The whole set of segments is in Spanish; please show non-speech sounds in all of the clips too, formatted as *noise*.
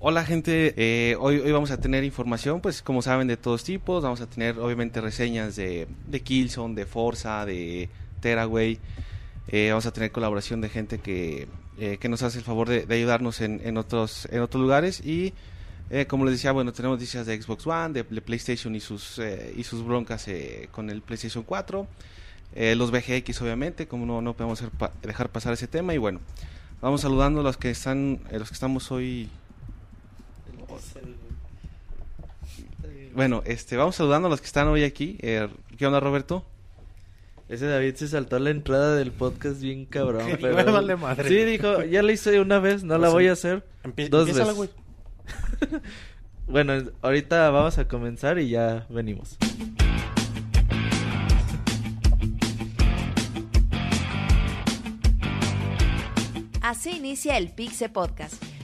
Hola gente, eh, hoy, hoy vamos a tener información, pues como saben, de todos tipos. Vamos a tener obviamente reseñas de, de Killzone, de Forza, de Teraway. Eh, vamos a tener colaboración de gente que, eh, que nos hace el favor de, ayudarnos en, en, otros, en otros lugares. Y como les decía, bueno, tenemos noticias de Xbox One, de, PlayStation y sus, y sus broncas con el PlayStation 4. Eh, los VGX obviamente, como no, no podemos dejar pasar ese tema. Y bueno, vamos saludando a los que están, los que estamos hoy Bueno, este, vamos saludando a los que están hoy aquí. Eh, ¿Qué onda, Roberto? Ese David se saltó a la entrada del podcast bien cabrón. Que *laughs* pero... me vale madre. Sí, dijo, ya la hice una vez, no la voy a hacer Empie- dos veces. güey. *laughs* Bueno, ahorita vamos a comenzar y ya venimos. Así inicia el Pixe Podcast,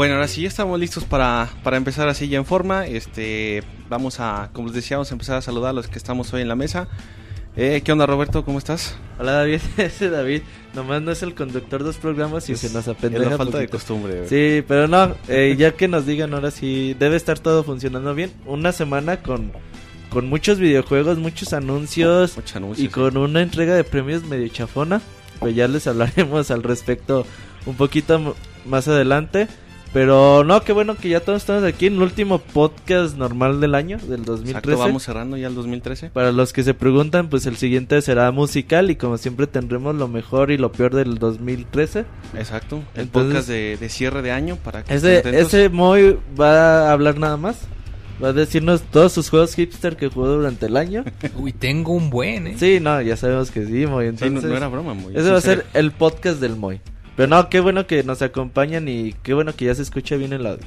Bueno, ahora sí ya estamos listos para, para empezar así ya en forma. Este, vamos a, como les decía, vamos a empezar a saludar a los que estamos hoy en la mesa. Eh, ¿Qué onda, Roberto? ¿Cómo estás? Hola David, *laughs* ese David nomás no es el conductor de los programas y se nos apendeja es la falta de costumbre. Sí, pero no, eh, ya que nos digan ahora sí, debe estar todo funcionando bien. Una semana con, con muchos videojuegos, muchos anuncios y con una entrega de premios medio chafona. Pues ya les hablaremos al respecto un poquito más adelante. Pero no, qué bueno que ya todos estamos aquí en el último podcast normal del año, del 2013. Exacto, vamos cerrando ya el 2013. Para los que se preguntan, pues el siguiente será musical y como siempre tendremos lo mejor y lo peor del 2013. Exacto. El Entonces- podcast de, de cierre de año para que Ese, ese Moy va a hablar nada más. Va a decirnos todos sus juegos hipster que jugó durante el año. *laughs* Uy, tengo un buen, ¿eh? Sí, no, ya sabemos que sí, Moy. Sí, no, no era broma, muy. ese va a ser el podcast del Moy. Pero no, qué bueno que nos acompañan y qué bueno que ya se escucha bien el audio.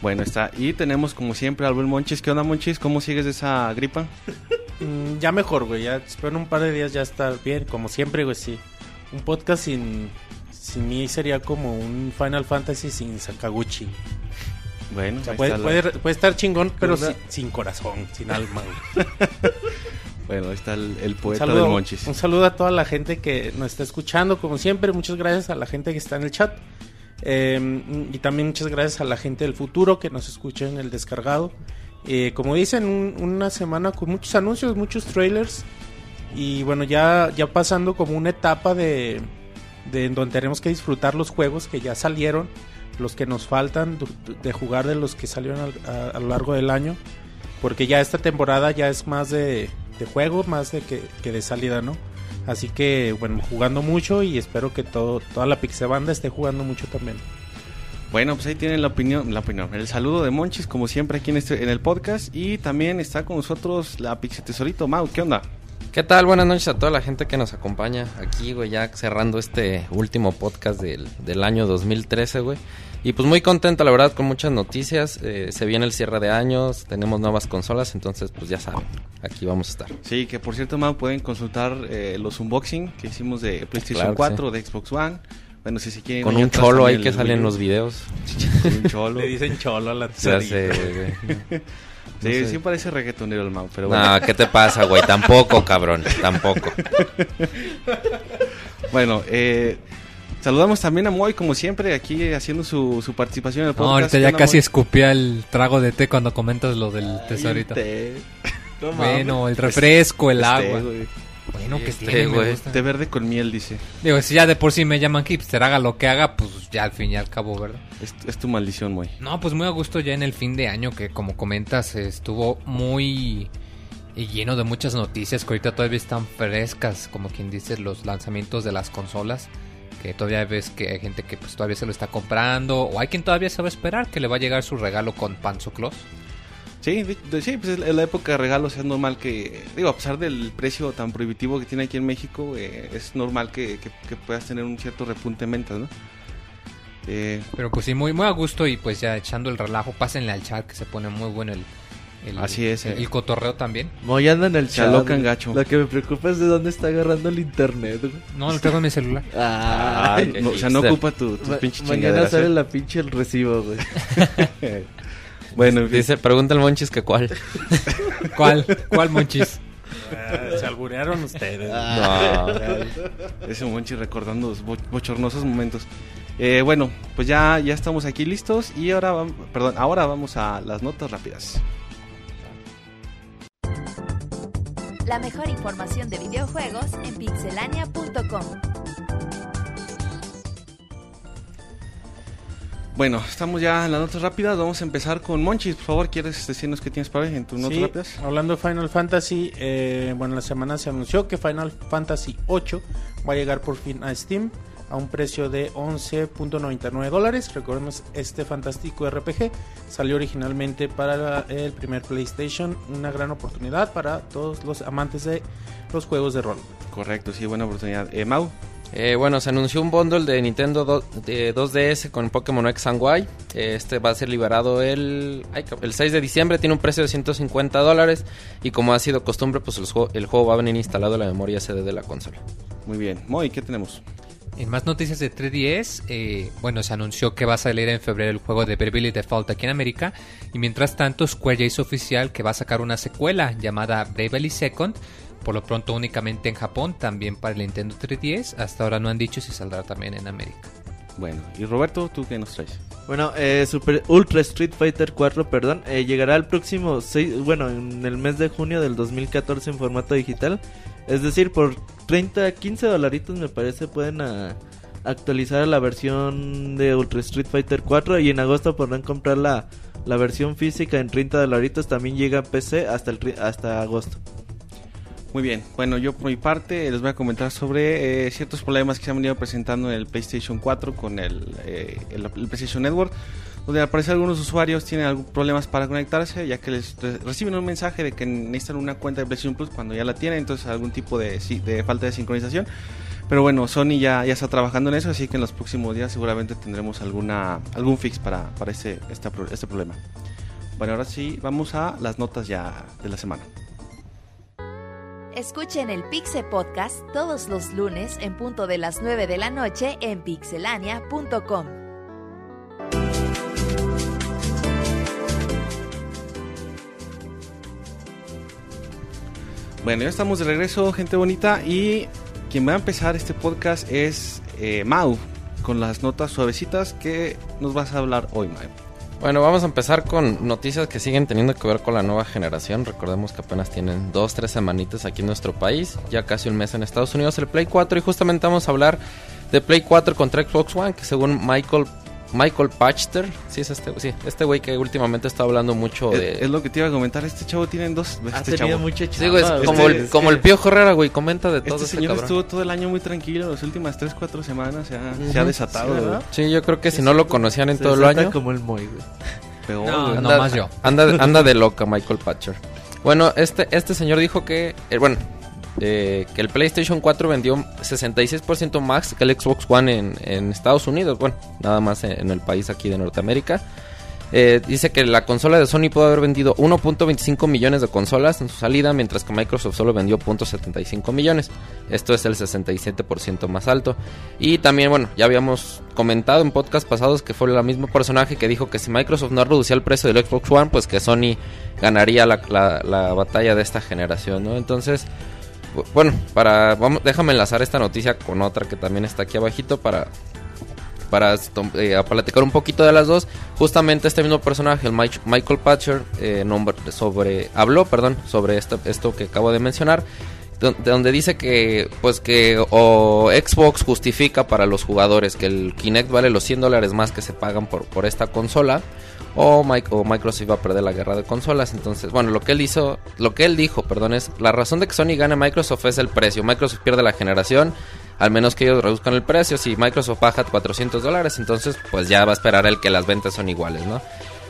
Bueno, está. Y tenemos como siempre al buen Monchis. ¿Qué onda, Monchis? ¿Cómo sigues de esa gripa? *laughs* Mm, ya mejor, güey. Ya espero en un par de días ya estar bien. Como siempre, güey, sí. Un podcast sin, sin mí sería como un Final Fantasy sin Sakaguchi. Bueno, O sea, ahí puede, puede, puede estar chingón, pero sin, sin corazón, sin alma, güey. *laughs* bueno, ahí está el, poeta saludo, del Monchis. un saludo a toda la gente que nos está escuchando, como siempre. Muchas gracias a la gente que está en el chat. Eh, y también muchas gracias a la gente del futuro que nos escucha en el descargado. Eh, como dicen, un- una semana con muchos anuncios, muchos trailers. Y bueno, ya, ya pasando como una etapa de, de en donde tenemos que disfrutar los juegos que ya salieron, los que nos faltan de jugar de los que salieron al- a, a lo largo del año. Porque ya esta temporada ya es más de, de juego, más de que, que de salida, ¿no? Así que, bueno, jugando mucho y espero que todo, toda la Pixebanda esté jugando mucho también. Bueno, pues ahí tienen la opinión, la opinión, el saludo de Monchis, como siempre aquí en, este, en el podcast. Y también está con nosotros la Pixie Tesorito. Mau, ¿qué onda? ¿Qué tal? Buenas noches a toda la gente que nos acompaña aquí, güey, ya cerrando este último podcast del, del año 2013, güey. Y pues muy contento, la verdad, con muchas noticias. Eh, se viene el cierre de años, tenemos nuevas consolas, entonces pues ya saben, aquí vamos a estar. Sí, que por cierto, Mau, pueden consultar eh, los unboxing que hicimos de PlayStation Claro que 4, de Xbox One. Bueno, si se quieren... Con un cholo ahí que el sale en Wii U. los videos. *laughs* Un cholo. Le dicen cholo a la Ya sé, güey. *laughs* Sí, No sé. sí parece reggaetonero el Mau, pero bueno. No, ¿qué te pasa, güey? Tampoco, cabrón, tampoco. *laughs* Bueno, eh, saludamos también a Moy, como siempre, aquí haciendo su, su participación en el No, podcast. ahorita ¿Qué ya casi Moy? escupía el trago de té cuando comentas lo del tesorito. Té. No Bueno, el refresco, el Este, agua. Bueno, que Este, tiene, me güey. gusta. Té verde con miel, dice. Digo, si ya de por sí me llaman hipster, haga lo que haga, pues ya al fin y al cabo, ¿verdad? Es, es tu maldición, Moy. No, pues muy a gusto ya en el fin de año, que como comentas, estuvo muy y lleno de muchas noticias que ahorita todavía están frescas, como quien dice, los lanzamientos de las consolas. Que todavía ves que hay gente que pues todavía se lo está comprando, o hay quien todavía se va a esperar que le va a llegar su regalo con Panzo Claus. Sí, de- de- sí, pues es la época de regalos, es normal que, digo, a pesar del precio tan prohibitivo que tiene aquí en México, eh, es normal que, que- que puedas tener un cierto repunte en ventas, ¿no? Eh, Pero pues sí, muy, muy a gusto y pues ya echando el relajo, pásenle al chat que se pone muy bueno el, El, Así es, eh. El cotorreo también. Moy anda en el chat. gacho. Lo que me preocupa es de dónde está agarrando el internet, güey. No, lo traigo en mi celular. *laughs* Ah, Ay, no, o sea, no ocupa tu, tu ma- pinche mañana sale ¿eh? la pinche el recibo, güey. *laughs* Bueno, en fin. Dice, pregunta el Monchis que cuál. *laughs* ¿Cuál? ¿Cuál, Monchis? Ah, se alburearon ustedes. Ah. No. Ese Monchi recordando los bo- bochornosos momentos. Eh, bueno, pues ya, ya estamos aquí listos y ahora, perdón, ahora vamos a las notas rápidas. La mejor información de videojuegos en pixelania.com. Bueno, estamos ya en las notas rápidas. Vamos a empezar con Monchis. Por favor, ¿quieres decirnos qué tienes para hoy en tus notas Sí, rápidas? hablando de Final Fantasy, eh, bueno, la semana se anunció que Final Fantasy 8 va a llegar por fin a Steam a un precio de 11.99 dólares. Recordemos, este fantástico RPG salió originalmente para el primer PlayStation, una gran oportunidad para todos los amantes de los juegos de rol. Correcto, sí, buena oportunidad. Eh, Mau, Eh, bueno, se anunció un bundle de Nintendo do- de 2DS con Pokémon X and Y. Eh, Este va a ser liberado el, el 6 de diciembre. Tiene un precio de 150 dólares. Y como ha sido costumbre, pues el, juego- el juego va a venir instalado en la memoria CD de la consola. muy bien. Moy, ¿qué tenemos? En más noticias de 3DS, eh, bueno, se anunció que va a salir en febrero el juego de Bravely Default aquí en América. Y mientras tanto, Square ya hizo oficial que va a sacar una secuela llamada Bravely Second. Por lo pronto únicamente en Japón, también para el Nintendo 3DS. Hasta ahora no han dicho si saldrá también en América. Bueno, y Roberto, ¿tú qué nos traes? Bueno, eh, Super Ultra Street Fighter 4, perdón, eh, llegará el próximo 6, bueno, en el mes de junio del 2014 en formato digital. Es decir, por 30, 15 dolaritos me parece pueden ah, actualizar la versión de Ultra Street Fighter 4 y en agosto podrán comprar la, la versión física en 30 dolaritos. También llega a PC hasta, el, hasta agosto. Muy bien, bueno, yo por mi parte les voy a comentar sobre eh, ciertos problemas que se han venido presentando en el PlayStation 4 con el, eh, el- el PlayStation Network, donde al parecer algunos usuarios tienen algún problemas para conectarse, ya que les re- reciben un mensaje de que necesitan una cuenta de PlayStation Plus cuando ya la tienen, entonces algún tipo de, falta de sincronización. Pero bueno, Sony ya, está trabajando en eso, así que en los próximos días seguramente tendremos alguna algún fix para, para este, este problema. Bueno, ahora sí, vamos a las notas ya de la semana. Escuchen el Pixe Podcast todos los lunes en punto de las 9 de la noche en pixelania.com. Bueno, ya estamos de regreso, gente bonita. Y quien va a empezar este podcast es eh, Mau, con las notas suavecitas que nos vas a hablar hoy, Mau. Bueno, vamos a empezar con noticias que siguen teniendo que ver con la nueva generación. Recordemos que apenas tienen dos, tres semanitas aquí en nuestro país, ya casi un mes en Estados Unidos el Play 4 y justamente vamos a hablar de Play 4 contra Xbox One, que según Michael Michael Pachter, sí es este, sí, este güey que últimamente está hablando mucho Es, de es lo que te iba a comentar. Este chavo tiene dos. Ha Este tenido chavo. mucha Sí, güey, es como, el, como el Pío Herrera, güey, comenta de todo Este este, señor cabrón. estuvo todo el año muy tranquilo. Las últimas 3, 4 semanas se ha, se ha desatado. Sí, güey. ¿verdad? Sí, yo creo que si no lo conocían en Se todo el año, como el Moy, güey. Peor, No, güey. no. más yo. Anda, anda de loca Michael Patcher. Bueno, este, este señor dijo que, eh, bueno, que el PlayStation 4 vendió 66% más que el Xbox One en, Estados Unidos. Bueno, nada más en, el país aquí de Norteamérica. Eh, dice que la consola de Sony pudo haber vendido 1.25 millones de consolas en su salida, mientras que Microsoft solo vendió 0.75 millones. Esto es el 67% más alto. Y también, bueno, ya habíamos comentado en podcast pasados que fue el mismo personaje que dijo que si Microsoft no reducía el precio del Xbox One, pues que Sony ganaría la, la- la batalla de esta generación, ¿no? Entonces, bueno, para vamos, déjame enlazar esta noticia con otra que también está aquí abajito para para eh, platicar un poquito de las dos. Justamente este mismo personaje, el Michael Patcher, eh, nombre- sobre habló, perdón, sobre esto, esto que acabo de mencionar, don- de donde dice que pues que o Xbox justifica para los jugadores que el Kinect vale los 100 dólares más que se pagan por, por esta consola. O, Microsoft iba a perder la guerra de consolas. Entonces, bueno, lo que él hizo, lo que él dijo, perdón, es la razón de que Sony gane Microsoft es el precio. Microsoft pierde la generación, al menos que ellos reduzcan el precio. Si Microsoft baja 400 dólares, entonces pues ya va a esperar el que las ventas son iguales, ¿no?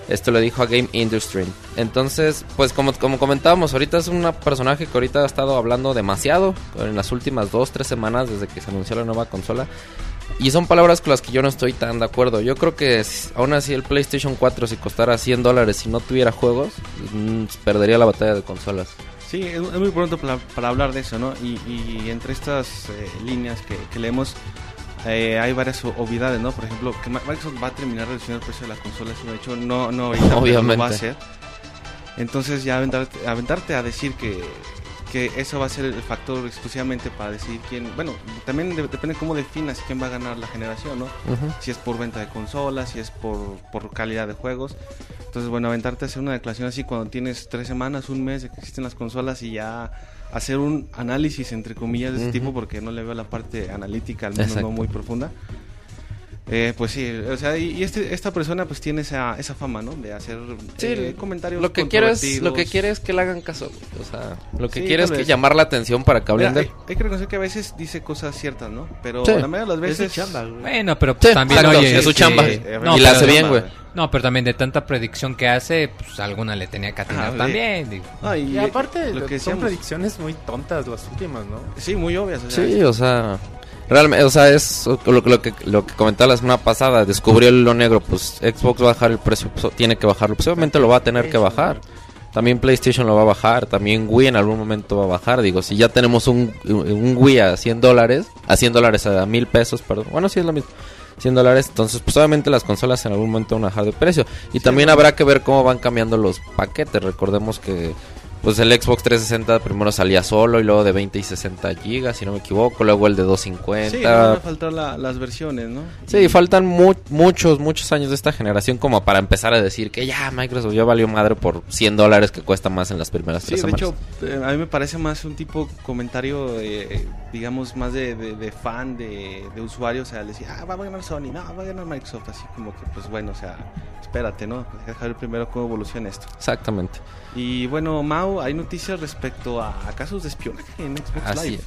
Esto lo dijo a Game Industry. Entonces, pues como, como comentábamos, ahorita es un personaje que ahorita ha estado hablando demasiado en las últimas dos, tres semanas desde que se anunció la nueva consola. Y son palabras con las que yo no estoy tan de acuerdo. Yo creo que aún así el PlayStation 4 si costara 100 dólares y no tuviera juegos, mm, perdería la batalla de consolas. Sí, es, muy pronto para, para hablar de eso, ¿no? Y, y entre estas eh, líneas que, que leemos eh, hay varias obviedades, ¿no? Por ejemplo, que Microsoft va a terminar reduciendo el precio de la consola, es un hecho, no, no pero lo va a Obviamente. hacer. Entonces ya aventarte, aventarte a decir que, que eso va a ser el factor exclusivamente para decidir quién... Bueno, también de- depende cómo definas quién va a ganar la generación, ¿no? Si es por venta de consolas, si es por, por calidad de juegos. Entonces, bueno, aventarte a hacer una declaración así cuando tienes tres semanas, un mes de que existen las consolas y ya hacer un análisis, entre comillas, de ese tipo, porque no le veo la parte analítica, al menos Exacto. no muy profunda. Eh, pues sí, o sea, y, y este, esta persona pues tiene esa, esa fama, ¿no? De hacer Sí, eh, comentarios Lo que quiero es lo que quiere es que le hagan caso. güey. O sea, lo que Sí, quiere es que llamar la atención para que hablen de hay, él. hay que reconocer que a veces dice cosas ciertas, ¿no? Pero Sí. la mayoría de las Es su veces... chamba, güey. Bueno, pero pues, Sí, también, exacto, oye, es su este, chamba. Eh, no, y la hace bien, güey. No, pero también de tanta predicción que hace, pues alguna le tenía que atinar Ah, también. digo. No, y, Y aparte, lo que son decíamos, predicciones muy tontas las últimas, ¿no? Sí, muy obvias. O sea, Sí, o sea, realmente, o sea, es lo, lo que lo que comentaba la semana pasada, descubrió el hilo negro, pues Xbox va a bajar el precio, pues, tiene que bajarlo, pues obviamente lo va a tener que bajar. También PlayStation lo va a bajar, también Wii en algún momento va a bajar. Digo, si ya tenemos un, un Wii a 100 dólares, a 100 dólares, a 1000 pesos, perdón. Bueno, sí es lo mismo. 100 dólares, entonces pues obviamente las consolas en algún momento van a bajar de precio. Y también habrá que ver cómo van cambiando los paquetes. Recordemos que pues el Xbox 360 primero salía solo y luego de 20 y 60 gigas, si no me equivoco, luego el de 250. Sí, van a faltar la- las versiones, ¿no? Sí, faltan mu- muchos, muchos años de esta generación como para empezar a decir que ya Microsoft ya valió madre por 100 dólares que cuesta más en las primeras Sí, tres de semanas. hecho, eh, a mí me parece más un tipo comentario, eh, digamos, más de, de- de fan, de, de usuario, o sea, decir, ah, va a ganar Sony, no, va a ganar Microsoft, así como que, pues bueno, o sea, espérate, ¿no? Deja ver primero cómo evoluciona esto. Exactamente. Y bueno, Mau, hay noticias respecto a, casos de espionaje en Xbox Así Live.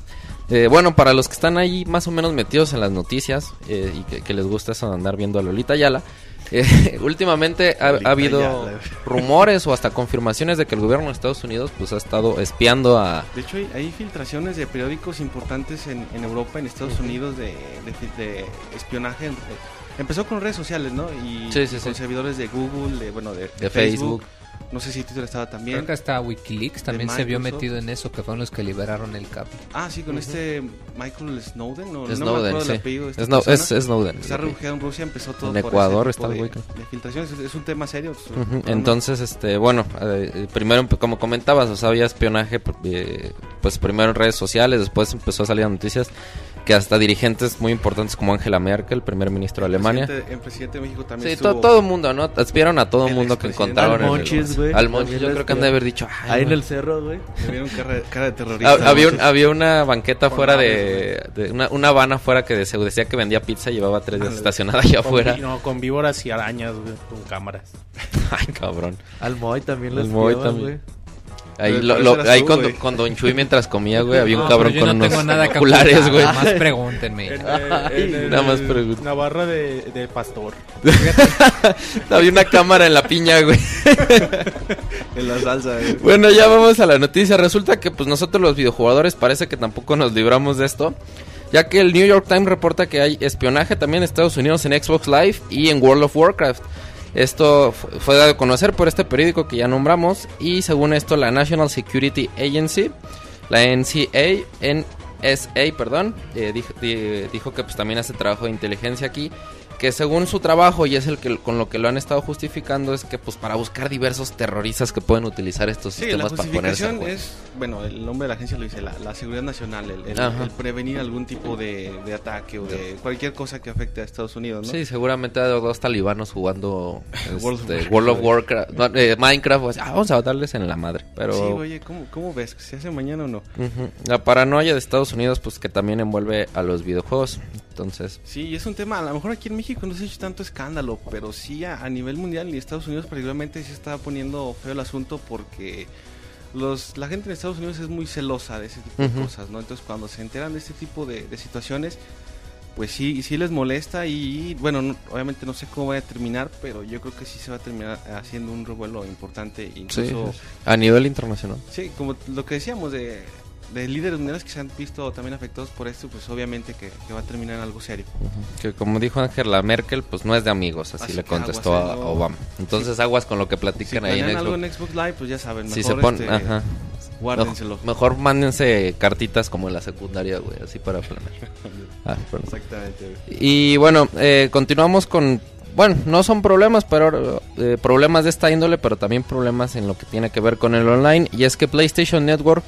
Eh, bueno, para los que están ahí más o menos metidos en las noticias eh, y que, que les gusta eso de andar viendo a Lolita Ayala, eh, *laughs* últimamente ha, habido rumores o hasta confirmaciones de que el gobierno de Estados Unidos pues ha estado espiando a... De hecho, hay, hay filtraciones de periódicos importantes en, en Europa, en Estados Unidos, de, de espionaje. Eh, Empezó con redes sociales, ¿no? Y Sí, sí, con sí. servidores de Google, de, bueno, de, De Facebook. No sé si Twitter estaba también. Creo que hasta Wikileaks también se vio metido en eso, que fueron los que liberaron el cable. Ah, sí, con este Michael Snowden. No, no me Snowden, acuerdo sí. el apellido de esta Snow- persona. es, es Snowden. Está refugiado en Rusia, empezó todo En por Ecuador está el de, de filtraciones. Es, es un tema serio. pues, Ujú, no, no. Entonces, este, bueno, eh, eh, primero, como comentabas, o sea, había espionaje, eh, pues primero en redes sociales, después empezó a salir noticias que hasta dirigentes muy importantes como Angela Merkel, primer ministro de Alemania. Presidente- el presidente de México también Sí, estuvo... to- todo el mundo, ¿no? Espiaron a todo el mundo que encontraron. Al en Monchis, güey. Al Monchis, yo creo que han de haber dicho. "Ay, Ahí en no". el cerro, güey. Vieron cara, cara de terrorista. Ha- había, un- había una banqueta fuera de, de una, una van afuera que de- se decía que vendía pizza y llevaba tres días estacionada allá afuera. no, con víboras y arañas, güey, con cámaras. *laughs* Ay, cabrón. Al Moy también lo Al Moy también. güey. Ahí, Pero lo- lo- ahí tú, con, güey. con Don Chuy mientras comía, güey, había un No, cabrón pero yo con no unos tengo nada oculares, güey. nada Más *laughs* pregúntenme. *laughs* Nada más pregunto. Una barra de, de pastor. *laughs* Había una cámara en la piña, güey. En la salsa. eh. Bueno, ya vamos a la noticia. Resulta que pues nosotros los videojugadores parece que tampoco nos libramos de esto. Ya que el New York Times reporta que hay espionaje también en Estados Unidos en Xbox Live y en World of Warcraft. Esto fu- fue dado a conocer por este periódico que ya nombramos y según esto la National Security Agency, la NCA, NSA, eh, dijo, di- dijo que pues también hace trabajo de inteligencia aquí, que según su trabajo y es el que con lo que lo han estado justificando es que pues para buscar diversos terroristas que pueden utilizar estos Sí, la sistemas para ponerse a es, bueno, el nombre de la agencia lo dice, la, la seguridad nacional, el, el- Ajá. el prevenir algún tipo de, de ataque o de cualquier cosa que afecte a Estados Unidos, ¿no? Sí, seguramente hay dos talibanos jugando *laughs* World of este, Warcraft. World of Warcraft, no, eh, Minecraft, pues, ah, vamos a darles en la madre, pero Sí, oye, ¿cómo, ¿cómo ves? ¿Se hace mañana o no? La paranoia de Estados Unidos pues que también envuelve a los videojuegos, entonces Sí, es un tema, a lo mejor aquí en México no se ha hecho tanto escándalo, pero sí a, a nivel mundial y Estados Unidos particularmente se está poniendo feo el asunto porque los, la gente en Estados Unidos es muy celosa de ese tipo de cosas, ¿no? Entonces cuando se enteran de este tipo de, de situaciones, pues sí, sí les molesta y bueno, no- obviamente no sé cómo va a terminar, pero yo creo que sí se va a terminar haciendo un revuelo importante, incluso... sí. a nivel internacional. Sí, como lo que decíamos de de líderes mundiales que se han visto también afectados por esto, pues obviamente que, que va a terminar en algo serio. Que como dijo Angela Merkel, pues no es de amigos, así, Así le contestó a eh, no. Obama. Entonces aguas con lo que Si platican ahí en planean algo Xbox. en Xbox Live, pues ya saben, mejor, Si se este, ajá. guárdenselo. Mejor, mejor mándense cartitas como en la secundaria, güey, así para planear. *laughs* Ah. Exactamente. güey. Y bueno, eh, continuamos con... Bueno, no son problemas, pero eh, problemas de esta índole, pero también problemas en lo que tiene que ver con el online. Y es que PlayStation Network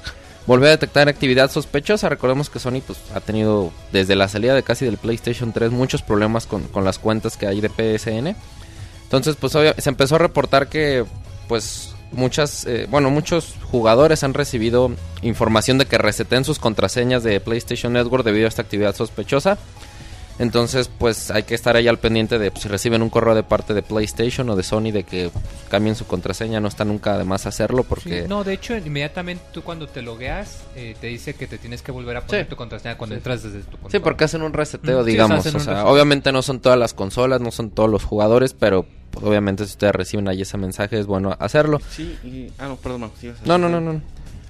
volvió a detectar actividad sospechosa. Recordemos que Sony pues, ha tenido desde la salida de casi del PlayStation 3 muchos problemas con, con las cuentas que hay de PSN. Entonces, pues se empezó a reportar que pues muchas, eh, bueno, muchos jugadores han recibido información de que reseten sus contraseñas de PlayStation Network debido a esta actividad sospechosa. Entonces, pues hay que estar ahí al pendiente de pues, si reciben un correo de parte de PlayStation o de Sony de que pues, cambien su contraseña. No está nunca de más hacerlo porque... Sí, no, de hecho, inmediatamente tú cuando te logueas, eh, te dice que te tienes que volver a poner Sí. tu contraseña cuando entras desde tu consola. Sí, porque hacen un reseteo, Mm, digamos. o sea, reseteo. obviamente no son todas las consolas, no son todos los jugadores, pero pues, obviamente si ustedes reciben ahí ese mensaje es bueno hacerlo. Sí, y... Ah, no, perdón, Marcos, No, no, decir- no, no.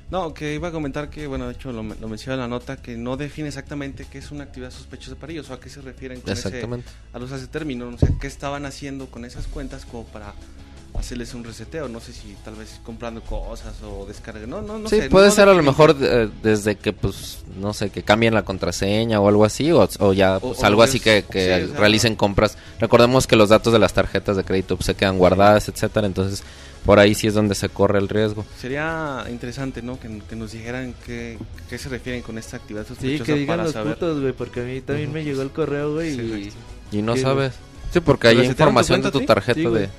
No, que iba a comentar que, bueno, de hecho lo, lo menciona en la nota, que no define exactamente qué es una actividad sospechosa para ellos o a qué se refieren con Exactamente. ese, al usar ese término, no sé qué estaban haciendo con esas cuentas como para hacerles un reseteo, no sé si tal vez comprando cosas o descargando, no, no, no sí, sé. puede no ser a lo mejor eh, desde que, pues, no sé, que cambien la contraseña o algo así, o, o ya, pues, o algo así que, que sí, o sea, realicen compras. Recordemos que los datos de las tarjetas de crédito pues, se quedan guardadas, etcétera, entonces por ahí sí es donde se corre el riesgo. Sería interesante, ¿no? Que, que nos dijeran qué, qué se refieren con esta actividad Sí, sospechosa que digan para los saber. putos, güey, porque a mí también me llegó el correo, güey, Sí, y... Y no Sí, sabes. Sí, porque hay ¿Resetearon tu información de cuenta tu tarjeta Sí, de...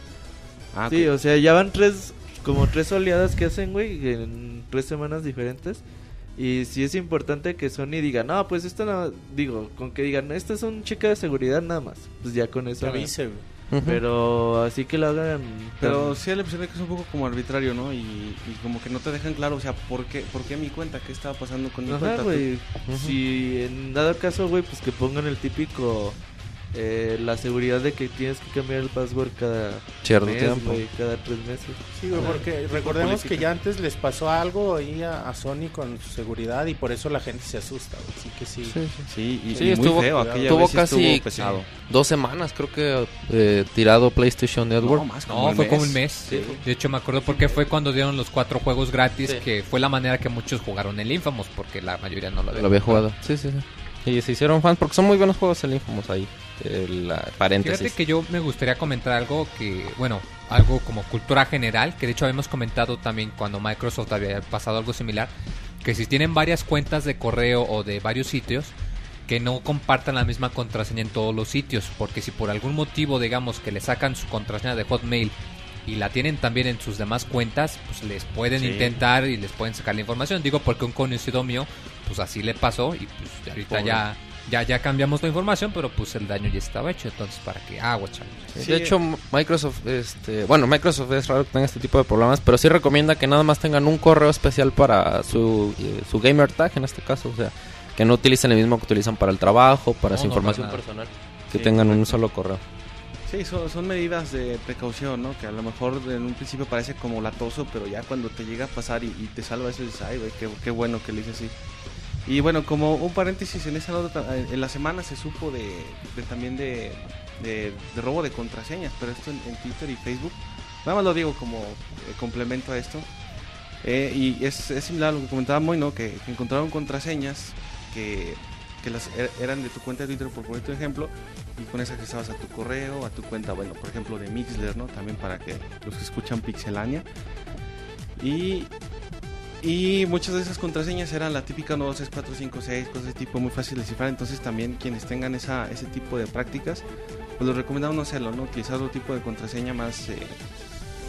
Ah, Sí, ok. o sea, ya van tres, como tres oleadas que hacen, güey, en tres semanas diferentes. Y sí es importante que Sony diga, no, pues esto no, digo, con que digan, esto es un chica de seguridad nada más. Pues ya con eso. avise, güey. Pero así que lo hagan. Pero sí la impresión de que es un poco como arbitrario, ¿no? Y, y como que no te dejan claro, o sea, ¿por qué, por qué mi cuenta? ¿Qué estaba pasando con mi Ajá, cuenta? güey. Si en dado caso, güey, pues que pongan el típico. Eh, la seguridad de que tienes que cambiar el password cada Cierto mes, tiempo. cada tres meses. Sí, güey, Ah, porque recordemos política. que ya antes les pasó algo ahí a, a Sony con su seguridad y por eso la gente se asusta, güey. Así que sí. Sí, y, Sí, y estuvo- muy feo. Aquella Tuvo vez sí casi estuvo pesado. dos semanas, creo que, eh, tirado PlayStation Network. No, más como No, un fue mes. como un mes. De hecho, me acuerdo porque fue cuando dieron los cuatro juegos gratis, Sí. que fue la manera que muchos jugaron el Infamous, porque la mayoría no lo Lo había jugado. Sí, sí, sí. Y se hicieron fans porque son muy buenos juegos el Infamous ahí. El, ah, paréntesis. Fíjate que yo me gustaría comentar algo que, bueno, algo como cultura general, que de hecho habíamos comentado también cuando Microsoft había pasado algo similar, que si tienen varias cuentas de correo o de varios sitios, que no compartan la misma contraseña en todos los sitios, porque si por algún motivo, digamos, que le sacan su contraseña de Hotmail y la tienen también en sus demás cuentas, pues les pueden Sí. intentar y les pueden sacar la información. Digo porque un conocido mío, pues así le pasó y pues ahorita Pobre. ya ya ya cambiamos la información, pero pues el daño ya estaba hecho, entonces para qué agua, chavos. Sí, Sí. De hecho, Microsoft, este, bueno, Microsoft es raro que tenga este tipo de problemas, pero sí recomienda que nada más tengan un correo especial para su, eh, su gamer tag en este caso, o sea, que no utilicen el mismo que utilizan para el trabajo, para No, su no, información para personal, que Sí, tengan un solo correo. Sí, son, son medidas de precaución, ¿no? Que a lo mejor en un principio parece como latoso, pero ya cuando te llega a pasar y, y te salva eso, dices, ay, güey, qué, qué bueno que le hice así. Y bueno, como un paréntesis, en esa nota, ta- en la semana se supo de, también de, robo de contraseñas, pero esto en, Twitter y Facebook. Nada más lo digo como eh, complemento a esto. Eh, y es, similar a lo que comentaba Moy, ¿no? Que, encontraron contraseñas que, que er- eran de tu cuenta de Twitter, por poner tu ejemplo, y con esas accesabas a tu correo, a tu cuenta, bueno, por ejemplo, de Mixler, ¿no? También para que los que escuchan Pixelania. Y, y muchas de esas contraseñas eran la típica 1, 2, 3, 4, 5, 6, cosas de tipo muy fácil de descifrar. Entonces también quienes tengan esa, ese tipo de prácticas, pues les recomendamos no hacerlo, ¿no? Utilizar otro tipo de contraseña más... eh,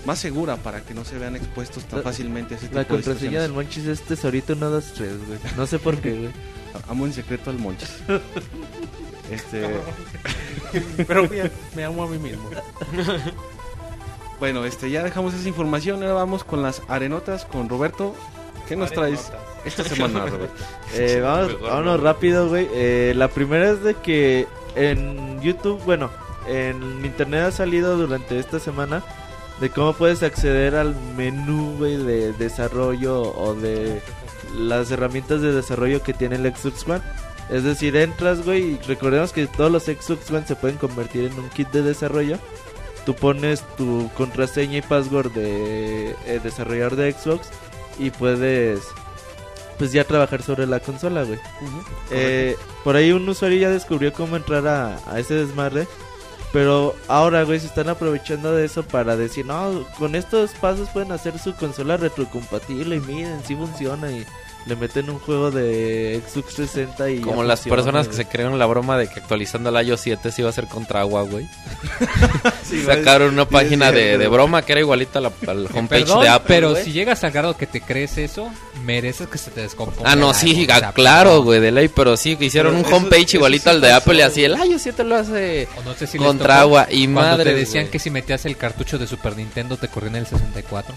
más segura para que no se vean expuestos tan La- fácilmente a ese tipo La de contraseña del. Monchis es tesorito 1, 2, 3, güey. No sé por qué, güey. *laughs* Amo en secreto al Monchis. *laughs* este, *laughs* Pero me, me amo a mí mismo. bueno, este, ya dejamos esa información. Ahora vamos con las arenotas con Roberto. ¿Qué nos traes esta semana, Roberto? *laughs* Eh, vamos, vámonos rápido, güey. Eh, la primera es de que en YouTube, bueno, en internet ha salido durante esta semana de cómo puedes acceder al menú, güey, de desarrollo o de las herramientas de desarrollo que tiene el Xbox One. Es decir, entras, güey, y recordemos que todos los Xbox One se pueden convertir en un kit de desarrollo. Tú pones tu contraseña y password de eh, desarrollador de Xbox y puedes, pues ya trabajar sobre la consola, güey. Eh, por ahí un usuario ya descubrió cómo entrar a, a ese desmadre. Pero ahora, güey, se están aprovechando de eso para decir, no, con estos pasos pueden hacer su consola retrocompatible y miren, sí funciona y le meten un juego de Xbox 360 y... Como las funciona, personas que güey. se crearon la broma de que actualizando el iOS 7 se iba a hacer contra agua, güey. *laughs* Sí, güey. Sacaron una página de, de broma que era igualita a la, al homepage Perdón, de Apple. pero güey. si llegas al grado que te crees eso, mereces que se te descomponga. Ah, no, sí, ah, claro, güey, de ley, pero sí, que hicieron Pero un eso- homepage eso igualito sí al de. Apple y así, el iOS 7 lo hace O no sé si contra agua y madre. te decían que si metías el cartucho de Super Nintendo te corría en el 64.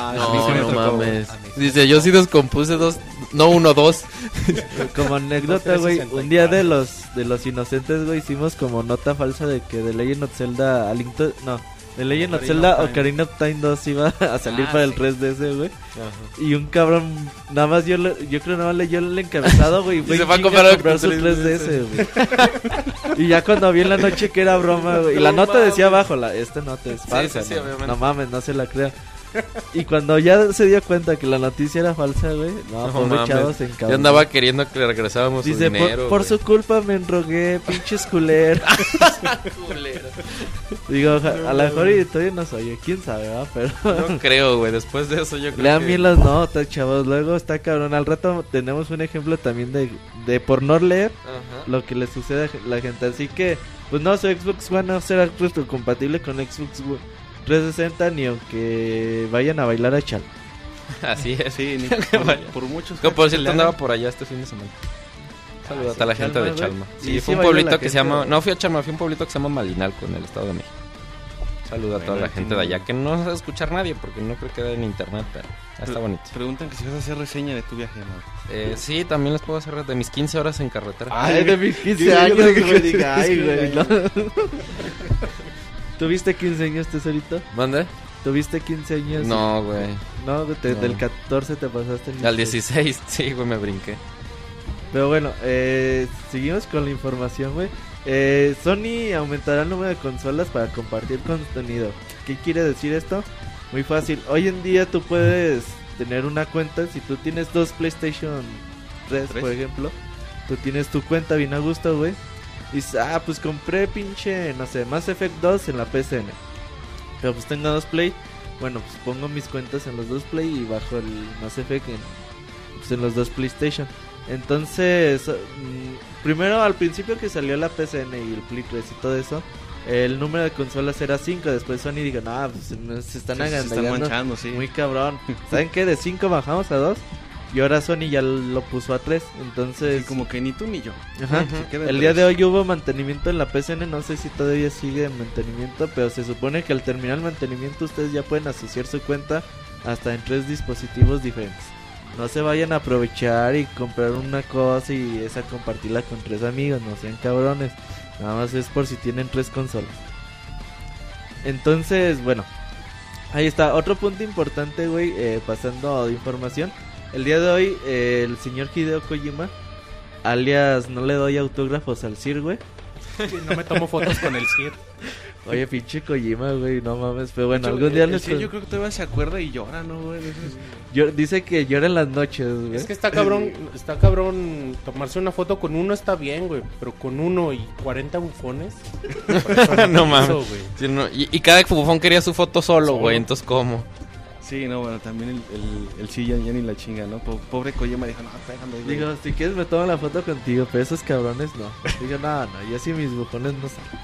Ah, No, a mí sí me no tocó, mames. A sí. Dice, yo sí descompuse dos, no uno, dos. *laughs* Como anécdota, güey, un día de los de los inocentes, güey, hicimos como nota falsa de que The Legend of Zelda, a Link to- no, The Legend of Zelda Time. Ocarina of Time 2 iba a salir Ah, para el sí. 3DS, güey. Y un cabrón, nada más yo, le- yo creo nada más leyó el encabezado, güey, *laughs* y fue se fue a comprar el comprar su 3DS, 3DS, güey. y ya cuando vi en la noche que era broma, güey, y la No nota decía abajo, la, esta nota es Sí, falsa, sí, sí, no, obviamente. no mames, no se la crea. *laughs* Y cuando ya se dio cuenta que la noticia era falsa, güey, no, No pobre chavo se Yo andaba queriendo que le regresáramos Dice, su por, dinero. por güey. su culpa me enrogué, pinches culeros. *laughs* Digo, oja- a lo mejor y todavía no soy, quién sabe, ¿va? Pero No creo, güey, después de eso yo creo lean que... bien las notas, chavos. Luego está cabrón. Al rato tenemos un ejemplo también de, de por no leer Ajá. lo que le sucede a la gente. Así que, pues no, su Xbox One no será compatible con Xbox One 360 ni aunque vayan a bailar a chal. Así es. Sí, ni *laughs* por, por muchos. Que por cierto andaba por allá este fin de semana. Saludos sí, a la gente Chalma, de. Chalma. Sí, sí fue un bailó pueblito que se llama... No fui a Chalma, fui a un pueblito que se llama Malinalco en el Estado de México. Saludos a toda Bueno, la gente de no- allá, que no se va a escuchar nadie porque no creo que da en internet, pero está bonito. Preguntan que si vas a hacer reseña de tu viaje, ¿no? Eh, sí, también les puedo hacer de mis 15 horas en carretera. Ay, de mis 15 yo- yo años, que- güey. Diga, ay, *laughs* sí, güey. *laughs* ¿Tuviste 15 años, tesorito? ¿Mande? ¿Tuviste 15 años? No, güey. No, te- No. del 14 te pasaste. el Al 16, *laughs* sí, güey, me brinqué. Pero bueno, eh, seguimos con la información, güey. Eh, Sony aumentará el número de consolas para compartir contenido. ¿Qué quiere decir esto? Muy fácil. Hoy en día tú puedes tener una cuenta. Si tú tienes dos PlayStation 3, Tres. por ejemplo, tú tienes tu cuenta bien a gusto, güey. Y dices, ah, pues compré pinche, no sé, Mass Effect 2 en la PSN. Pero pues tengo dos Play. Bueno, pues pongo mis cuentas en los dos Play y bajo el Mass Effect en, pues, en los dos PlayStation. Entonces, mm, primero al principio que salió la PSN y el Play 3 y todo eso, el número de consolas era 5. Después Sony dijo, no, pues se, están Sí, se están manchando, sí. muy cabrón. ¿Saben qué? De 5 bajamos a 2 y ahora Sony ya lo puso a 3. Entonces, Sí, como que ni tú ni yo. Ajá. El día de hoy hubo mantenimiento en la PSN, no sé si todavía sigue en mantenimiento, pero se supone que al terminar el mantenimiento ustedes ya pueden asociar su cuenta hasta en tres dispositivos diferentes. No se vayan a aprovechar y comprar una cosa y esa compartirla con tres amigos, no sean cabrones. Nada más es por si tienen tres consolas. Entonces, bueno, ahí está. Otro punto importante, güey, eh, pasando información. El día de hoy, eh, el señor Hideo Kojima, alias no le doy autógrafos al Sir, güey. No me tomo fotos con el CIR. Oye, pinche Kojima, güey, no mames. Pero bueno, hecho, algún día el- les Sir yo creo que todavía se acuerda y llora, ¿no, güey? Yo- dice que llora en las noches, güey. Es que está cabrón, está cabrón tomarse una foto con uno está bien, güey, pero con uno y 40 bufones. *laughs* no mames. Sí, no, y, y cada bufón quería su foto solo, Solo. güey, entonces ¿cómo? Sí, no, bueno, también el, el, el sí ya, ya ni la chinga, ¿no? Po- Pobre Kojima dijo, no, déjame, güey. Digo, si quieres me tomo la foto contigo, pero esos cabrones no. Digo, no, no, yo sí mis bujones no salen.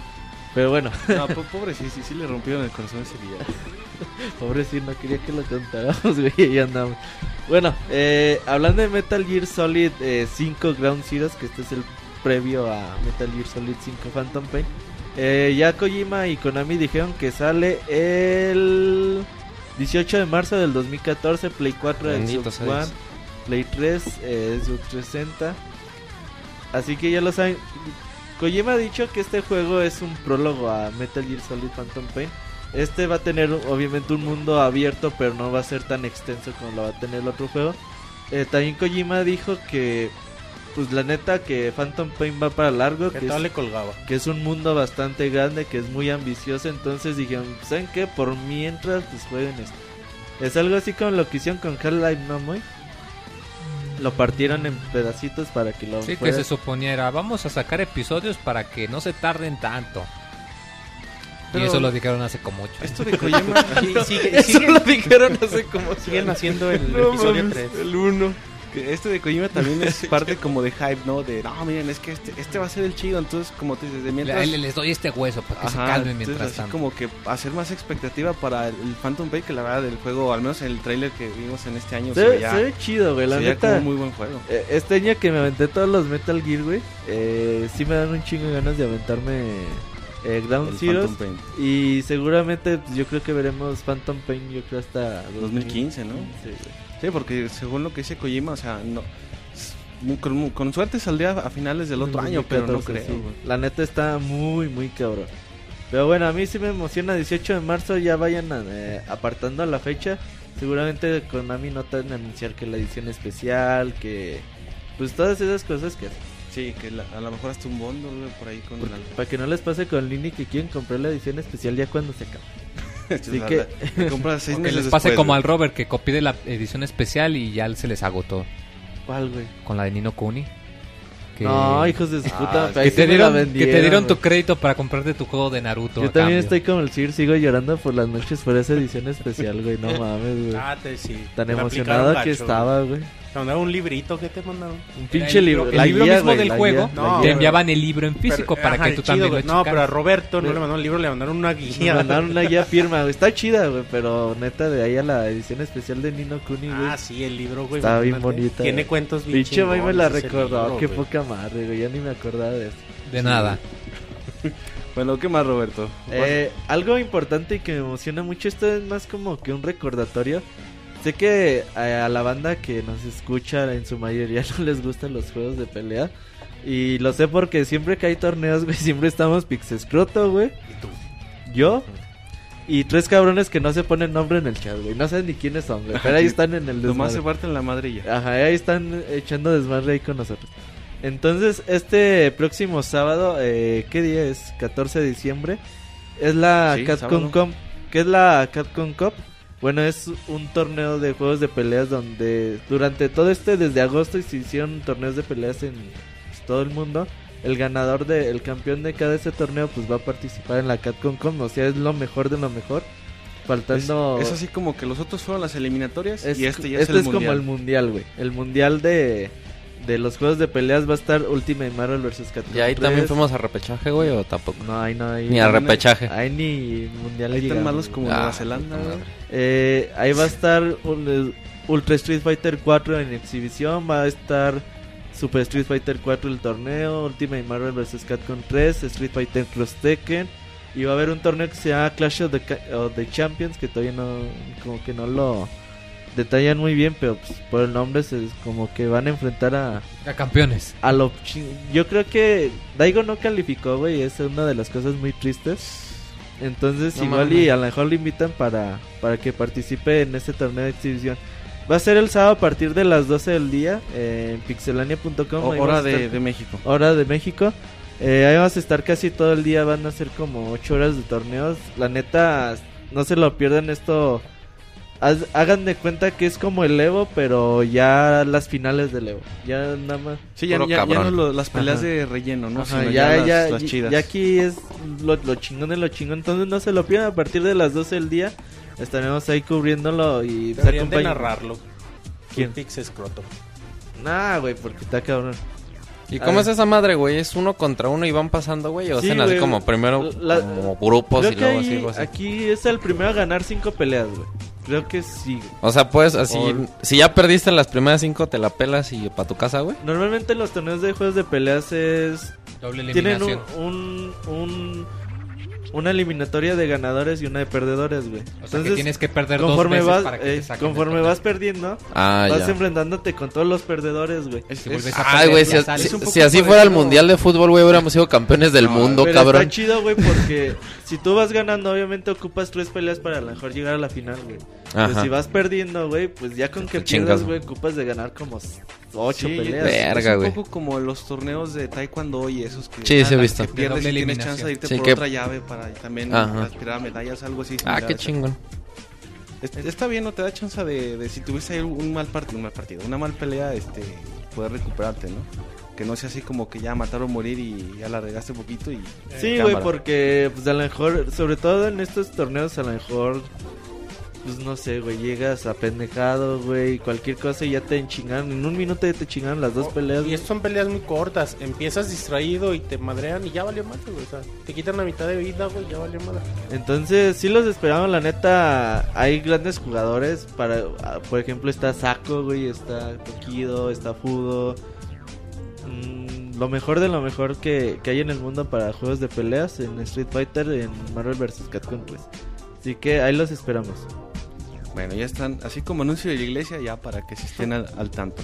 Pero bueno, *laughs* No, po- pobre, sí, sí, sí le rompieron el corazón ese día. *laughs* pobre sí, no quería que lo contáramos, *laughs* güey, y andamos. Bueno, eh, hablando de Metal Gear Solid eh, 5 Ground Zeroes, que este es el previo a Metal Gear Solid 5 Phantom Pain. Eh, ya Kojima y Konami dijeron que sale el 18 de marzo del 2014, Play 4 de Bendito Xbox One. Play 3, eh, Xbox 360. Así que ya lo saben. Kojima ha dicho que este juego es un prólogo a Metal Gear Solid Phantom Pain. Este va a tener obviamente un mundo abierto, pero no va a ser tan extenso como lo va a tener el otro juego. Eh, también Kojima dijo que, pues la neta, que Phantom Pain va para largo, Que es, le colgaba. que es un mundo bastante grande, que es muy ambicioso. Entonces dijeron, ¿saben qué? Por mientras, pues jueguen esto. Es algo así como lo que hicieron con Half-Life, ¿no, muy? Lo partieron en pedacitos para que lo Sí, que se suponía era, vamos a sacar episodios para que no se tarden tanto. Pero- y eso lo dijeron hace como ocho. Esto de Kojima. *laughs* Sí, *laughs* sigue- Eso siguen, lo dijeron hace como siguen haciendo el No episodio mames, 3. El 1. Este de Kojima también es *laughs* parte como de hype, ¿no? De, no, miren, es que este, este va a ser el chido. Entonces, como te dices, de mientras... Le- le- les doy este hueso para que se calmen entonces mientras así tanto. como que hacer más expectativa para el Phantom Pain que la verdad del juego, al menos en el trailer que vimos en este año, Se, se ve- veía, se ve chido, güey. La se neta, como muy buen juego. eh, este año que me aventé todos los Metal Gear, güey, eh, sí me dan un chingo de ganas de aventarme eh, Ground El Zeroes. Phantom Pain. Y seguramente pues, yo creo que veremos Phantom Pain, yo creo hasta 2015, ¿no? Sí, güey. Sí, porque según lo que dice Kojima, o sea, no... Con, con suerte saldría a finales del otro año, pero no 2014, creo. sí. La neta está muy, muy cabrón. Pero bueno, a mí sí me emociona. 18 de marzo ya vayan eh, apartando la fecha. Seguramente Konami no van a anunciar que la edición especial, que... Pues todas esas cosas que hacen. Sí, que la- a lo mejor hasta un güey, por ahí con la... Para que no les pase con Lini que quieren comprar la edición especial ya cuando se acabe. *laughs* Así que- seis *laughs* meses les pase después, como güey. al Robert que copie la edición especial y ya se les agotó ¿Cuál, güey? con la de Nino Kuni. Que, No, hijos de su Ah, puta. que te, dieron, que te vendieron, dieron tu crédito para comprarte tu juego de Naruto. Yo también cambio. estoy como el Sir, sigo llorando por las noches por esa edición especial, güey. No *laughs* mames, güey. Ah, te, sí. Tan emocionado que gacho, estaba, güey. güey. Te mandaron un librito que te mandaron. Un pinche el libro. El libro guía, mismo güey, del juego. guía, No. Te enviaban el libro en físico Pero, para ajá, que tú chido, también lo güey. No, pero a Roberto no le mandaron un libro, le mandaron una guía. mandaron una guía firma, güey. Está chida, güey. Pero neta, de ahí a la edición especial de Nino Kuni, güey. Ah, sí, el libro, güey. Está bien bonita. Tiene cuentos bien Pinche May me la libro, Qué güey. poca madre, güey. Ya ni me acordaba de eso. De nada. *laughs* Bueno, ¿qué más, Roberto? Eh, algo importante y que me emociona mucho, esto es más como que un recordatorio. Sé que eh, a la banda que nos escucha en su mayoría *laughs* no les gustan los juegos de pelea. Y lo sé porque siempre que hay torneos, güey, *laughs* siempre estamos Pixescroto, güey. Yo. Y tres cabrones que no se ponen nombre en el chat, güey. No saben ni quiénes son, güey. Pero ahí *laughs* están en el Nomás se desmadre. parten la madre y ya. Ajá, ahí están echando desmadre ahí con nosotros. Entonces, este próximo sábado, eh, ¿qué día es? 14 de diciembre. Es la Sí, Capcom sábado. Cup. ¿Qué es la Capcom Cup? Bueno, es un torneo de juegos de peleas donde durante todo este, desde agosto, se hicieron torneos de peleas en pues, todo el mundo. El ganador, de, el campeón de cada ese torneo, pues va a participar en la Capcom Cup. O sea, es lo mejor de lo mejor. Faltando... Es, es así como que los otros fueron las eliminatorias Es- y este ya este es el como mundial. el mundial, güey. El mundial de, de los juegos de peleas va a estar Ultimate Marvel vs. Capcom ¿Y ahí 3. también fuimos a repechaje, güey, o tampoco? No, ahí no hay. Ni a repechaje. Ahí ni mundial Ahí están malos como güey. Ah, Nueva Zelanda. Eh, ahí va a estar un- Ultra Street Fighter 4 en exhibición. Va a estar Super Street Fighter 4 el torneo. Ultimate Marvel vs. Capcom 3. Street Fighter Cross Tekken. Y va a haber un torneo que se llama Clash of the, Ca- of the Champions. Que todavía no. Como que no lo detallan muy bien. Pero pues, por el nombre, se, como que van a enfrentar a. A campeones. A lo Yo creo que Daigo no calificó, güey. Es una de las cosas muy tristes. Entonces, No igual mames. y a lo mejor lo invitan para, para que participe en este torneo de exhibición. Va a ser el sábado a partir de las 12 del día eh, en pixelania.com. Hora de, estar- de México. hora de México. Eh, ahí vamos a estar casi todo el día. Van a ser como 8 horas de torneos. La neta, no se lo pierdan esto. Haz- hagan de cuenta que es como el Evo, pero ya las finales del Evo. Ya nada más. Sí, ya, ya, ya no lo- las peleas Ajá. de relleno, ¿no? Ajá, Sino ya, las, ya, las ya- chidas. ya aquí es lo, lo chingón de lo chingón. Entonces no se lo pierdan a partir de las 12 del día. Estaremos ahí cubriéndolo y se de narrarlo. ¿Quién? Pix Escroto. Nah, güey, porque está cabrón. ¿Y cómo es esa madre, güey? ¿Es uno contra uno y van pasando, güey? ¿O Sí, hacen así güey. como primero La- como grupos Creo y luego ahí- así, aquí es el primero a ganar cinco peleas, güey. Creo que sí. O sea, pues así... O- Si ya perdiste las primeras cinco, te la pelas y para tu casa, güey. Normalmente los torneos de juegos de peleas es Doble tienen un, eliminación. un, un- una eliminatoria de ganadores y una de perdedores, güey. O sea, que tienes que perder dos conforme veces vas, para que te eh, saquen conforme vas perdiendo, Ah, vas ya. enfrentándote con todos los perdedores, güey. Es- a Ay, perder, güey, si, si- si así fuera el mundial de fútbol, güey, hubiéramos sido campeones del No, mundo, Pero cabrón. está chido, güey, porque *laughs* si tú vas ganando, obviamente ocupas tres peleas para a lo mejor llegar a la final, güey. Pero si vas perdiendo, güey, pues ya con que chingas, pierdas, güey, ocupas de ganar como ocho Sí, peleas. Ver- Verga, es güey. un poco como los torneos de taekwondo y esos que, Sí, sí, he Ah, visto. de que pierdes doble y tienes chance de irte Sí, por que- otra llave para también Ajá. aspirar a medallas, algo así. Ah, qué chingón. Es- Está bien, no te da chance de, de si tuviste ahí un mal partido, un mal partido, una mal pelea, este, poder recuperarte, ¿no? Que no sea así como que ya matar o morir y ya la regaste un poquito y... Sí, güey, porque pues a lo mejor, sobre todo en estos torneos, a lo mejor, pues no sé, güey, llegas apendejado, güey, cualquier cosa y ya te enchingaron. En un minuto ya te chingaron las dos peleas. Y son peleas muy cortas. Empiezas distraído y te madrean y ya valió madre, güey. O sea, te quitan la mitad de vida, güey, ya valió madre. Entonces, sí los esperamos, la neta. Hay grandes jugadores. para ah, Por ejemplo, está Sako, güey. Está Tokido, está Fudo. Mm, lo mejor de lo mejor que, que hay en el mundo para juegos de peleas en Street Fighter, en Marvel vs. Capcom 3. Así que ahí los esperamos. Bueno, ya están, así como anuncio de la iglesia, ya para que se estén al, al tanto.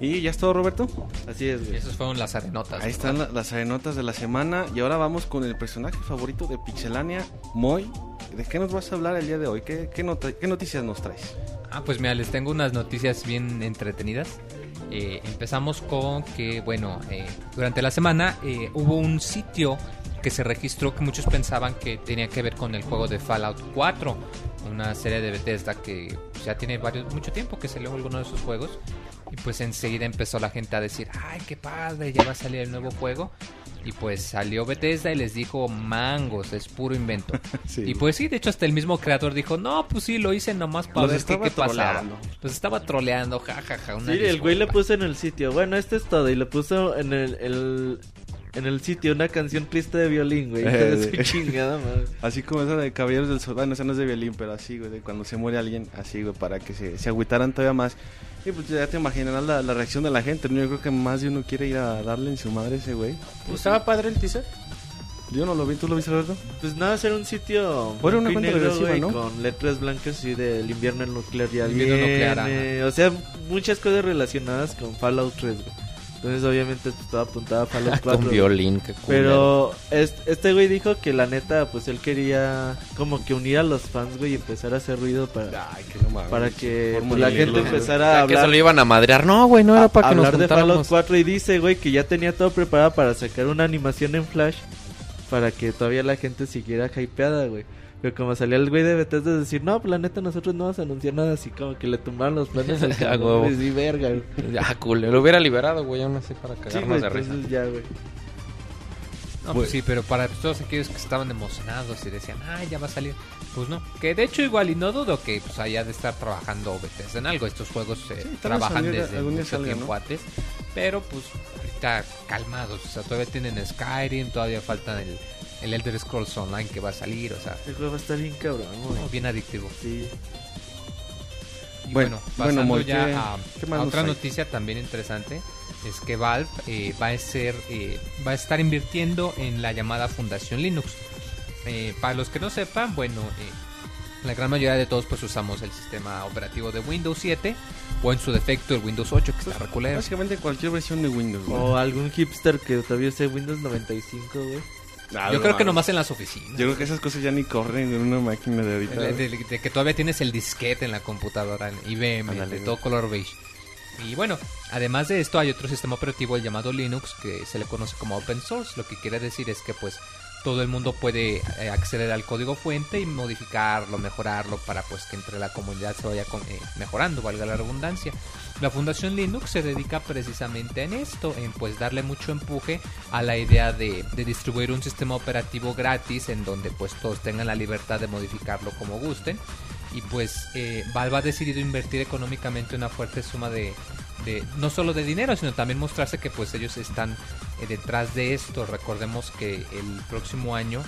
¿Y ya es todo, Roberto? Así es, güey. esos fueron las arenotas. Ahí están la- las arenotas de la semana y ahora vamos con el personaje favorito de Pixelania, Moy. ¿De qué nos vas a hablar el día de hoy? ¿Qué, qué, nota- qué noticias nos traes? Ah, pues mira, les tengo unas noticias bien entretenidas. Eh, empezamos con que, bueno, eh, durante la semana eh, hubo un sitio que se registró que muchos pensaban que tenía que ver con el juego de Fallout 4, una serie de Bethesda que ya tiene varios, mucho tiempo que salió alguno de sus juegos. Y pues enseguida empezó la gente a decir, ay, qué padre, ya va a salir el nuevo juego. Y pues salió Bethesda y les dijo, mangos, es puro invento. *laughs* Sí. Y pues sí, de hecho hasta el mismo creador dijo, no, pues sí, lo hice nomás para Los ver qué, qué pasaba. Los estaba troleando, jajaja. una Sí, el güey le puso en el sitio. Bueno, esto es todo. Y le puso en el. el- en el sitio una canción triste de violín, güey. De su chingada madre. *laughs* Así como esa de Caballeros del Sol, bueno, esa no es de violín, pero así, güey, de cuando se muere alguien, así, güey, para que se, se agüitaran todavía más. Y pues ya te imaginarás la, la reacción de la gente, ¿no? Yo creo que más de uno quiere ir a darle en su madre a ese güey. ¿Estaba padre el teaser? Yo no lo vi, ¿tú lo viste, Roberto? Pues nada, hacer un sitio. Fuera una y cuenta negro, regresiva, ¿no? Con letras blancas y del invierno nuclear invierno viene. nuclear, O sea, muchas cosas relacionadas con Fallout 3, güey. Entonces, obviamente, pues, estaba apuntada a Fallout *laughs* 4. Con violín, qué. Pero es- este güey dijo que la neta, pues él quería como que unir a los fans, güey, y empezar a hacer ruido para, Ay, que no mames. para que pues, la gente empezara O a sea, que se hablar, lo iban a madrear. No, güey, no era para que nos hablar de Fallout juntáramos. 4 y dice, güey, que ya tenía todo preparado para sacar una animación en Flash para que todavía la gente siguiera hypeada, güey. Pero como salía el güey de Bethesda decir, no, pues la neta nosotros no vamos a anunciar nada así como que le tumbaron los planes al *laughs* A cabrón, sí, verga, güey. Ya, *laughs* culero. Lo hubiera liberado, güey, aún así para Sí, cagarnos güey, de risa. entonces ya, güey. No, pues sí, pero para todos aquellos que estaban emocionados y decían, ah, ya va a salir. Pues no. Que de hecho, igual, y no dudo que pues haya de estar trabajando Bethesda en algo. Estos juegos se tal vez trabajan saliera- desde mucho salga, tiempo ¿no? antes. Pero pues ahorita calmados. O sea, todavía tienen Skyrim, todavía falta el, el Elder Scrolls Online que va a salir. O sea, El juego va a estar bien cabrón, güey. no, bien adictivo. Sí. Y Bueno, bueno, bueno, pasando Moy, ya ¿qué- a, qué otra noticia también interesante es que Valve eh, va a ser eh, va a estar invirtiendo en la llamada Fundación Linux. Eh, para los que no sepan, bueno, eh, la gran mayoría de todos pues usamos el sistema operativo de Windows 7 o en su defecto el Windows 8 que está reculero. Básicamente cualquier versión de Windows, güey. O algún hipster que todavía use Windows 95, güey. Yo no creo que nomás en las oficinas. Yo creo que esas cosas ya ni corren en una máquina de ahorita. De, güey. de- de que todavía tienes el disquete en la computadora, en IBM, de todo color beige. Y bueno, además de esto hay otro sistema operativo el llamado Linux que se le conoce como open source. Lo que quiere decir es que pues todo el mundo puede eh, acceder al código fuente y modificarlo, mejorarlo para pues que entre la comunidad se vaya con- eh, mejorando, valga la redundancia. La Fundación Linux se dedica precisamente en esto, en pues darle mucho empuje a la idea de, de distribuir un sistema operativo gratis en donde pues todos tengan la libertad de modificarlo como gusten. Y pues eh, Valve ha decidido invertir económicamente una fuerte suma de, de- no solo de dinero, sino también mostrarse que pues ellos están eh, detrás de esto. Recordemos que el próximo año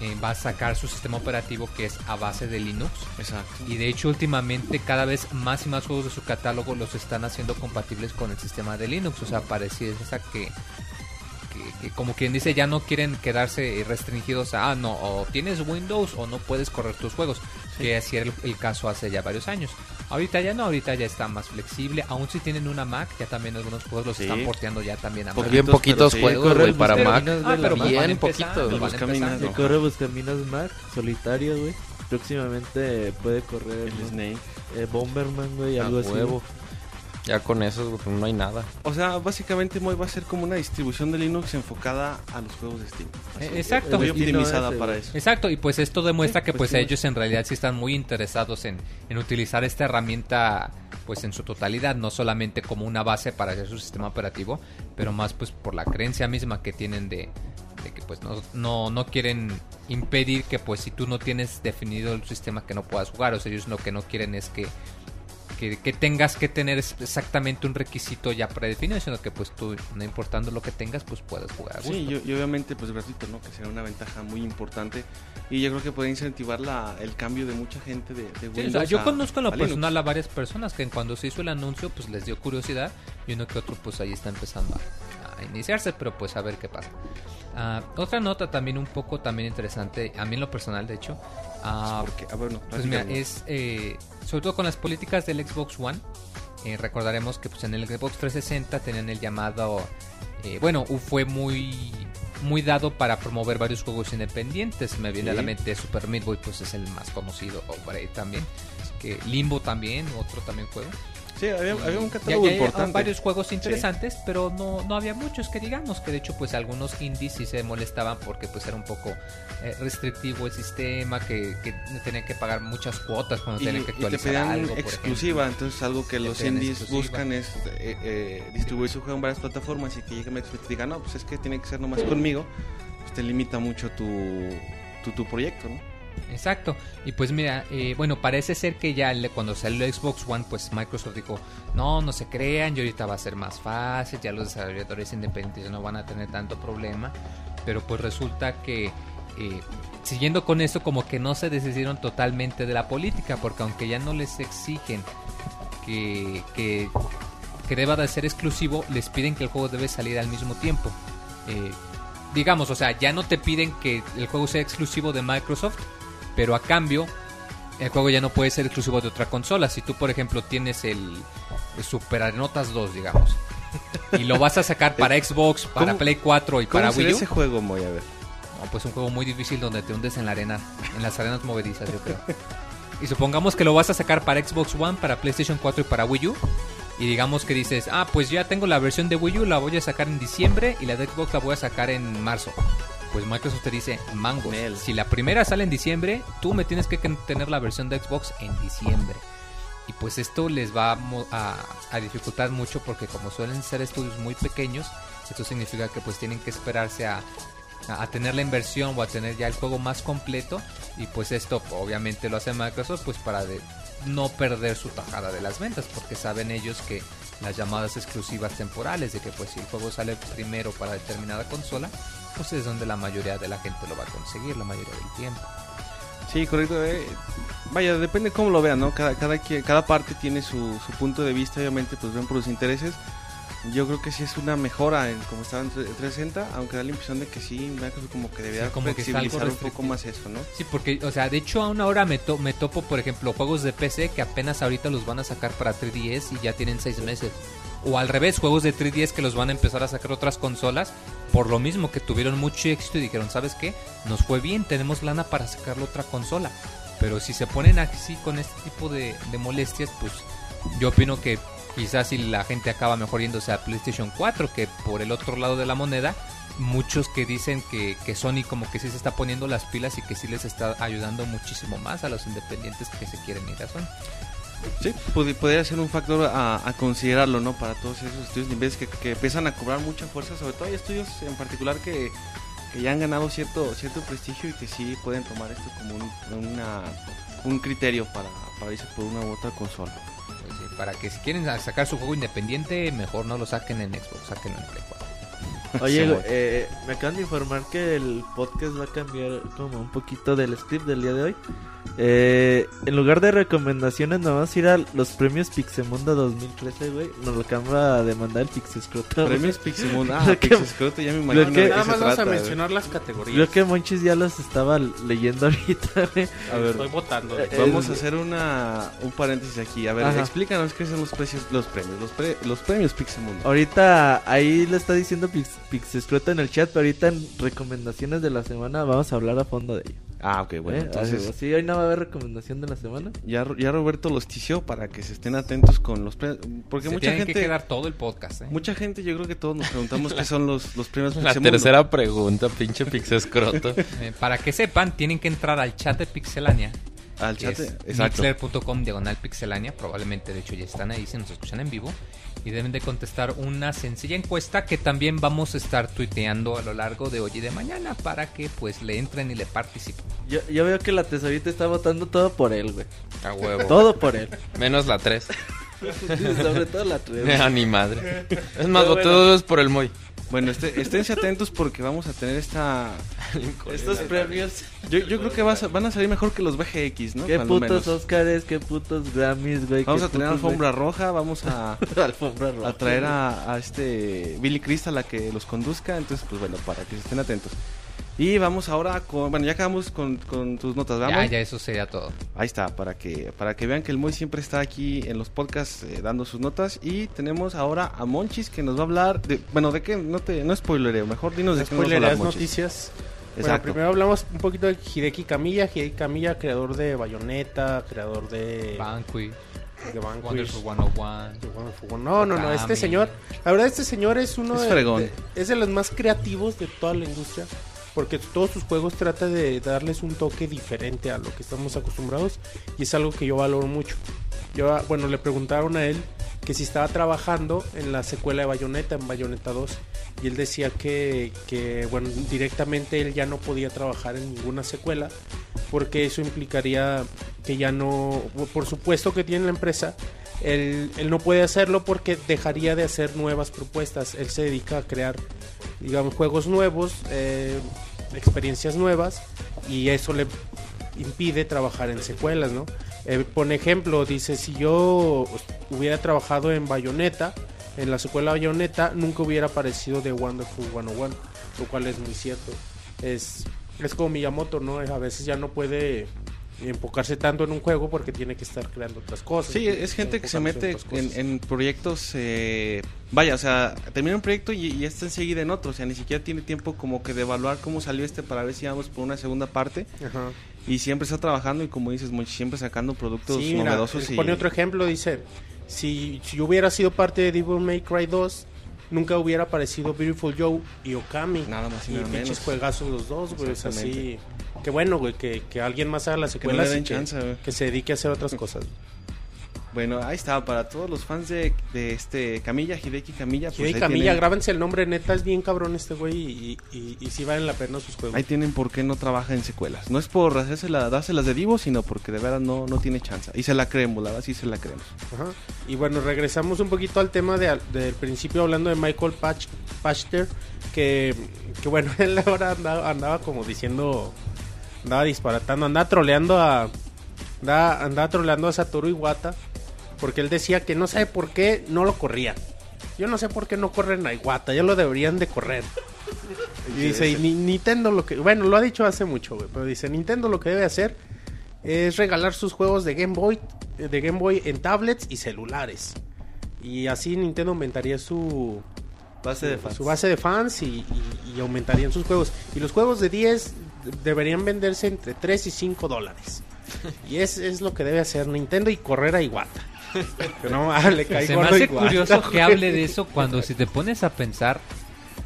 eh, va a sacar su sistema operativo que es a base de Linux. Exacto. Y de hecho últimamente cada vez más y más juegos de su catálogo los están haciendo compatibles con el sistema de Linux. O sea, pareciera que, que que como quien dice ya no quieren quedarse restringidos a, ah, no, o tienes Windows o no puedes correr tus juegos, que así era el, el, caso hace ya varios años. Ahorita ya no, ahorita ya está más flexible, aún si tienen una Mac, ya también algunos juegos los están porteando ya también a Mac. Bien poquitos juegos güey, para Mac. Ah, pero bien poquitos. Buscaminas, no. corre Buscaminas Mac, solitario, güey. Próximamente puede correr el Snake, eh, Bomberman, güey, algo así. Ya con eso no hay nada. O sea, básicamente Moy va a ser como una distribución de Linux enfocada a los juegos de Steam. Eh, exacto. Muy optimizada para eso. Exacto, y pues esto demuestra que pues, pues ellos en realidad sí están muy interesados en, en utilizar esta herramienta pues en su totalidad, no solamente como una base para hacer su sistema operativo, pero más pues por la creencia misma que tienen de, de que pues no, no, no quieren impedir que pues si tú no tienes definido el sistema que no puedas jugar, o sea, ellos lo que no quieren es que que, tengas que tener exactamente un requisito ya predefinido, sino que pues tú, no importando lo que tengas, pues puedes jugar a gusto. Sí, y, obviamente pues gratuito, ¿no? Que será una ventaja muy importante y yo creo que puede incentivar la, el cambio de mucha gente de, Windows Yo conozco en lo personal a varias personas que cuando se hizo el anuncio pues les dio curiosidad y uno que otro pues ahí está empezando a, iniciarse, pero pues a ver qué pasa. Ah, otra nota también un poco también interesante, a mí en lo personal de hecho, uh, ah, bueno, pues mira, es eh, sobre todo con las políticas del Xbox One. Eh, recordaremos que pues, en el Xbox 360 tenían el llamado, eh, bueno, fue muy muy dado para promover varios juegos independientes. Me viene a la mente Super Meat Boy, pues es el más conocido, o también, que Limbo también, otro también juego. Sí, había, un catálogo importante. varios juegos interesantes, pero no, no había muchos que digamos, que de hecho pues algunos indies sí se molestaban porque pues era un poco eh, restrictivo el sistema, que, que tenían que pagar muchas cuotas cuando tenían que actualizar algo. exclusiva, entonces algo que los indies buscan es eh, eh, distribuir su juego en varias plataformas y que lleguen y te digan, no, pues es que tiene que ser nomás conmigo, pues te limita mucho tu, tu, tu proyecto, ¿no? Exacto. Y pues mira, eh, bueno, parece ser que ya cuando salió Xbox One, pues Microsoft dijo, no, no se crean, y ahorita va a ser más fácil, ya los desarrolladores independientes no van a tener tanto problema. Pero pues resulta que, eh, siguiendo con eso, como que no se decidieron totalmente de la política, porque aunque ya no les exigen que, que, que deba de ser exclusivo, les piden que el juego debe salir al mismo tiempo. Eh, digamos, o sea, ya no te piden que el juego sea exclusivo de Microsoft, pero a cambio el juego ya no puede ser exclusivo de otra consola. Si tú, por ejemplo, tienes el, Super Arenotas 2, digamos, y lo vas a sacar para *laughs* Xbox, para Play 4 y para Wii U. ese juego, voy a ver? No, pues un juego muy difícil donde te hundes en la arena, en las arenas movedizas, yo creo. Y supongamos que lo vas a sacar para Xbox One, para PlayStation 4 y para Wii U. Y digamos que dices, ah, pues ya tengo la versión de Wii U, la voy a sacar en diciembre y la de Xbox la voy a sacar en marzo pues Microsoft te dice, mango, si la primera sale en diciembre, tú me tienes que tener la versión de Xbox en diciembre. Y pues esto les va a, a, dificultar mucho porque como suelen ser estudios muy pequeños, esto significa que pues tienen que esperarse a, a, tener la inversión o a tener ya el juego más completo. Y pues esto obviamente lo hace Microsoft pues para de, no perder su tajada de las ventas porque saben ellos que las llamadas exclusivas temporales de que pues si el juego sale primero para determinada consola pues es donde la mayoría de la gente lo va a conseguir la mayoría del tiempo. Sí, correcto. Eh. Vaya, depende cómo lo vean, ¿no? Cada, cada, cada parte tiene su, su punto de vista, obviamente, pues ven por los intereses. Yo creo que sí es una mejora en como estaba en 360, aunque da la impresión de que sí, como que debería como flexibilizar un poco más eso, ¿no? Sí, porque, o sea, de hecho, a una hora me, me topo, por ejemplo, juegos de PC que apenas ahorita los van a sacar para 3DS y ya tienen 6 meses. O al revés, juegos de 3DS que los van a empezar a sacar otras consolas por lo mismo que tuvieron mucho éxito y dijeron, ¿sabes qué? Nos fue bien, tenemos lana para sacarle otra consola. Pero si se ponen así con este tipo de, molestias, pues yo opino que quizás si la gente acaba mejor yéndose a PlayStation 4, que por el otro lado de la moneda, muchos que dicen que, que, Sony como que sí se está poniendo las pilas y que sí les está ayudando muchísimo más a los independientes que se quieren ir a Sony. Sí, podría ser un factor a, considerarlo, ¿no? Para todos esos estudios niveles que, que, empiezan a cobrar mucha fuerza, sobre todo hay estudios en particular que, ya han ganado cierto cierto prestigio y que sí pueden tomar esto como un, una, un criterio para, para irse por una u otra consola. Pues para que si quieren sacar su juego independiente, mejor no lo saquen en Xbox, saquenlo en Play 4. *laughs* Oye, eh, me acaban de informar que el podcast va a cambiar como un poquito del script del día de hoy. Eh, en lugar de recomendaciones, nos vamos a ir a los premios Pixemundo 2013, güey. Nos lo acaba de mandar el Pixescroto. Premios Pixemoon. Ah, *laughs* Pixescroto, ya me imagino que- Nada más vamos a mencionar las categorías. Creo que Monchis ya los estaba leyendo *laughs* ahorita, güey. A ver, Estoy votando. Eh, Vamos a hacer una un paréntesis aquí. A ver, Ajá. explícanos qué son los precios, los premios, los, pre- los premios Pixemundo. Ahorita ahí le está diciendo Pix, Pixescroto en el chat, pero ahorita en recomendaciones de la semana vamos a hablar a fondo de ello. Ah, ok, bueno, ¿Eh? entonces sí, hoy no va a haber recomendación de la semana. ya, ya Roberto los tició para que se estén atentos con los premios. Porque Se mucha tienen gente, que quedar todo el podcast, ¿eh? mucha gente, yo creo que todos nos preguntamos *laughs* qué son los, los premios La Pixemundo. tercera pregunta, pinche pixescroto. *laughs* Eh, para que sepan, tienen que entrar al chat de Pixelania. Al chat, exacto. mixler.com diagonal pixelania. Probablemente, de hecho, ya están ahí si nos escuchan en vivo. Y deben de contestar una sencilla encuesta que también vamos a estar tuiteando a lo largo de hoy y de mañana para que pues le entren y le participen. Yo, yo veo que la tesorita está votando todo por él, güey. A huevo. Todo por él. Menos la 3. *laughs* Sobre todo la tres. A *laughs* ni madre. Es más, Pero voté bueno. dos veces por el Moy. Bueno, este, esténse atentos porque vamos a tener esta... *laughs* Estos premios. Yo, yo creo que vas a- van a salir mejor que los VGX, ¿no? Qué Cuando putos menos. Oscars, qué putos Grammys, güey. Vamos a tener alfombra roja, vamos a... alfombra roja. a traer a, a este Billy Crystal a que los conduzca. Entonces, pues bueno, para que estén atentos. Y vamos ahora con. Bueno, ya acabamos con, con tus notas, Ya, ¿vamos? ya, eso sería todo. Ahí está, para que, para que vean que el Moy siempre está aquí en los podcasts eh, dando sus notas. Y tenemos ahora a Monchis que nos va a hablar de. Bueno, de qué, no te, no spoilereo, mejor dinos de qué nos va a Spoileras hablar, Monchis. noticias. Bueno, Exacto. primero hablamos un poquito de Hideki Kamiya. Hideki Kamiya, creador de Bayonetta, creador de, Banqui, de Vanquish. Wonderful 101. de Wonderful One. No, no, no. Este señor, la verdad, este señor es uno Es de, fregón. de- es de los más creativos de toda la industria. Porque todos sus juegos trata de darles un toque diferente a lo que estamos acostumbrados. Y es algo que yo valoro mucho. Yo, bueno, le preguntaron a él que si estaba trabajando en la secuela de Bayonetta, en Bayonetta 2. Y él decía que, que, bueno, directamente él ya no podía trabajar en ninguna secuela. Porque eso implicaría que ya no, por supuesto que tiene la empresa, él, él no puede hacerlo porque dejaría de hacer nuevas propuestas. Él se dedica a crear, digamos, juegos nuevos, eh, experiencias nuevas, y eso le impide trabajar en secuelas, ¿no? Eh, por ejemplo, dice, si yo hubiera trabajado en Bayonetta, en la secuela Bayonetta, nunca hubiera aparecido de Wonderful 101, lo cual es muy cierto. Es, es como Miyamoto, ¿no? A veces ya no puede enfocarse tanto en un juego porque tiene que estar creando otras cosas. Sí, es gente que se mete en proyectos. eh, vaya, o sea, termina un proyecto y, está enseguida en otro. O sea, ni siquiera tiene tiempo como que de evaluar cómo salió este para ver si vamos por una segunda parte. Ajá. Y siempre está trabajando y como dices, siempre sacando productos Sí, mira, novedosos. él y... pone otro ejemplo, dice, si, si yo hubiera sido parte de Devil May Cry 2, nunca hubiera aparecido Beautiful Joe y Okami. Nada más y y nada menos. juegazos los dos, güey, es así. Qué bueno, güey, que, que alguien más haga las secuelas den y que, chance, que se dedique a hacer otras cosas. Bueno, ahí está, para todos los fans de, de este Camilla, Hideki Camilla. Pues Hideki Camilla, tienen- grábense el nombre, neta, es bien cabrón este güey y, y, y sí valen la pena sus juegos. Ahí tienen por qué no trabaja en secuelas. No es por hacerse la, dárselas de divo, sino porque de verdad no, no tiene chance. Y se la creemos, la verdad sí se la creemos. Ajá. Y bueno, regresamos un poquito al tema de, del principio hablando de Michael Patch, Pachter, que, que bueno, *laughs* él ahora andaba, andaba como diciendo, andaba disparatando, andaba troleando a, andaba, andaba troleando a Satoru Iwata, porque él decía que no sabe por qué no lo corrían. Yo no sé por qué no corren a Iwata, ya lo deberían de correr. *laughs* Y dice, y ni- Nintendo lo que, bueno, lo ha dicho hace mucho, güey, pero dice, Nintendo lo que debe hacer es regalar sus juegos de Game Boy, de Game Boy en tablets y celulares. Y así Nintendo aumentaría su Base de fans. su base de fans y, y- y aumentarían sus juegos. Y los juegos de 10 deberían venderse entre 3 y 5 dólares. Y es, es lo que debe hacer Nintendo y correr a Iwata. Que no, ah, le Se me hace Iwata, curioso que *laughs* hable de eso cuando si te pones a pensar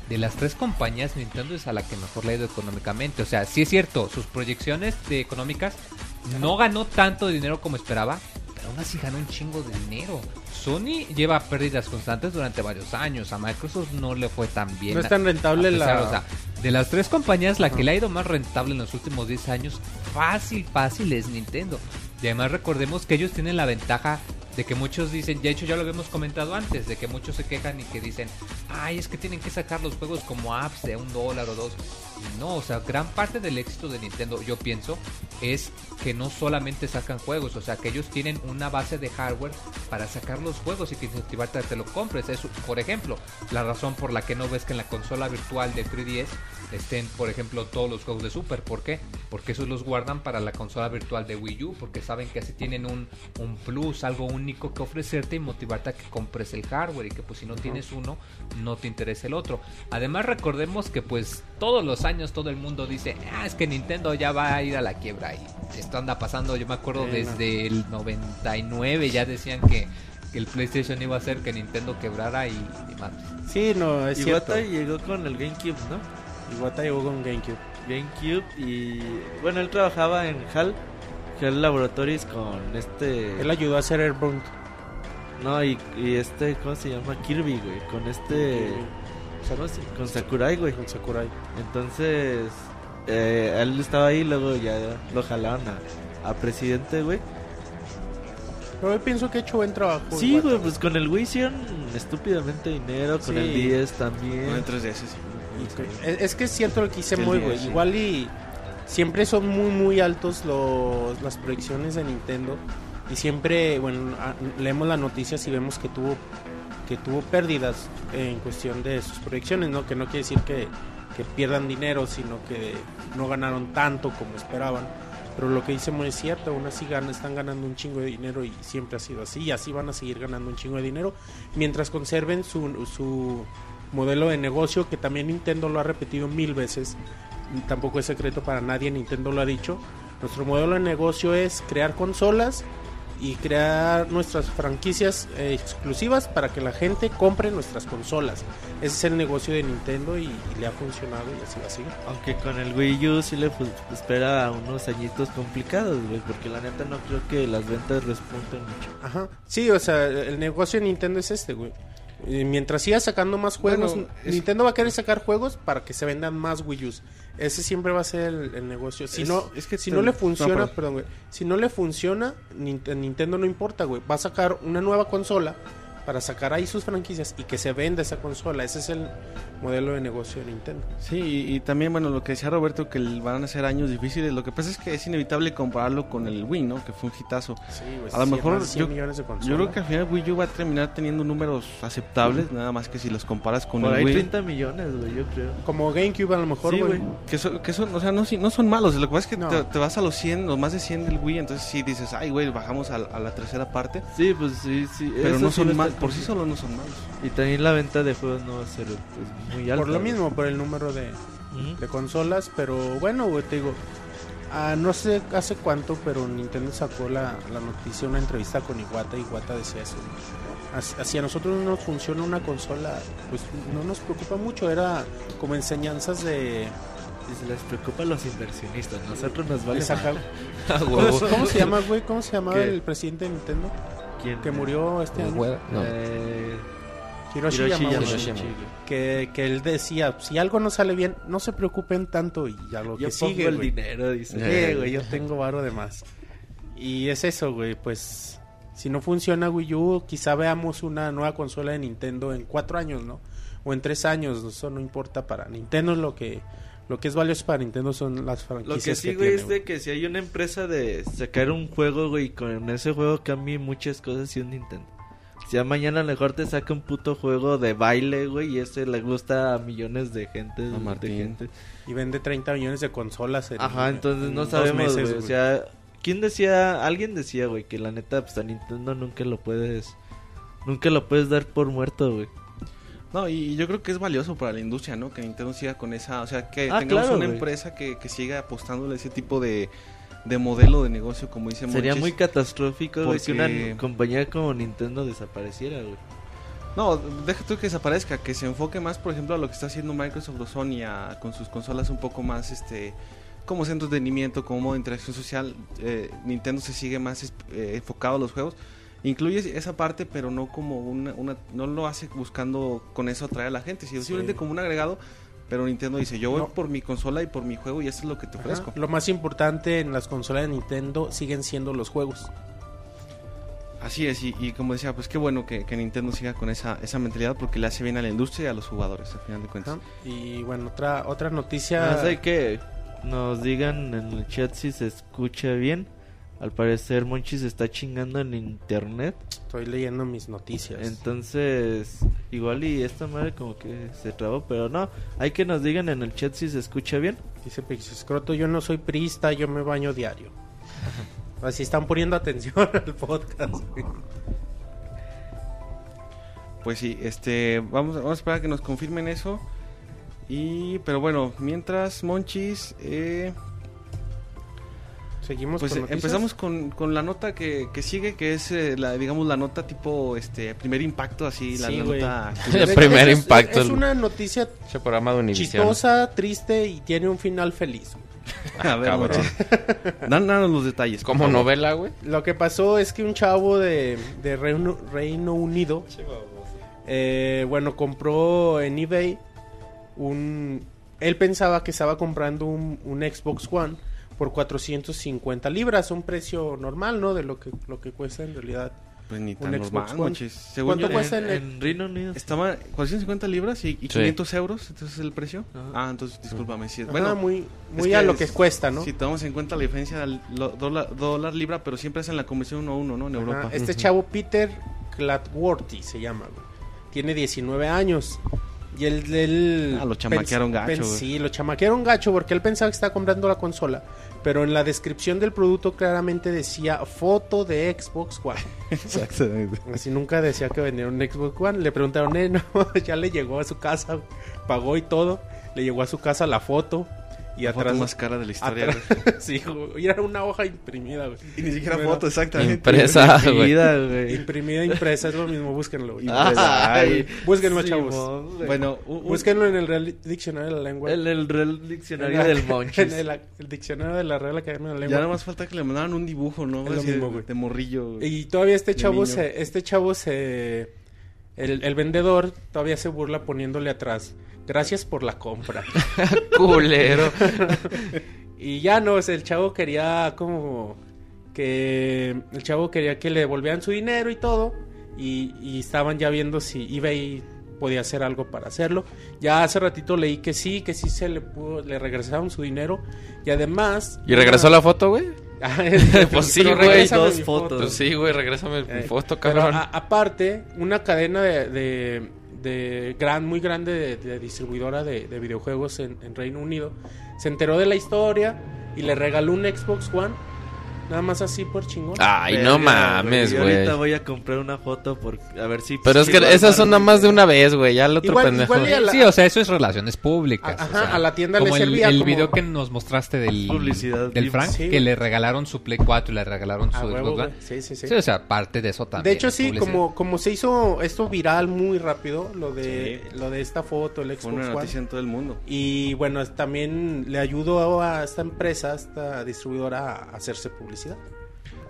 de las tres compañías Nintendo es a la que mejor le ha ido económicamente. O sea, sí es cierto, sus proyecciones de económicas no ganó tanto dinero como esperaba, aún así ganó un chingo de dinero. Sony lleva pérdidas constantes durante varios años. A Microsoft no le fue tan bien. No es tan rentable pesar, la... o sea, de las tres compañías, la que le ha ido más rentable en los últimos 10 años, fácil, fácil es Nintendo. Y además recordemos que ellos tienen la ventaja de que muchos dicen, de hecho ya lo habíamos comentado antes, de que muchos se quejan y que dicen, ay, es que tienen que sacar los juegos como apps de un dólar o dos. No, o sea, gran parte del éxito de Nintendo, yo pienso, es que no solamente sacan juegos, o sea, que ellos tienen una base de hardware para sacar los juegos y que incentivarte a que te lo compres. Es, por ejemplo, la razón por la que no ves que en la consola virtual de 3DS estén, por ejemplo, todos los juegos de Super. ¿Por qué? Porque esos los guardan para la consola virtual de Wii U, porque saben que así tienen un, un plus, algo único que ofrecerte y motivarte a que compres el hardware y que pues si no tienes uno, no te interesa el otro. Además recordemos que pues todos los años todo el mundo dice, ah, es que Nintendo ya va a ir a la quiebra y esto anda pasando, yo me acuerdo desde el 99 ya decían que, que el PlayStation iba a hacer que Nintendo quebrara y, y. Sí, no, es cierto. Iwata llegó con el GameCube, ¿no? Iwata llegó con GameCube. GameCube y bueno, él trabajaba en HAL, HAL Laboratories con este... Él ayudó a hacer Airbound. No, y, y este, ¿cómo se llama? Kirby, güey, con este... ¿cómo se- Con Sakurai, güey. Con Sakurai. Entonces, eh, él estaba ahí, luego ya lo jalaron a, a presidente, güey. Pero yo pienso que ha hecho buen trabajo. Sí, güey, pues con el Wii hicieron estúpidamente dinero, con Sí. el 10 Con también. el 3DS, sí. Es, que es cierto lo que dice El muy, güey. Igual y siempre son muy, muy altos los, las proyecciones de Nintendo. Y siempre, bueno, leemos las noticias y vemos que tuvo que tuvo pérdidas en cuestión de sus proyecciones, ¿no? Que no quiere decir que, que pierdan dinero, sino que no ganaron tanto como esperaban. Pero lo que dice muy es cierto, aún así ganan, están ganando un chingo de dinero y siempre ha sido así. Y así van a seguir ganando un chingo de dinero mientras conserven su, su modelo de negocio que también Nintendo lo ha repetido mil veces. Tampoco es secreto para nadie, Nintendo lo ha dicho. Nuestro modelo de negocio es crear consolas y crear nuestras franquicias eh, exclusivas para que la gente compre nuestras consolas. Ese es el negocio de Nintendo y, y le ha funcionado y así va a seguir. Aunque con el Wii U sí le espera unos añitos complicados, güey, porque la neta no creo que las ventas respunten mucho. Ajá. Sí, o sea, el negocio de Nintendo es este, güey. Y mientras siga sacando más juegos, Bueno, es- Nintendo va a querer sacar juegos para que se vendan más Wii U's. Ese siempre va a ser el, el negocio. Si Es- no, es que si te- no le funciona, perdón. perdón, güey. Si no le funciona, Nint- Nintendo no importa, güey. Va a sacar una nueva consola para sacar ahí sus franquicias y que se venda esa consola. Ese es el modelo de negocio de Nintendo. Sí, y, y también, bueno, lo que decía Roberto, que van a ser años difíciles. Lo que pasa es que es inevitable compararlo con el Wii, ¿no? Que fue un hitazo. Sí, güey. A lo cien- mejor más de 100 yo, millones de yo creo que al final Wii U va a terminar teniendo números aceptables, nada más que si los comparas con Por el ahí Wii. 30 millones, güey, yo creo. Como GameCube a lo mejor, Sí, güey. güey. Que, son, que son, o sea, no, si- no son malos. Lo que pasa es que No. te, te vas a los 100, los más de 100 del Wii, entonces sí dices, ay, güey, bajamos a, a la tercera parte. Sí, pues sí, sí. Pero eso no sí son malos, por sí solos no son malos. Y también la venta de juegos no va a ser pues, muy alta. Por lo mismo, por el número de, de consolas, pero bueno, güey, te digo, ah, no sé hace cuánto, pero Nintendo sacó la, la noticia, una entrevista con Iwata, y Iwata decía eso. ¿no? As- Así a nosotros no nos funciona una consola, pues no nos preocupa mucho, era como enseñanzas de... Se les preocupa a los inversionistas. Nosotros nos vale *laughs* ¿Cómo, se llama, güey? ¿Cómo se llamaba ¿Qué? el presidente de Nintendo? ¿Quién? Que murió este año. No. Eh, Hiroshi, Hiroshi Yamauchi. Que, que él decía, si algo no sale bien, no se preocupen tanto y ya lo Yo que pongo sigue, el güey. dinero, dice. Sí, güey, yo tengo varo de más. Y es eso, güey, pues si no funciona Wii U, quizá veamos una nueva consola de Nintendo en cuatro años, ¿no? O en tres años, eso no importa para Nintendo, lo que lo que es valioso para Nintendo son las Lo franquicias que sí, que güey, es de que si hay una empresa de sacar un juego, güey, y con ese juego cambie muchas cosas y un Nintendo. Si ya mañana a lo mejor te saca un puto juego de baile, güey, y ese le gusta a millones de gente. de Martín. gente. y vende 30 millones de consolas. en- Ajá, entonces en no sabemos, meses, güey. O sea, ¿quién decía? Alguien decía, güey, que la neta, pues a Nintendo nunca lo puedes. Nunca lo puedes dar por muerto, güey. No, y, yo creo que es valioso para la industria, ¿no? Que Nintendo siga con esa, o sea, que Ah, tengamos claro, una güey. empresa que, que siga apostándole a ese tipo de, de modelo de negocio, como dice Sería Monchis. muy catastrófico, güey, que Porque- una compañía como Nintendo desapareciera, güey. No, deja tú que desaparezca, que se enfoque más, por ejemplo, a lo que está haciendo Microsoft o Sony a- con sus consolas un poco más, este, como centros de entretenimiento, como modo de interacción social. Eh, Nintendo se sigue más eh, enfocado a los juegos. Incluye esa parte, pero no como una, una, no lo hace buscando con eso atraer a la gente, sino Sí. simplemente como un agregado. Pero Nintendo dice, yo voy No. por mi consola y por mi juego y esto es lo que te Ajá. ofrezco. Lo más importante en las consolas de Nintendo siguen siendo los juegos. Así es, y, y como decía, pues qué bueno que, que Nintendo siga con esa, esa mentalidad porque le hace bien a la industria y a los jugadores, al final de cuentas. Ajá. Y bueno, otra otra noticia. No sé que nos digan en el chat si se escucha bien. Al parecer Monchi se está chingando en internet. Estoy leyendo mis noticias. Entonces, igual y esta madre como que se trabó, pero no. Hay que nos digan en el chat si se escucha bien. Dice Pixescroto, yo no soy priista, yo me baño diario. *laughs* Así están poniendo atención *laughs* al podcast. Pues sí, este, vamos, vamos a esperar a que nos confirmen eso. Y, pero bueno, mientras, Monchis, eh, Seguimos pues con eh, empezamos con, con la nota que, que sigue, que es, eh, la, digamos, la nota tipo, este, primer impacto, así, la, Sí, la güey. nota *laughs* hecho, primer es- impacto. Es una noticia chistosa, triste y tiene un final feliz. *laughs* A ver, Cabrón. Dan- danos los detalles. Como novela, güey. Lo que pasó es que un chavo de, de Reino, Reino Unido, eh, bueno, compró en eBay un... Él pensaba que estaba comprando un, un Xbox One por 450 libras, un precio normal, ¿no? De lo que, lo que cuesta en realidad. Pues ni un tan Xbox normal, One. Monchis. Según ¿Cuánto yo, cuesta? En, el- en Reino Unido. Estaba 450 libras y, y 500 euros, entonces el precio. Ajá. Ah, entonces discúlpame. Sí, Ajá, bueno, muy, muy es a que lo que es- cuesta, ¿no? Si tomamos en cuenta la diferencia del lo- dólar, dólar libra, pero siempre hacen la conversión uno a uno, ¿no? En Ajá, Europa. Este chavo Peter Clatworthy se llama, güey. Tiene 19 años. Y él... él Ah, lo chamaquearon gacho. Sí, lo chamaquearon gacho porque él pensaba que estaba comprando la consola. Pero en la descripción del producto claramente decía foto de Xbox One. *laughs* Exactamente. Así nunca decía que vendía un Xbox One. Le preguntaron, eh, no, *laughs* ya le llegó a su casa, pagó y todo. Le llegó a su casa la foto. Y La foto atrás... más cara de la historia. atrás- *laughs* sí, güey, era una hoja imprimida, güey. Y ni siquiera Bueno, foto, exactamente. Impresa, güey. Vida, güey. *laughs* Imprimida, impresa, es lo mismo, búsquenlo. güey. Ay, Búsquenlo, chavos. güey. Bueno, un- Búsquenlo en el Real Diccionario de la Lengua. el, el Real Diccionario En la- del *laughs* Monchis. En el, el Diccionario de la Real Academia de la ya Lengua. nada más falta que le mandaran un dibujo, ¿no? Es lo mismo, güey. De morrillo. güey. Y todavía este chavo se, este chavo se, el, el vendedor todavía se burla poniéndole atrás. Gracias por la compra. *laughs* Culero. *laughs* y ya no, el chavo quería como que el chavo quería que le devolvieran su dinero y todo. Y, y estaban ya viendo si eBay podía hacer algo para hacerlo. Ya hace ratito leí que sí, que sí se le pudo, le regresaron su dinero. Y además. ¿Y regresó la foto, güey? *laughs* Pues sí, güey, dos mi fotos. foto. Pues sí, güey, regrésame mi Eh, foto, pero cabrón. a- aparte, una cadena de, de, de gran, muy grande de, distribuidora de, de videojuegos en Reino Unido se enteró de la historia y le regaló un Xbox One. Nada más así por chingón. Ay, Verga, no mames, güey. ahorita voy a comprar una foto por a ver si. Pero es que esas son nada más de una vez, güey. Ya el otro Igual- pendejo. igual y a la- Sí, o sea, eso es relaciones públicas. O ajá, sea, a la tienda le como el, servía el como- video que nos mostraste del, Publicidad, del. Frank, Sí, que güey. le regalaron su Play 4 y le regalaron su A Xbox huevo, One. güey. Sí, sí, sí. Sí, o sea, parte de eso también. De hecho, es sí, publicidad. como, como se hizo esto viral muy rápido, lo de, lo de esta foto, el Xbox Fue una One. noticia en todo el mundo. Y bueno, es- también le ayudó a esta empresa, a esta distribuidora, a hacerse publicidad.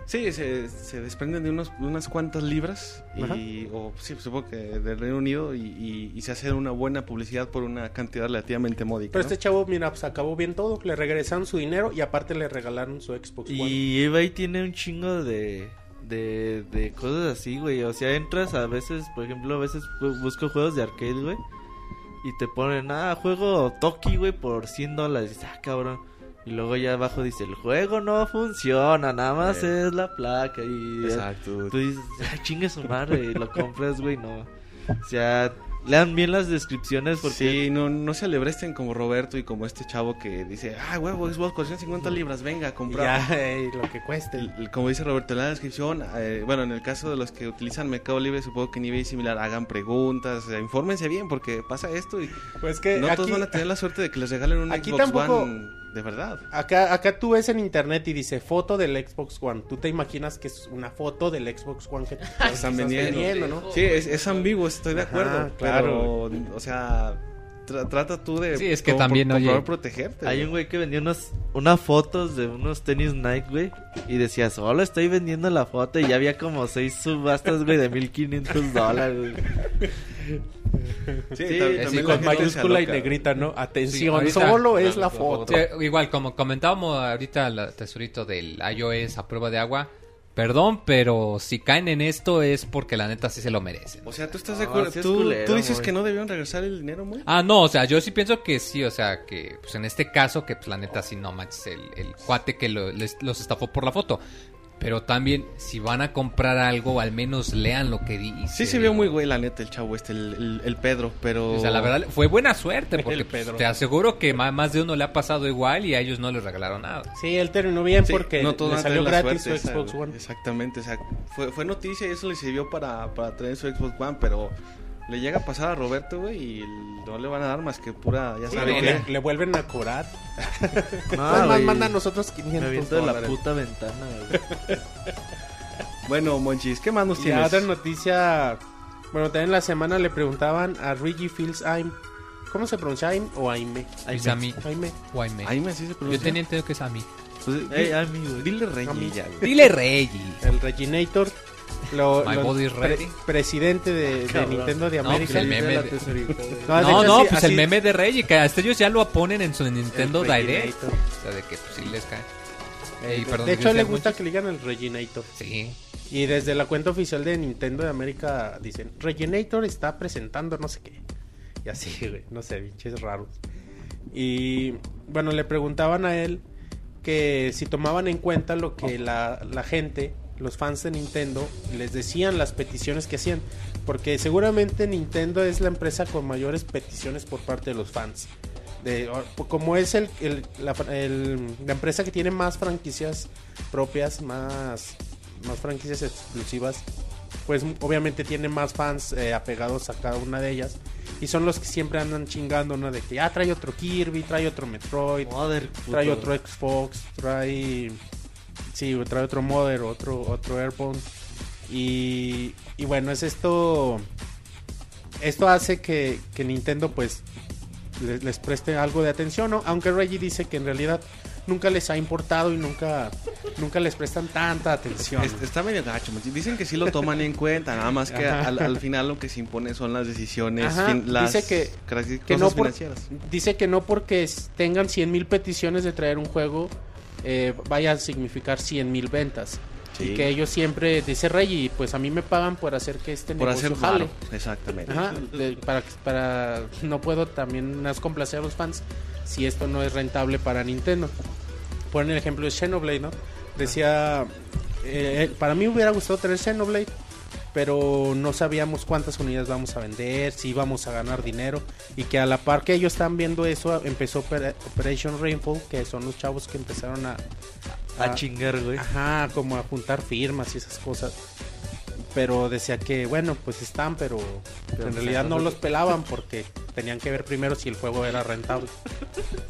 Sí, se, se desprenden de unos, unas cuantas libras y, o sí, supongo que del Reino Unido y, y- y se hace una buena publicidad por una cantidad relativamente módica. Pero ¿no? este chavo, mira, pues acabó bien todo. Le regresaron su dinero y aparte le regalaron su Xbox One. Y eBay tiene un chingo de, de, de cosas así, güey. O sea, entras a veces, por ejemplo, a veces bu- busco juegos de arcade, güey. Y te ponen, ah, juego Toki, güey, por 100 dólares. Y dices, ah, cabrón. Y luego ya abajo dice, el juego no funciona, nada más Eh. es la placa. Y Exacto. tú dices, ah, chingue su madre, y lo compras, güey, no. O sea, lean bien las descripciones porque... Sí, no, no se alebresten como Roberto y como este chavo que dice, ah, huevo, Xbox 450 libras, venga a Y comprar. ya, eh, lo que cueste. Como dice Roberto en la descripción, eh, bueno, en el caso de los que utilizan Mercado Libre, supongo que en eBay similar, hagan preguntas, eh, infórmense bien porque pasa esto y Pues que no todos van a tener la suerte de que les regalen un aquí Xbox tampoco- One de verdad. acá, acá tú ves en internet y dice foto del Xbox One. Tú te imaginas que es una foto del Xbox One que *laughs* Están vendiendo. ¿no? Sí, es, es ambiguo, estoy de Ajá, acuerdo, claro. pero, o sea, tra- trata tú de Sí, es que también, por, oye, favor, protegerte. Hay güey. un güey que vendía unos, unas fotos de unos tenis Nike, güey. Y decía, solo estoy vendiendo la foto. Y ya había como seis subastas, güey, de 1500 dólares, güey. Sí, Sí, también Sí, la con mayúscula y negrita, ¿no? Sí, Atención, ahorita- solo es la la foto. Sí, igual, como comentábamos ahorita, el tesorito del iOS a prueba de agua, Perdón, pero si caen en esto es porque la neta sí se lo merecen. O sea, ¿tú estás de acuerdo? sí es ¿Tú, culero, tú dices que no debieron regresar el dinero, muy? Ah, no, o sea, yo sí pienso que sí, o sea, que pues en este caso, que pues la neta sí no manches, el, el cuate que lo- les- los estafó por la foto. Pero también, si van a comprar algo, al menos lean lo que dice. Sí se vio muy güey, la neta, el chavo este, el, el- el Pedro, pero... O sea, la verdad, fue buena suerte, porque pues, Pedro. te aseguro que más de uno le ha pasado igual y a ellos no les regalaron nada. Sí, él terminó bien Sí, porque no le salió gratis suerte su Xbox. One. Exactamente, o sea, fue, fue noticia y eso le sirvió para, para traer su Xbox One, pero le llega a pasar a Roberto, güey, y no le van a dar más que pura, ya Sí, saben le, qué. le- le vuelven a cobrar. *laughs* No, Además, güey. manda a nosotros Me 500 aviento de la dólares. puta ventana, güey. *laughs* Bueno, Monchis, ¿qué más nos Y tienes? otra noticia, bueno, también la semana le preguntaban a Reggie Fields Aim, ¿cómo se pronuncia Aim o Aime? Ay, Es a mí, Aime. o a mí. Ahí me sí se Yo pronuncia. tenía entendido que es a mí. Pues, Ey, di- a mí, güey. Dile ya, güey. Dile Reggie. El Reginator, lo, My lo- body is ready. presidente de, de Cabrón. Nintendo de No, América. *laughs* pues el meme de-. No, No, no, así- pues así- el meme de Reggie, que hasta ellos ya lo ponen en su Nintendo El Direct. Reginator. O sea, de que pues, sí les cae. Eh, Ey, de- perdón, de ¿qué hecho, le gusta que le digan el Reginator. Sí. Y desde la cuenta oficial de Nintendo de América dicen, Reginator está presentando no sé qué. Y así, güey, no sé, biches raros. Y bueno, le preguntaban a él que si tomaban en cuenta lo que la, la gente, los fans de Nintendo, les decían las peticiones que hacían. Porque seguramente Nintendo es la empresa con mayores peticiones por parte de los fans. De, como es el, el- la, el- la empresa que tiene más franquicias propias, más, más franquicias exclusivas, pues obviamente tiene más fans eh, apegados a cada una de ellas. Y son los que siempre andan chingando, ¿no? De que, ah, trae otro Kirby, trae otro Metroid, puto. trae otro Xbox, trae... Sí, trae otro Mother, otro, otro Airphone. Y, y bueno, es esto... Esto hace que, que Nintendo pues les, les preste algo de atención, ¿no? Aunque Reggie dice que en realidad nunca les ha importado y nunca, nunca les prestan tanta atención. Es- está medio gacho. Dicen que sí lo toman en cuenta, nada más que al, al final lo que se impone son las decisiones, fin- las dice que- casi- que cosas no por- financieras. Dice que no porque tengan 100 mil peticiones de traer un juego eh, vaya a significar 100 mil ventas. Sí. Y que ellos siempre, dice Reggie, pues a mí me pagan por hacer que este Por negocio hacer jale. exactamente. Ajá, de- para, para no puedo también más complacer a los fans si esto no es rentable para Nintendo. Ponen el ejemplo de Xenoblade, ¿no? Decía, eh, para mí hubiera gustado tener Xenoblade, pero no sabíamos cuántas unidades vamos a vender, si íbamos a ganar dinero y que a la par que ellos están viendo eso empezó Opera- Operation Rainfall, que son los chavos que empezaron a, A chingar, güey. Ajá, como a juntar firmas y esas cosas. Pero decía que, bueno, pues están, pero, pero en realidad no los pelaban porque tenían que ver primero si el juego era rentable. *laughs*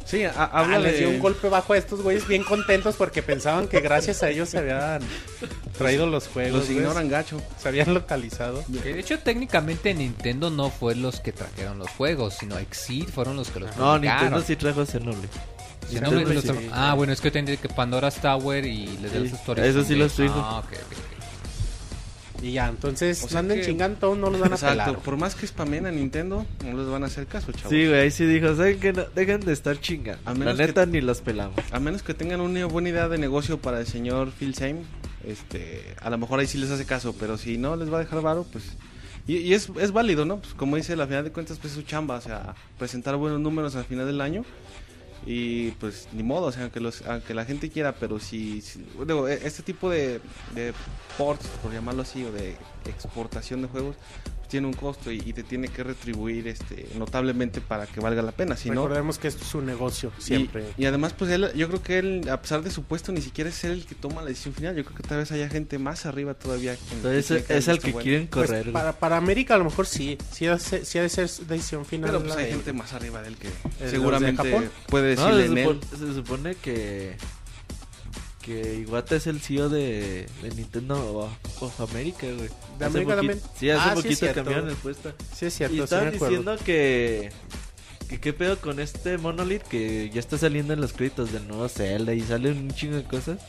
Sí, a- Habla habla les de... dio un golpe bajo a estos güeyes bien contentos porque pensaban que gracias a ellos se habían traído los juegos. Los ignoran gacho. Se habían localizado. De hecho, técnicamente Nintendo no fue los que trajeron los juegos, sino Exit fueron los que los No. Nintendo sí trajo Xenoblade. Si no, los sí. Ah, bueno, es que entendí que Pandora's Tower y les de Sí, las historias. eso sí son lo de- estoy- Ah, ok, ok, ok. Y ya, entonces O sea anden que- chingando, todos no los van a Exacto, pelar. por más que spamen a Nintendo, no les van a hacer caso, chavos. Sí, güey, ahí sí dijo, ¿saben qué? No, dejen de estar chingando. A La menos que- neta ni los pelamos. A menos que tengan una buena idea de negocio para el señor Phil Same, este, a lo mejor ahí sí les hace caso, pero si no les va a dejar varo, pues... Y, y es, es válido, ¿no? Pues como dice, a final de cuentas, pues es su chamba, o sea, presentar buenos números al final del año. Y pues ni modo, o sea, aunque, los, aunque la gente quiera, pero si, si- digo, e- este tipo de, de ports, por llamarlo así, o de exportación de juegos, tiene un costo y, y te tiene que retribuir este notablemente para que valga la pena. Si no, Recordemos que esto es un negocio, siempre. Y, además, pues él, yo creo que él, a pesar de su puesto, ni siquiera es él el que toma la decisión final. Yo creo que tal vez haya gente más arriba todavía. que- Entonces que es, el que bueno. quieren Pues, correr. güey. para, para América a lo mejor sí, sí ha de ser, sí ha de ser decisión final. Pero pues hay de- gente más arriba de él que de seguramente puede No, decirle se, en él. supone, se supone que que Iwata es el CEO de, de Nintendo of, America, güey. ¿De Hace América también? Sí, hace Ah, sí es poquito cierto. cambiaron el puesto. Sí, es cierto. y sí estaban diciendo que que qué pedo con este Monolith que ya está saliendo en los créditos del nuevo Zelda y sale un chingo de cosas.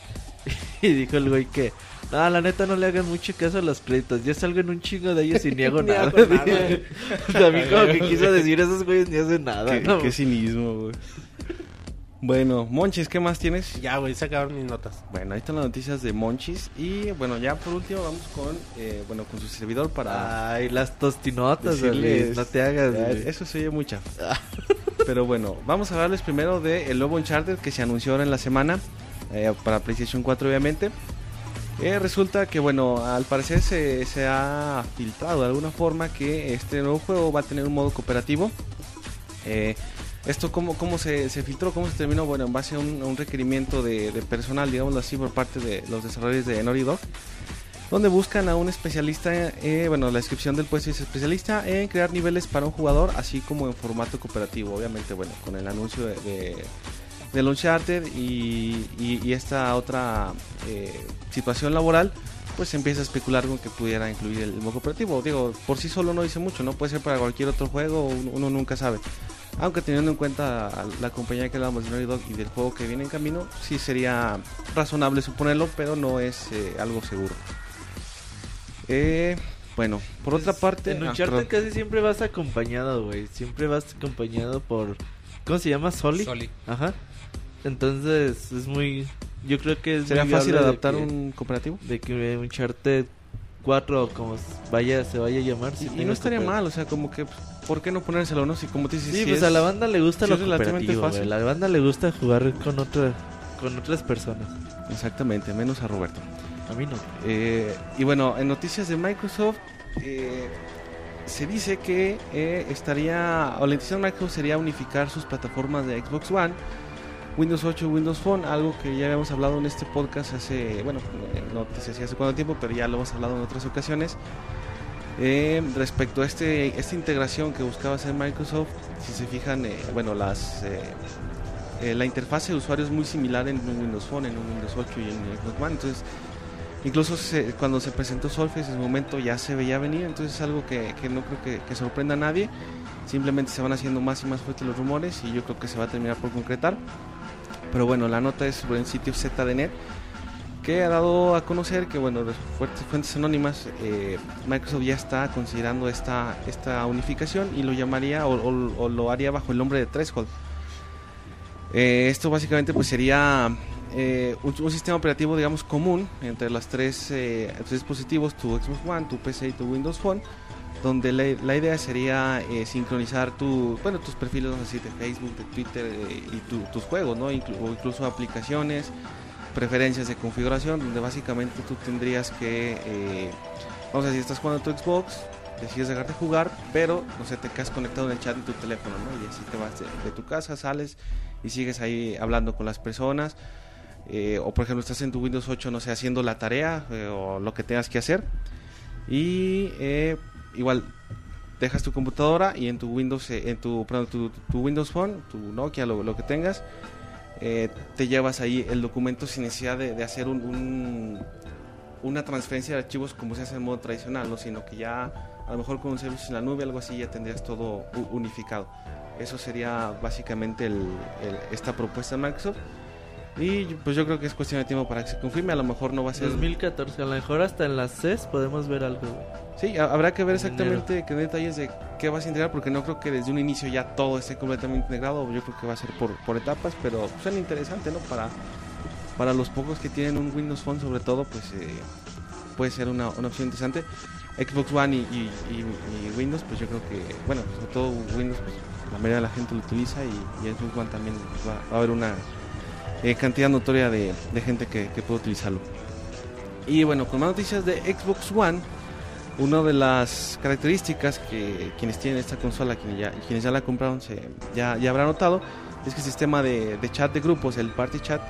*laughs* y dijo el güey que no, la neta no le hagan mucho caso a los créditos. Yo salgo en un chingo de ellos y ni *laughs* hago Ni nada. hago nada. *laughs* También como que quiso decir esos güeyes ni hacen nada. Qué, ¿no? qué cinismo, güey. Bueno, Monchis, ¿qué más tienes? Ya, güey, se acabaron mis notas. Bueno, ahí están las noticias de Monchis. Y bueno, ya por último vamos con, eh, bueno, con su servidor para Ay, las tostinotas, Luis, no te hagas, Ya. Eso se oye mucha. *laughs* Pero bueno, vamos a hablarles primero de el nuevo Uncharted que se anunció ahora en la semana eh, para PlayStation 4 obviamente. Eh, resulta que bueno, al parecer se, se ha filtrado de alguna forma que este nuevo juego va a tener un modo cooperativo. Eh, esto cómo, cómo se, filtró, cómo se terminó, bueno, en base a un, requerimiento de, personal, digámoslo así, por parte de los desarrolladores de Naughty donde buscan a un especialista, eh, bueno, la descripción del puesto dice especialista en crear niveles para un jugador, así como en formato cooperativo, obviamente, bueno, con el anuncio de, de, del Uncharted y, esta otra eh, situación laboral, pues empieza a especular con que pudiera incluir el modo cooperativo. Digo, por sí solo no dice mucho, ¿no? Puede ser para cualquier otro juego, uno nunca sabe. Aunque teniendo en cuenta la compañía que hablamos de Naughty Dog y del juego que viene en camino, sí sería razonable suponerlo, pero no es eh, algo seguro. Eh, bueno, por otra parte... En ah, Uncharted perdón. casi siempre vas acompañado, güey. Siempre vas acompañado por... ¿Cómo se llama? ¿Soli? Soli. Ajá. Entonces es muy... Yo creo que es ¿Sería muy fácil adaptar que- un cooperativo? De que Uncharted 4 o como vaya, se vaya a llamar. Y, si y tenga no estaría cooper- mal, o sea, como que, pues, ¿por qué no ponérselo, no? Si como te dices, Sí, si pues es- a la banda le gusta sí lo cooperativo, fácil. güey. La banda le gusta jugar con otra, con otras personas. Exactamente, menos a Roberto. A mí no. Eh, y bueno, en noticias de Microsoft, eh, se dice que eh, estaría, o la intención de Microsoft sería unificar sus plataformas de Xbox One, Windows 8 y Windows Phone, algo que ya habíamos hablado en este podcast hace, bueno, eh, no te sé si hace cuánto tiempo, pero ya lo hemos hablado en otras ocasiones. Eh, respecto a este, esta integración que buscaba hacer Microsoft, si se fijan, eh, bueno, las eh, la interfase de usuario es muy similar en un Windows Phone, en un Windows 8 y en Xbox One, entonces incluso cuando se presentó Surface en su momento ya se veía venir, entonces es algo que, que no creo que, que sorprenda a nadie, simplemente se van haciendo más y más fuertes los rumores y yo creo que se va a terminar por concretar. Pero bueno, la nota es sobre el sitio ZDNet que ha dado a conocer que, bueno, fuertes fuentes anónimas, eh, Microsoft ya está considerando esta, esta unificación y lo llamaría o, lo haría bajo el nombre de Threshold. Eh, esto básicamente pues sería eh, un, sistema operativo, digamos, común entre las tres, tres dispositivos, tu Xbox One, tu PC y tu Windows Phone, donde la, idea sería sincronizar tu, bueno, tus perfiles de Facebook, de Twitter y tu- tus juegos, ¿no? Inclu- o incluso aplicaciones, preferencias de configuración, donde básicamente tú tendrías que, eh, vamos a decir, estás jugando tu Xbox, decides dejarte jugar, pero no sé, te quedas conectado en el chat de tu teléfono, ¿no? Y así te vas de, de tu casa, sales y sigues ahí hablando con las personas. eh, o por ejemplo, estás en tu Windows 8, no sé, haciendo la tarea eh, o lo que tengas que hacer. Y eh, igual dejas tu computadora y en tu Windows, en tu, perdón, tu, Windows Phone, tu Nokia, lo que tengas, eh, te llevas ahí el documento sin necesidad de, hacer un, un- una transferencia de archivos como se hace en modo tradicional, ¿no? sino que ya a lo mejor con un servicio en la nube, algo así, ya tendrías todo unificado. Eso sería básicamente esta propuesta de Microsoft. Y pues yo creo que es cuestión de tiempo para que se confirme. A lo mejor no va a ser. 2014, a lo mejor hasta en las CES podemos ver algo. Sí, ha- habrá que ver En exactamente qué detalles de qué vas a integrar, porque no creo que desde un inicio ya todo esté completamente integrado. Yo creo que va a ser por, por etapas, pero suena interesante, ¿no? Para, para los pocos que tienen un Windows Phone, sobre todo, pues eh, puede ser una, una opción interesante. Xbox One y, y- y- y Windows, pues yo creo que, bueno, sobre todo Windows, pues la mayoría de la gente lo utiliza y, Xbox One también pues, va, va a haber una eh, cantidad notoria de, de gente que, que puede utilizarlo. Y bueno, con más noticias de Xbox One, una de las características que quienes tienen esta consola, quienes ya, quienes ya la compraron, se, ya, ya habrán notado, es que el sistema de, de chat de grupos, el Party Chat,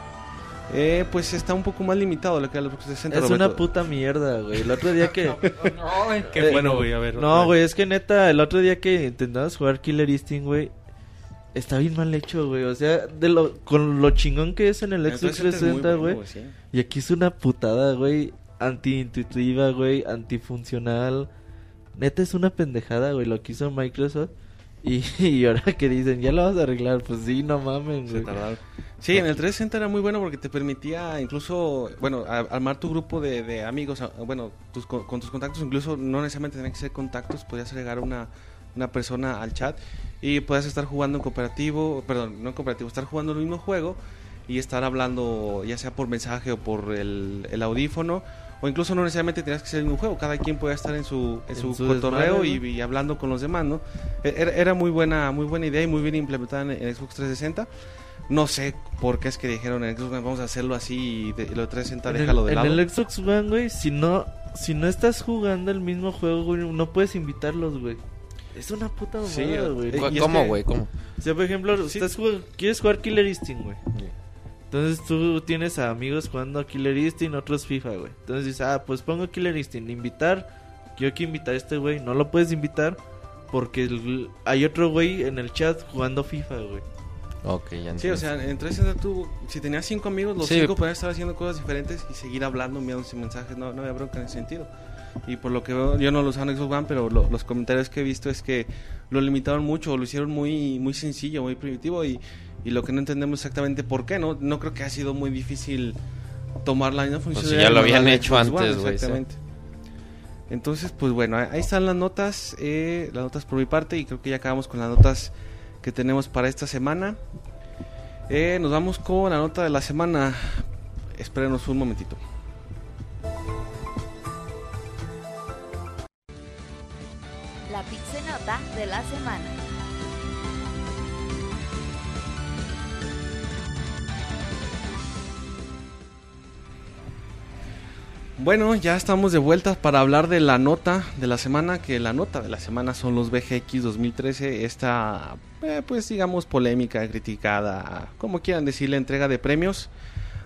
eh, pues está un poco más limitado lo que era el Xbox 60. Es Roberto. una puta mierda, güey. El otro día que... *laughs* Qué Eh, bueno, güey, a ver. No, güey, es que neta, el otro día que intentamos jugar Killer Instinct, güey, está bien mal hecho, güey. O sea, de lo, con lo chingón que es en el Xbox 360 es muy 360, bueno, güey. sí. Y aquí es una putada, güey. Anti-intuitiva, güey. Antifuncional. Neta es una pendejada, güey. Lo que hizo Microsoft. Y, *laughs* y ahora que dicen, ya lo vas a arreglar. Pues sí, no mames, Se. Sí, en el 360 era muy bueno porque te permitía incluso, bueno, a- armar tu grupo de, de amigos, a- bueno, tus, co- con tus contactos, incluso no necesariamente tenían que ser contactos, podías agregar una una persona al chat y puedes estar jugando en cooperativo, perdón, no en cooperativo, estar jugando el mismo juego y estar hablando ya sea por mensaje o por el, el audífono o incluso no necesariamente tienes que ser el mismo juego, cada quien puede estar en su, en En su, su cotorreo desmadre, y, ¿no? y hablando con los demás, ¿no? E- Era, era muy buena muy buena idea y muy bien implementada en, en Xbox 360. No sé por qué es que dijeron en Xbox vamos a hacerlo así y, de- y lo de 360 En déjalo el, de en lado. el Xbox One, güey, si no, si no estás jugando el mismo juego, güey, no puedes invitarlos, güey. Es una puta mamada, Sí, güey. es ¿Cómo, que- güey? ¿Cómo? O sea, por ejemplo, Sí. estás jugando- quieres jugar Killer Instinct, güey. Entonces tú tienes a amigos jugando Killer Instinct, otros FIFA, güey. Entonces dices, ah, pues pongo Killer Instinct, invitar. Quiero que invitar a este güey. No lo puedes invitar porque el- hay otro güey en el chat jugando FIFA, güey. Ok, ya entiendo. Sí, o sea, en 360 tú, si tenías cinco amigos, los Sí. cinco podían estar haciendo cosas diferentes y seguir hablando, enviándose mensajes, no, no había bronca en ese sentido. Y por lo que veo, yo no lo usaba en Xbox One, pero lo- los comentarios que he visto es que lo limitaron mucho, lo hicieron muy muy sencillo, muy primitivo y, y lo que no entendemos exactamente por qué, ¿no? No creo que ha sido muy difícil tomar la misma función. Pues si ya lo habían hecho antes, güey, sí. Exactamente. Entonces, pues bueno, ahí están las notas, eh, las notas por mi parte y creo que ya acabamos con las notas que tenemos para esta semana. Eh, nos vamos con la nota de la semana. Espérenos un momentito. De la semana. Bueno, ya estamos de vuelta para hablar de la nota de la semana, que la nota de la semana son los VGX 2013, esta, eh, pues digamos, polémica, criticada, como quieran decirle, entrega de premios,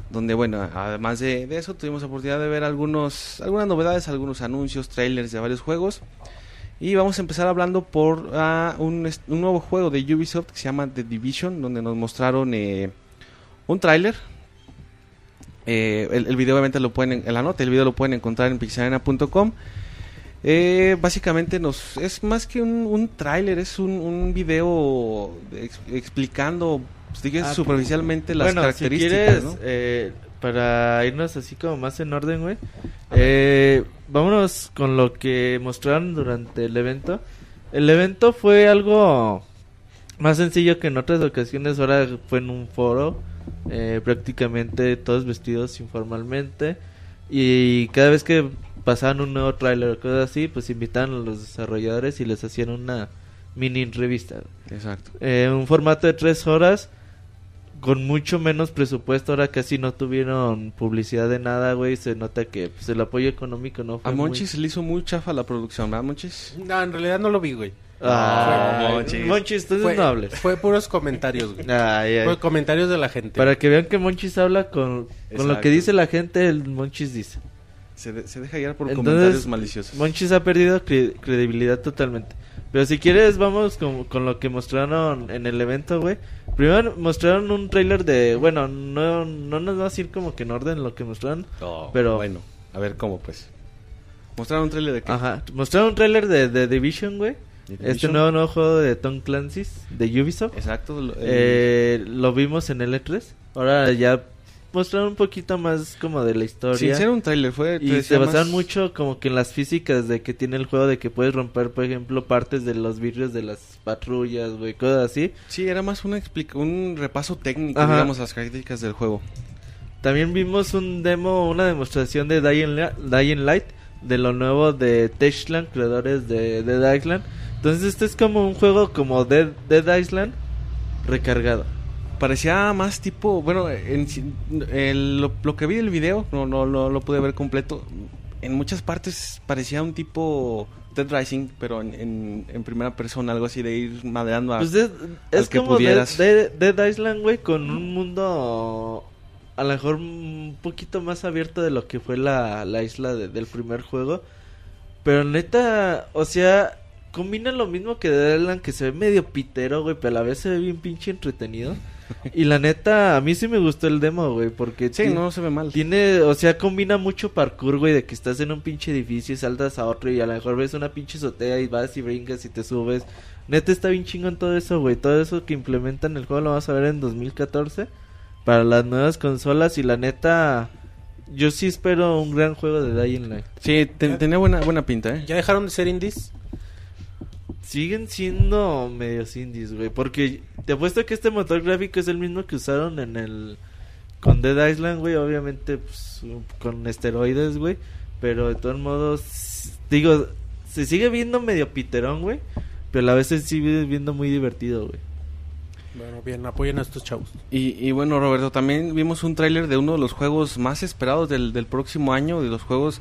donde, bueno, además de, eso, tuvimos la oportunidad de ver algunos, algunas novedades, algunos anuncios, trailers de varios juegos, y vamos a empezar hablando por ah, un, un nuevo juego de Ubisoft que se llama The Division, donde nos mostraron eh, un tráiler eh, el, el video obviamente lo pueden, en la nota, el video lo pueden encontrar en pixelania.com. Eh, básicamente nos es más que un, un tráiler, es un, un video ex- explicando pues, digamos, Ah, superficialmente las bueno, si características, quieres, ¿no? Para irnos así como más en orden, güey. Eh, vámonos con lo que mostraron durante el evento. El evento fue algo más sencillo que en otras ocasiones. Ahora fue en un foro, eh, prácticamente todos vestidos informalmente. Y cada vez que pasaban un nuevo tráiler o cosas así, pues invitaban a los desarrolladores y les hacían una mini revista. Exacto. Eh, un formato de tres horas con mucho menos presupuesto. Ahora casi no tuvieron publicidad de nada, güey. Se nota que pues, el apoyo económico no fue A muy- Monchis le hizo muy chafa la producción, ¿verdad, Monchis? No, en realidad no lo vi, güey. Ah, No, Monchis. Monchis. Entonces Fue, no hables. fue puros comentarios, güey. Ay, ay. Fue comentarios de la gente. Para que vean que Monchis habla con, con lo que dice la gente, el Monchis dice. Se, de- se deja guiar por Entonces, comentarios maliciosos. Monchis ha perdido cre- credibilidad totalmente. Pero si quieres, vamos con, con lo que mostraron en el evento, güey. Primero mostraron un trailer de. Bueno, no, no nos va a decir como que en orden lo que mostraron. Oh, pero- bueno, a ver cómo pues. Mostraron un trailer de qué? Ajá. Mostraron un trailer de, de Division, güey. ¿De Este nuevo, nuevo juego de Tom Clancy's de Ubisoft. Exacto. lo- Eh, lo vimos en el E3. Ahora ya mostraron un poquito más como de la Sin historia. ser un trailer, fue. Y se basaron más- mucho como que en las físicas de que tiene el juego de que puedes romper, por ejemplo, partes de los vidrios de las patrullas, güey, cosas así. Sí, era más una explica un repaso técnico, Ajá. digamos, las características del juego. También vimos un demo, una demostración de Dying Light, de lo nuevo de Techland, creadores de Dead Island. Entonces este es como un juego como Dead, Dead Island recargado. Parecía más tipo, bueno, en, el- lo, lo que vi del video, no, no, no lo pude ver completo. En muchas partes parecía un tipo Dead Rising, pero en, en, en primera persona, algo así de ir madeando a... Pues es, es que como Dead, pudieras. Dead- Dead Island, güey, con un mundo a lo mejor un poquito más abierto de lo que fue la, la isla de- del primer juego. Pero neta, o sea, combina lo mismo que Dead Island, que se ve medio pitero, güey, pero a la vez se ve bien pinche entretenido. Y la neta, a mí sí me gustó el demo, güey, porque sí, no se ve mal. tiene, o sea, combina mucho parkour, güey, de que estás en un pinche edificio y saltas a otro y a lo mejor ves una pinche azotea y vas y brincas y te subes. Neta está bien chingón todo eso, güey. Todo eso que implementan en el juego lo vas a ver en 2014 para las nuevas consolas y la neta yo sí espero un gran juego de Dying Light. Sí, te- tenía buena, buena pinta, ¿eh? ¿Ya dejaron de ser indies? Siguen siendo medios indies, güey. Porque te apuesto que este motor gráfico es el mismo que usaron en el. Con Dead Island, güey. Obviamente, pues, con esteroides, güey. Pero de todos modos, digo, se sigue viendo medio piterón, güey. Pero a la vez se sigue viendo muy divertido, güey. Bueno, bien, apoyen a estos chavos. Y, y bueno, Roberto, también vimos un tráiler de uno de los juegos más esperados del, del próximo año, de los juegos...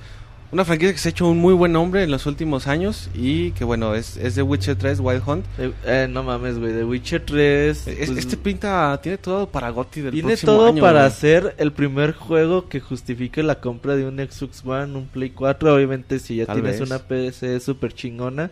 Una franquicia que se ha hecho un muy buen nombre en los últimos años y que bueno, es, es The Witcher 3 Wild Hunt. Eh, eh, no mames, güey. The Witcher 3. Es- pues, este pinta, tiene todo para GOTY del Tiene próximo todo año, para güey. ser el primer juego que justifique la compra de un Xbox One, un Play 4. Obviamente, si ya Tal tienes vez. una PC súper chingona,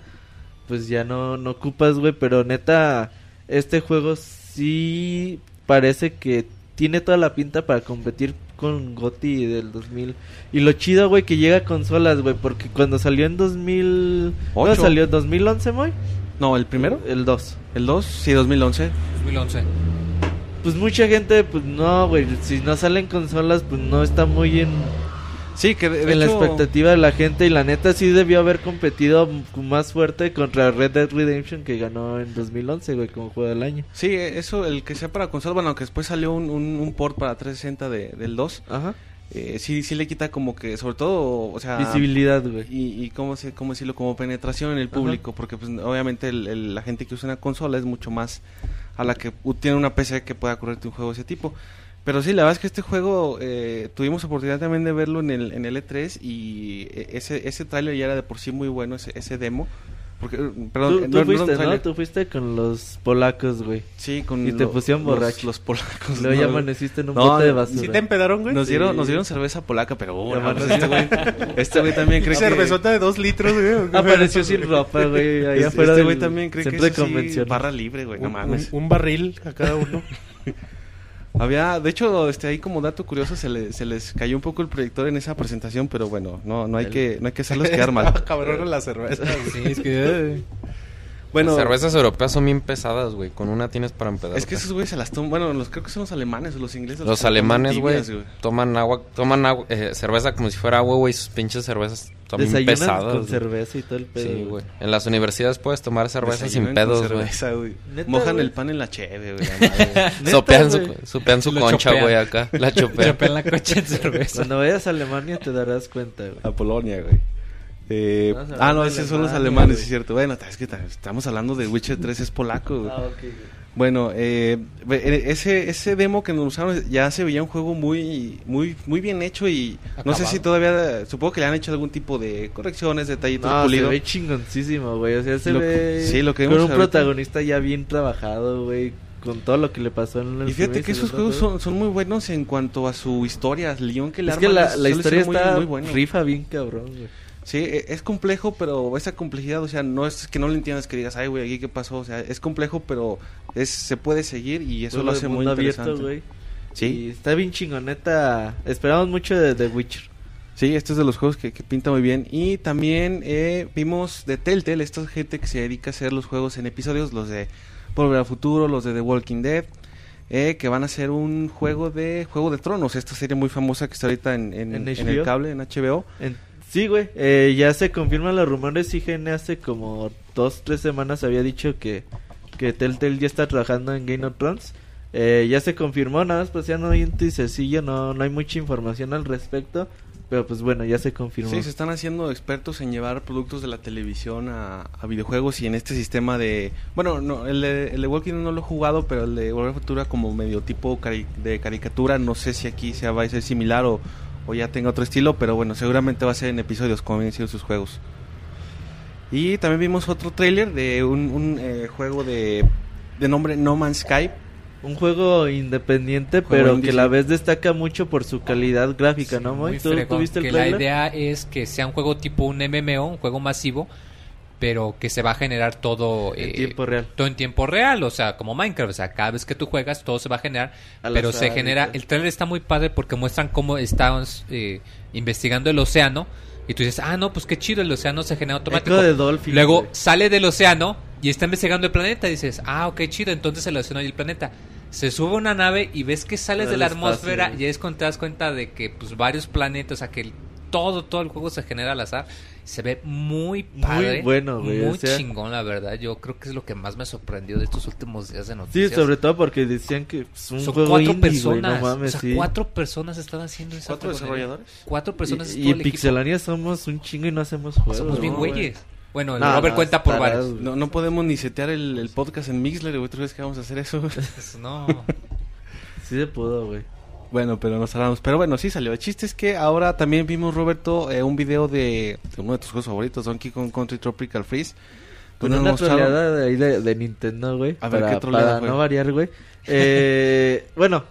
pues ya no, no ocupas, güey. Pero neta, este juego sí parece que tiene toda la pinta para competir con GOTY del 2000. Y lo chido, güey, que llega a consolas, güey, porque cuando salió en 2000... ¿No Ocho. salió en 2011, güey? No, el primero, El 2. el 2, sí, 2011. 2011. Pues mucha gente, pues no, güey, si no salen consolas, pues no está muy en... Sí, que de, de en la expectativa de la gente y la neta sí debió haber competido más fuerte contra Red Dead Redemption que ganó en 2011, güey, como juego del año. Sí, eso, el que sea para consola, bueno, aunque después salió un, un, un port para 360 de, del 2, Ajá. eh, sí, sí le quita como que, sobre todo, o sea... Visibilidad, güey. Y, y cómo, se, cómo decirlo, como penetración en el Ajá. público, porque pues obviamente el- el- la gente que usa una consola es mucho más a la que tiene una PC que pueda correrte un juego de ese tipo. Pero sí, la verdad es que este juego eh, tuvimos oportunidad también de verlo en el, en el E3 y eh, ese, ese tráiler ya era de por sí muy bueno, ese, ese demo. Porque, eh, perdón, Tú, no- tú no fuiste, ¿no? Tú fuiste con los polacos, güey. Sí, con Y te lo- pusieron los- borracho. Los, polacos. *laughs* Luego ya no, amaneciste en un No, bote de basura. ¿Sí te empedaron, güey? Nos dieron, Sí. nos dieron cerveza polaca, pero pues, este güey este güey también cree que... Cervezota de dos litros, güey. *laughs* Apareció sin ropa, güey, allá Este afuera este güey también cree que centro de eso sí, convención. barra libre, güey, no mames. un- un barril a cada uno. *laughs* Había, de hecho, este ahí como dato curioso se, le- se les cayó un poco el proyector en esa presentación, pero bueno, no no hay que no hay que hacerlos quedar mal. *laughs* Cabrón la cerveza. Sí, es que... Bueno, Las cervezas europeas son bien pesadas, güey. Con una tienes para empedar. es que esos güeyes se las toman, bueno, los creo que son los alemanes o los ingleses. Los alemanes, güey, toman agua, toman agua, eh, cerveza como si fuera agua, güey. Sus pinches cervezas son bien pesadas. con cerveza y todo el pedo. Sí, güey. En las universidades puedes tomar cerveza Desayunan sin pedos, güey. Mojan el pan en la cheve, güey. *laughs* Sopean su, sopean su concha, güey, acá. La *laughs* chopean. Chopean la coche en cerveza. Cuando vayas a Alemania te darás cuenta, güey. A Polonia, güey. Eh, ah, no, esos son los alemanes, sí es cierto. Bueno, es que ta- estamos hablando de Witcher 3, es polaco, güey. Ah, ok, güey. Bueno, eh, eh, ese, ese demo que nos usaron ya se veía un juego muy muy muy bien hecho y no sé Acabado. si todavía, supongo que le han hecho algún tipo de correcciones, detallitos No, se pulido. ve chingoncísimo, güey. O sea, se Lo- ve sí, lo que con un ahorita. protagonista ya bien trabajado, güey. Con todo lo que le pasó en el Y fíjate que esos juegos juego. son, son muy buenos en cuanto a su historia, el guion que le Es que arman la, es- la suele historia ser muy- está muy bueno. rifa bien cabrón, güey. Sí, e- es complejo, pero esa complejidad, o sea, no es que no lo entiendas que digas, ay, güey, aquí qué pasó, o sea, es complejo, pero es se puede seguir y eso Juego lo hace muy interesante. abierto. Sí. Y está bien chingoneta. Esperamos mucho de The Witcher. Sí, este es de los juegos que, que pinta muy bien. Y también eh, vimos de Telltale, esta gente que se dedica a hacer los juegos en episodios, los de Volver al Futuro, los de The Walking Dead, eh, que van a hacer un juego de Juego de Tronos, esta serie muy famosa que está ahorita en, en- ¿En en el cable, en HBO. En- sí, güey. eh, ya se confirman los rumores. IGN hace como dos, tres semanas había dicho que, que Telltale ya está trabajando en Game of Thrones. Eh, ya se confirmó, nada más pues ya no hay un teasercillo, no, no hay mucha información al respecto. Pero pues bueno, ya se confirmó. Sí, se están haciendo expertos en llevar productos de la televisión a, videojuegos y en este sistema de... Bueno, no, el de, el de Walking no lo he jugado, pero el de Volver al Futuro como medio tipo de caricatura, no sé si aquí sea, va a ser similar o, o ya tenga otro estilo, pero bueno, seguramente va a ser en episodios como vienen siendo sus juegos. Y también vimos otro tráiler de un, un, eh, juego de, de nombre No Man's Sky. Un juego independiente, Juego pero que a la vez destaca mucho por su calidad gráfica, ¿no, Moy? Muy ¿Tú, tú viste el que la trailer? idea es que sea un juego tipo un MMO, un juego masivo, pero que se va a generar todo En eh, tiempo real. todo en tiempo real, o sea, como Minecraft, o sea, cada vez que tú juegas todo se va a generar, pero se genera, el trailer está muy padre porque muestran cómo estamos eh, investigando el océano y tú dices, "Ah, no, pues qué chido, el océano se genera automático." Eco de Dolphin, Luego güey. sale del océano y está investigando el planeta y dices, "Ah, ok, chido, entonces el océano y el planeta." Se sube una nave y ves que sales Al de la atmósfera y es cuando te das cuenta de que pues varios planetas, o sea, que todo, todo el juego se genera al azar. Se ve muy padre. bueno, güey, Muy o sea- chingón, la verdad. Yo creo que es lo que más me sorprendió de estos últimos días de Sí, noticias. sobre todo porque decían que es un Son juego cuatro indie, güey, personas. no mames, o sea, sí. cuatro personas están haciendo esa ¿Cuatro desarrolladores? Cuatro personas Y, y. Pixelania somos un chingo y no hacemos juegos. Somos bien ¿no, güeyes. Bueno, el No, Robert no, cuenta por varios. No, no podemos ni setear el, el podcast en Mixler, güey. ¿Tú crees que vamos a hacer eso? Pues, *laughs* No. Sí se pudo, güey. Bueno, pero nos hablamos. Pero bueno, sí salió. El chiste es que ahora también vimos, Roberto, eh, un video de, de uno de tus juegos favoritos, Donkey Kong Country Tropical Freeze. Con una troleada de ahí de, de Nintendo, güey. A ver, para, ¿qué troleada para no variar, güey. *laughs* Eh, bueno,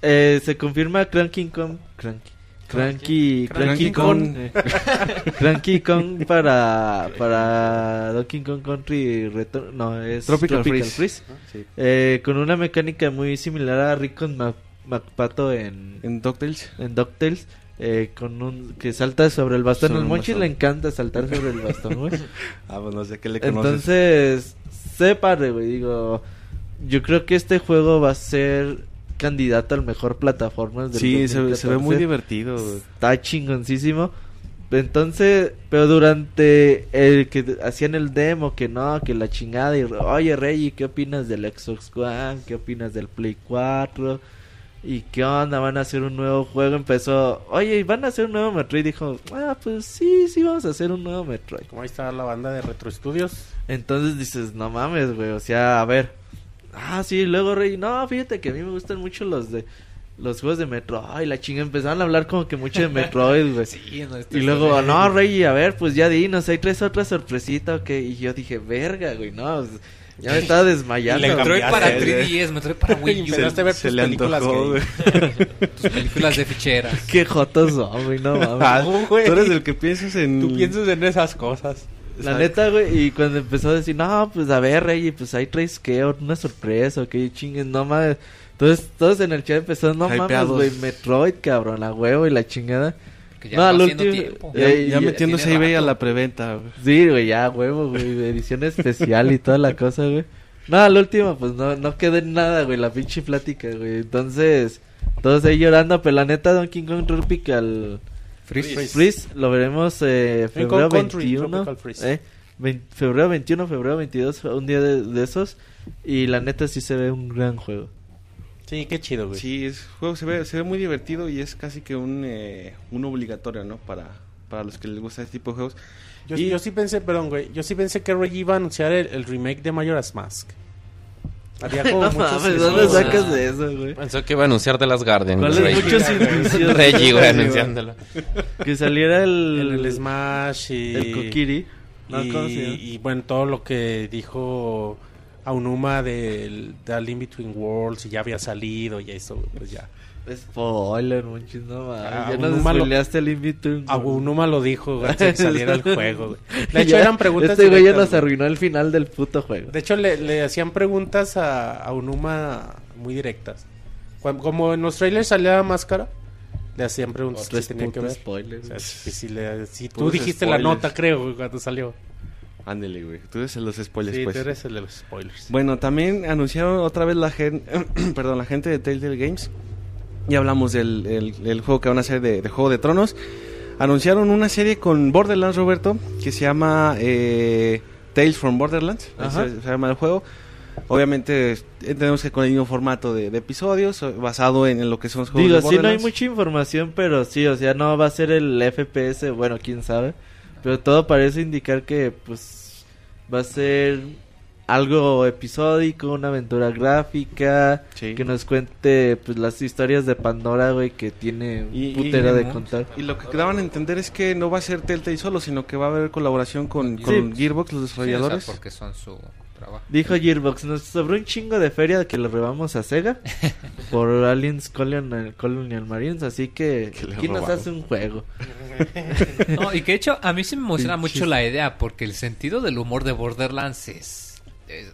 eh, se confirma Cranky Kong. Cranky. Cranky, Cranky Cranky Kong. Kong. *laughs* Cranky Kong para, para Donkey Kong Country Return. No, es Tropical Tropical, Freeze. Freeze. Sí. Eh, con una mecánica muy similar a Rickon Mac- McPato en, En DuckTales. en DuckTales. Eh, con un que salta sobre el bastón. Sobre un Monchi le encanta saltar sobre el bastón, güey. *laughs* Ah, pues no sé qué le conoces. Entonces, se padre, güey. Digo, yo creo que este juego va a ser candidato al mejor plataformas del sí, se, se ve 2014. muy divertido. güey. Está chingoncísimo. Entonces, pero durante el que hacían el demo, que no, que la chingada, y oye Reggie, ¿qué opinas del Xbox One? ¿Qué opinas del Play 4? ¿Y qué onda? ¿Van a hacer un nuevo juego? Empezó, oye, ¿y van a hacer un nuevo Metroid? Dijo, ah, pues sí, sí, vamos a hacer un nuevo Metroid. Como ahí está la banda de Retro Studios. Entonces dices, no mames, güey, o sea, a ver. Ah, sí, luego Rey, no, fíjate que a mí me gustan mucho los de los juegos de Metroid. Ay, la chinga, empezaron a hablar como que mucho de Metroid, güey. *laughs* y luego, no, Rey, a ver, pues ya dinos, ahí traes otra sorpresita, ok. Y yo dije, verga, güey, no, pues, ya me estaba desmayando. Güey. Metroid para cambiaste, 3DS, Metroid para *laughs* Wii U. A ver se tus le películas antojó, güey. Tus películas de ficheras. *laughs* Qué jotos son, güey, no mames. Ah. Tú eres el que piensas en... Tú piensas en esas cosas. La neta, güey, y cuando empezó a decir, no, pues a ver, Rey, pues ahí traes que una sorpresa, ok, chinguen, no mames. Entonces, todos en el chat empezaron, no mames, güey, Metroid, cabrón, a huevo y la chingada. Que ya No, al haciendo último- tiempo. Ya, ya ya metiéndose tiene eBay a la preventa. güey. Sí, güey, ya, huevo, güey, edición especial y toda la cosa, güey. No, al último, pues no, no quedó en nada, güey, la pinche plática, güey. Entonces, todos ahí llorando, pero la neta, Donkey Kong Tropical Freeze. Freeze lo veremos eh, febrero Country 21. Tropical Freeze. eh, vein- febrero 21, febrero 22, un día de, de esos. Y la neta sí se ve un gran juego. Sí, qué chido, güey. Sí, es juego se ve, se ve muy divertido y es casi que un, eh, un obligatorio, ¿no? Para, para los que les gusta este tipo de juegos. Yo, Y- yo sí pensé, perdón, güey. Yo sí pensé que Reggie iba a anunciar el, el remake de Majora's Mask. Había *laughs* como no muchos mames, ¿dónde indicios. sacas de eso, güey? Pensó que iba a anunciar de las Guardian. ¿Cuáles Reggie. muchos indicios? Reggie, güey, anunciándolo. Que saliera el... Smash y... El Kokiri. No, y, y, bueno, todo lo que dijo Aonuma del, del In Between Worlds y ya había salido y eso, pues ya. Spoiler, monchis, no. Ah, ya nos spoileaste el invito. Aonuma lo dijo antes de que saliera el juego. De *laughs* hecho, eran preguntas Este güey ya nos arruinó el final del puto juego. De hecho, le, le hacían preguntas a, a Unuma muy directas. Como en los trailers salía la máscara, le hacían preguntas que tenía que ver. spoiler. O sea, si, si le- si tú dijiste la spoilers. nota, creo, cuando salió. Ándele, güey. Tú eres el de los spoilers, sí, pues. tú eres el de los spoilers. Bueno, también anunciaron otra vez la gen... *clears throat* perdón, la gente de Telltale Games. Ya hablamos del el- el juego que van a hacer de, de Juego de Tronos. Anunciaron una serie con Borderlands, Roberto, que se llama eh, Tales from Borderlands. Se, se llama el juego. Obviamente eh, entendemos que con el mismo formato de, de episodios, basado en, en lo que son los juegos Digo, de sí, no hay mucha información, pero sí, o sea, no va a ser el FPS, bueno, quién sabe. Pero todo parece indicar que, pues, va a ser algo episódico, una aventura gráfica, Sí. que nos cuente, pues, las historias de Pandora, güey, que tiene Y- y- putera de contar. Y lo que daban a entender es que no va a ser Telltale solo, sino que va a haber colaboración con, con Sí. Gearbox, los Sí, o sea, desarrolladores. porque son su trabajo. Dijo Gearbox, nos sobró un chingo de feria que le robamos a Sega *laughs* por Aliens Colonial, Colonial Marines, así que aquí nos hace un juego. *laughs* No, y que de hecho a mí sí me emociona mucho la idea porque el sentido del humor de Borderlands es...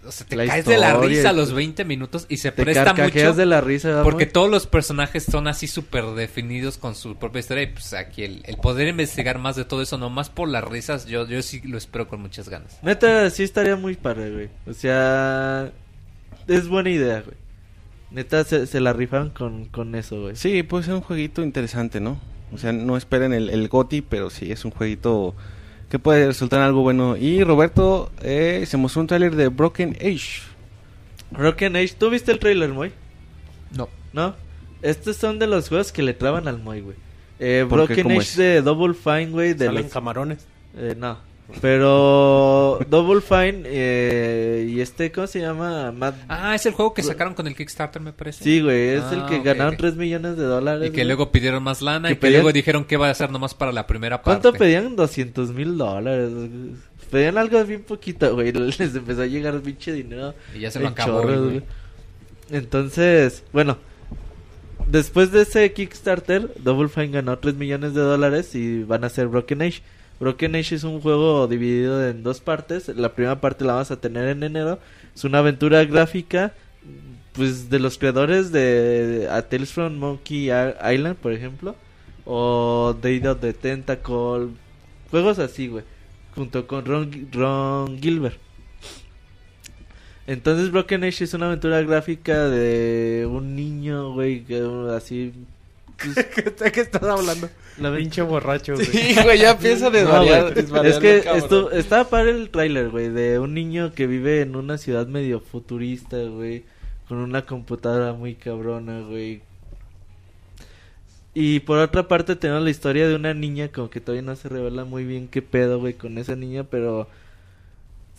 o sea, te La caes de la risa a los 20 minutos y se Te presta mucho de la risa, ¿verdad, porque todos los personajes son así súper definidos con su propia historia y pues aquí el, el poder investigar más de todo eso, nomás por las risas, yo, yo sí lo espero con muchas ganas. Neta, sí estaría muy padre, güey. O sea, es buena idea, güey. Neta, se, se la rifan con, con eso, güey. Sí, puede ser un jueguito interesante, ¿no? O sea, no esperen el, el GOTI, pero sí es un jueguito que puede resultar en algo bueno. Y Roberto, eh, se mostró un tráiler de Broken Age. Broken Age, ¿tú viste el trailer, Moy? No. ¿No? Estos son de los juegos que le traban al Moy, güey. Eh. Broken ¿Cómo Age es? de Double Fine, güey. De Salen los- camarones. eh, no. Pero Double Fine eh, y este, ¿cómo se llama? Mad... Ah, es el juego que sacaron con el Kickstarter, me parece. Sí, güey, es Ah, el que ok, ganaron ok. 3 millones de dólares. Y que güey. luego pidieron más lana y que pedían- luego dijeron que iba a ser nomás para la primera parte. ¿Cuánto pedían? 200 mil dólares. Pedían algo bien poquito, güey. *laughs* Les empezó a llegar pinche dinero. Y ya se lo acabó, chorros, güey. güey. Entonces, bueno. Después de ese Kickstarter, Double Fine ganó 3 millones de dólares y van a hacer Broken Age. Broken Age es un juego dividido en dos partes. La primera parte la vamos a tener en enero. Es una aventura gráfica, pues de los creadores de A Tales from Monkey Island, por ejemplo, o Day of the Tentacle, juegos así, güey, junto con Ron, Ron Gilbert. Entonces Broken Age es una aventura gráfica de un niño, güey, así... *laughs* ¿De qué estás hablando? la Pinche borracho, güey. Sí, güey, ya empieza a No, es que esto, estaba para el tráiler, güey, de un niño que vive en una ciudad medio futurista, güey, con una computadora muy cabrona, güey. Y por otra parte tenemos la historia de una niña como que todavía no se revela muy bien qué pedo, güey, con esa niña, pero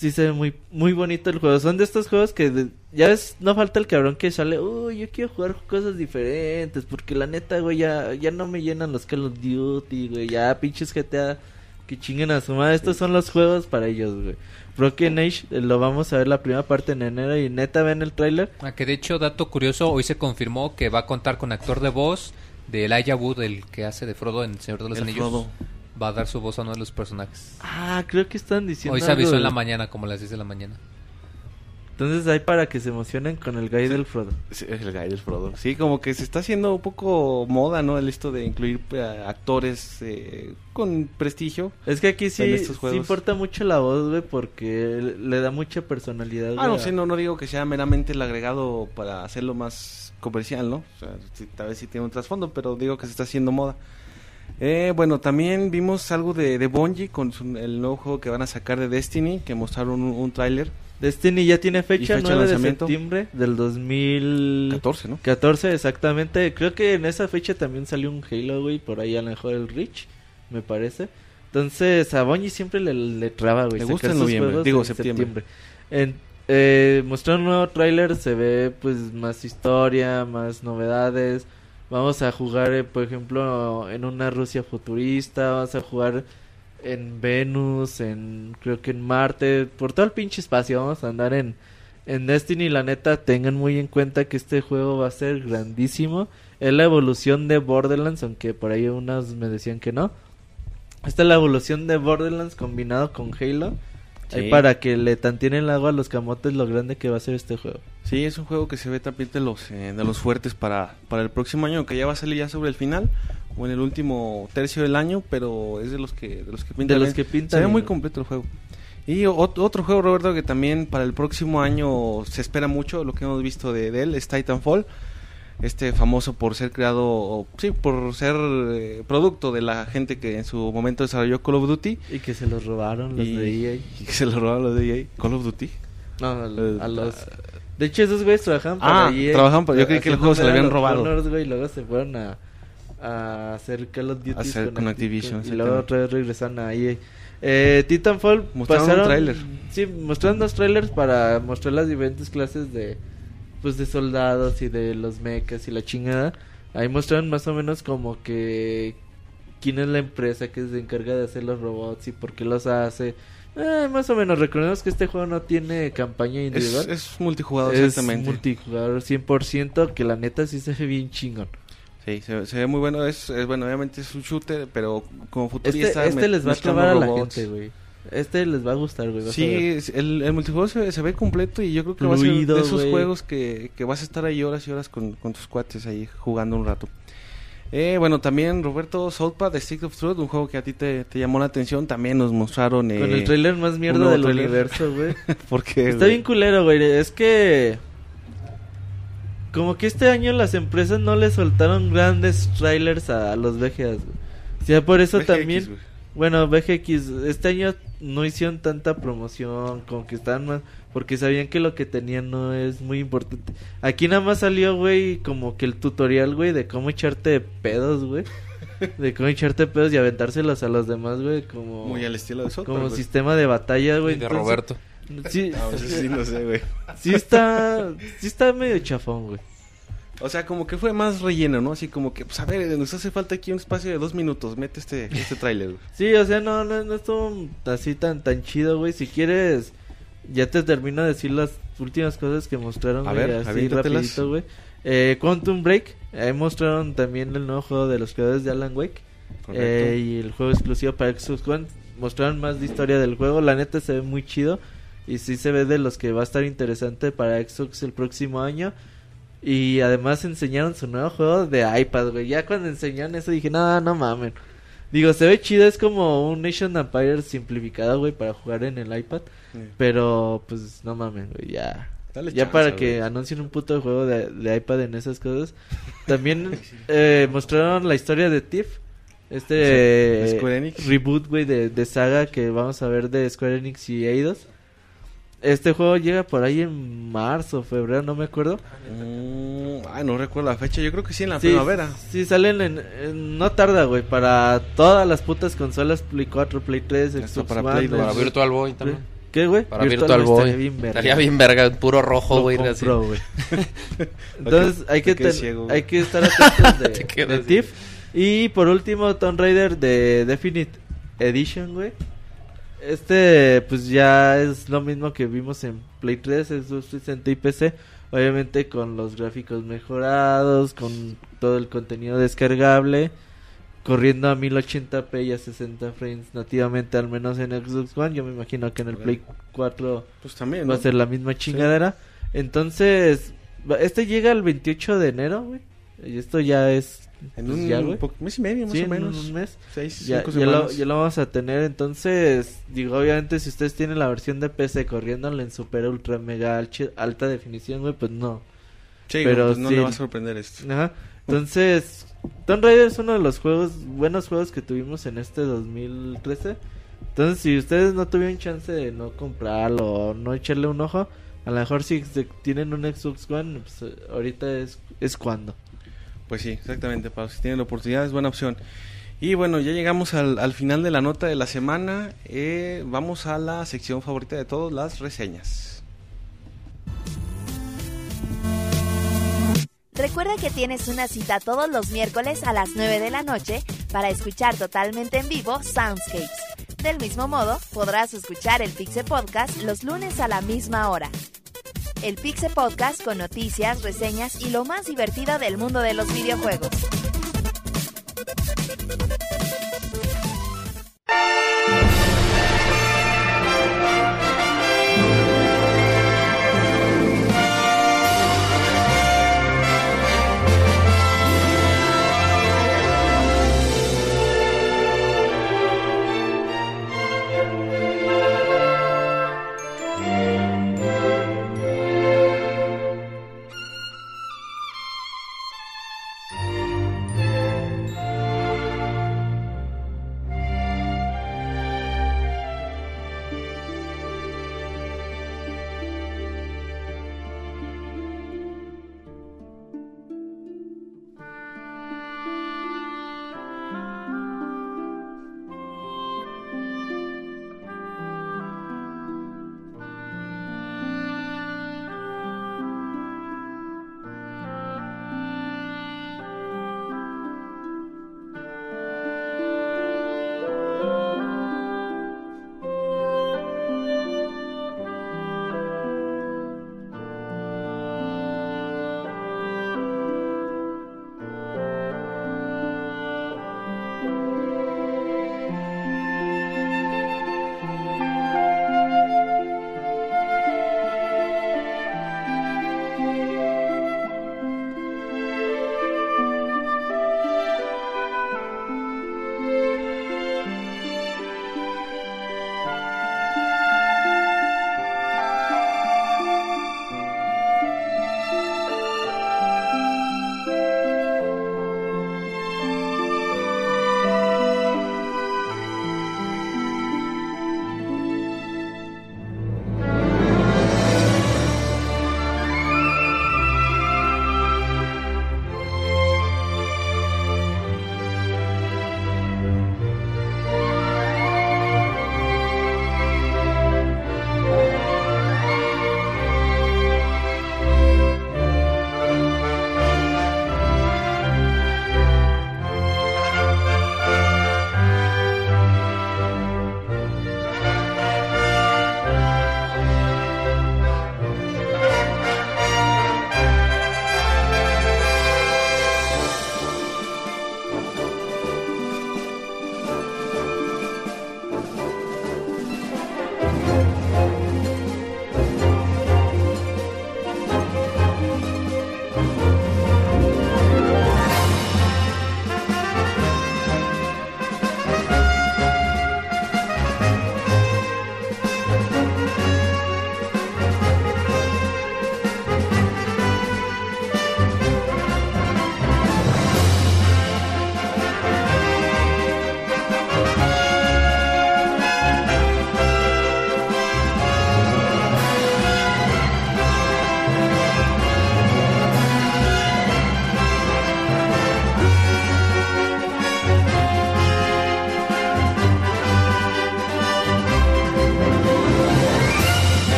sí se ve muy muy bonito el juego. Son de estos juegos que de- ya ves, no falta el cabrón que sale, uy, yo quiero jugar cosas diferentes, porque la neta, güey, ya, ya no me llenan los Call of Duty, güey, ya pinches GTA que chinguen a su madre. Estos son los juegos para ellos, güey. Broken Age eh, lo vamos a ver la primera parte en enero y neta ven el tráiler. Ah, que de hecho, dato curioso, hoy se confirmó que va a contar con actor de voz de Elijah Wood, el que hace de Frodo en El Señor de los El Anillos. Frodo. Va a dar su voz a uno de los personajes. Ah, creo que están diciendo Hoy se avisó algo en la mañana, como las 10 de la mañana. Entonces hay para que se emocionen con el guy del Frodo. Sí, es el guy del Frodo. Sí, como que se está haciendo un poco moda, ¿no? El esto de incluir eh, actores eh, con prestigio. Es que aquí sí, sí importa mucho la voz, güey, porque le da mucha personalidad. Ah, no sé, no, no digo que sea meramente el agregado para hacerlo más comercial, ¿no? O sea, sí, tal vez sí tiene un trasfondo, pero digo que se está haciendo moda. Eh, bueno, también vimos algo de, de Bungie con su- el nuevo juego que van a sacar de Destiny, que mostraron un, un tráiler. Destiny ya tiene fecha, fecha de 9 de lanzamiento? septiembre del 2014, 14, ¿no? exactamente. Creo que en esa fecha también salió un Halo, güey, por ahí a lo mejor el Reach, me parece. Entonces, a Bungie siempre le, le traba, güey. Le gusta en noviembre, digo, en septiembre. En, eh, un nuevo tráiler, se ve pues más historia, más novedades. Vamos a jugar, eh, por ejemplo, en una Rusia futurista, vamos a jugar en Venus, en creo que en Marte, por todo el pinche espacio, vamos a andar en en Destiny, la neta, tengan muy en cuenta que este juego va a ser grandísimo. Es la evolución de Borderlands, aunque por ahí unas me decían que no. Esta es la evolución de Borderlands combinado con Halo. Ahí Sí. para que le tantien el agua a los camotes lo grande que va a ser este juego. Sí, es un juego que se ve también de los, eh, de los fuertes para, para el próximo año, que ya va a salir ya sobre el final o en el último tercio del año, pero es de los que de los que pintan De los que pintan Se ve muy completo el juego. Y ot- otro juego, Roberto, que también para el próximo año se espera mucho, lo que hemos visto de, de él, es Titanfall. Este famoso por ser creado, o, sí, por ser eh, producto de la gente que en su momento desarrolló Call of Duty. Y que se los robaron los y, de EA. y *laughs* que se lo robaron los de EA. Call of Duty. No, a, Eh, a los... De hecho, esos güeyes trabajaban Ah, para EA. trabajaban para- yo creí que el juego se lo haciendo habían robado. Honors, güey, y luego se fueron a, a hacer Call of Duty Hacer con Activision, Y luego otra vez regresaron a EA. Eh, Titanfall Mostraron un tráiler. Sí, mostraron dos trailers para mostrar las diferentes clases de pues de soldados y de los mechas y la chingada. Ahí mostraron más o menos como que quién es la empresa que se encarga de hacer los robots y por qué los hace. Eh, más o menos, recordemos que este juego no tiene campaña Es, individual. es multijugador, Es exactamente. multijugador 100%, que la neta sí se ve bien chingón. Sí, se, se ve muy bueno. Es, es bueno, obviamente es un shooter, pero como Este, futurista. este me- les va a clavar a la gente, güey. Este les va a gustar, güey. a Sí, el, el multijugador se, se ve completo y yo creo que va a Fluido, ser de esos güey. juegos que, que vas a estar ahí horas y horas con, con tus cuates ahí jugando un rato. Eh, bueno, también Roberto Southpath de Stick of Truth, un juego que a ti te, te llamó la atención, también nos mostraron. Eh, Con el trailer más mierda del tráiler. universo, güey. *laughs* porque Está bien culero, güey. Es que. como que este año las empresas no le soltaron grandes trailers a, los VGAs. güey. O sea, por eso VGX, también, güey. Bueno, VGX, este año no hicieron tanta promoción, como que estaban más, porque sabían que lo que tenían no es muy importante. Aquí nada más salió, güey, como que el tutorial, güey, de cómo echarte pedos, güey. *laughs* De cómo echarte pedos y aventárselos a los demás, güey, como, Muy al estilo de South como sistema de batalla, güey. De Entonces, Roberto. Sí, No, sí, no sé, güey. sí está, sí está medio chafón, güey. O sea, como que fue más relleno, ¿no? Así como que, pues a ver, nos hace falta aquí un espacio de dos minutos. Mete este, este tráiler. Sí, o sea, no, no, no estuvo así tan, tan chido, güey. Si quieres, ya te termino de decir las últimas cosas que mostraron, A güey, ver, así rapidito, güey. Eh, Quantum Break, ahí mostraron también el nuevo juego de los creadores de Alan Wake. Eh, y el juego exclusivo para Xbox One. Mostraron más de historia del juego. La neta se ve muy chido. Y sí se ve de los que va a estar interesante para Xbox el próximo año. Y además enseñaron su nuevo juego de iPad, güey. Ya cuando enseñaron eso dije, no, no mamen. Digo, se ve chido, es como un Nation Empire simplificado, güey, para jugar en el iPad. Sí. Pero, pues, no mamen, güey, ya. Dale ya chance, para güey. que anuncien un puto juego de, de iPad en esas cosas. *laughs* También eh, mostraron la historia de Tiff. Este eh, reboot, güey, de, de saga que vamos a ver de Square Enix y Eidos. Este juego llega por ahí en marzo, febrero, no me acuerdo. Mm, ay, no recuerdo la fecha. Yo creo que sí en la Sí, primavera. Sí, salen en, en- No tarda, güey, para todas las putas consolas Play 4, Play 3, Hasta Xbox para One, Play. Para Xbox- Virtual Boy también. ¿Qué, güey? Para Virtual, Boy. estaría bien verga. Estaría bien verga, puro rojo, güey. *laughs* Entonces hay que, ten- ciego, hay que estar atentos *laughs* Te de, de. Thief. Y por último, Tomb Raider de Definite Edition, güey. Este, pues ya es lo mismo que vimos en Play 3, Xbox 360 y PC. Obviamente con los gráficos mejorados, con todo el contenido descargable. Corriendo a 1080p y a 60 frames nativamente, al menos en Xbox One. Yo me imagino que en el Play 4 Pues también, va a ser la misma chingadera. Entonces, este llega el 28 de enero, güey. Y esto ya es En pues un ya, mes y medio, más Sí, o en menos. un mes. Seis, Ya, cinco ya lo, ya lo vamos a tener. Entonces, digo, obviamente, si ustedes tienen la versión de PC corriéndole en super ultra mega alta definición, güey, pues no. Sí, pero pues no sí. le va a sorprender esto. Ajá. Entonces, Tomb Raider es uno de los juegos, buenos juegos que tuvimos en este 2013. Entonces, si ustedes no tuvieron chance de no comprarlo o no echarle un ojo, a lo mejor si tienen un Xbox One, pues ahorita es, es cuando. Pues sí, exactamente. Para los que tienen la oportunidad es buena opción. Y bueno, ya llegamos al, al final de la nota de la semana. Eh, vamos a la sección favorita de todos, las reseñas. Recuerda que tienes una cita todos los miércoles a las 9 de la noche para escuchar totalmente en vivo Soundscapes. Del mismo modo, podrás escuchar el Pixe Podcast los lunes a la misma hora. El Pixe Podcast con noticias, reseñas y lo más divertido del mundo de los videojuegos.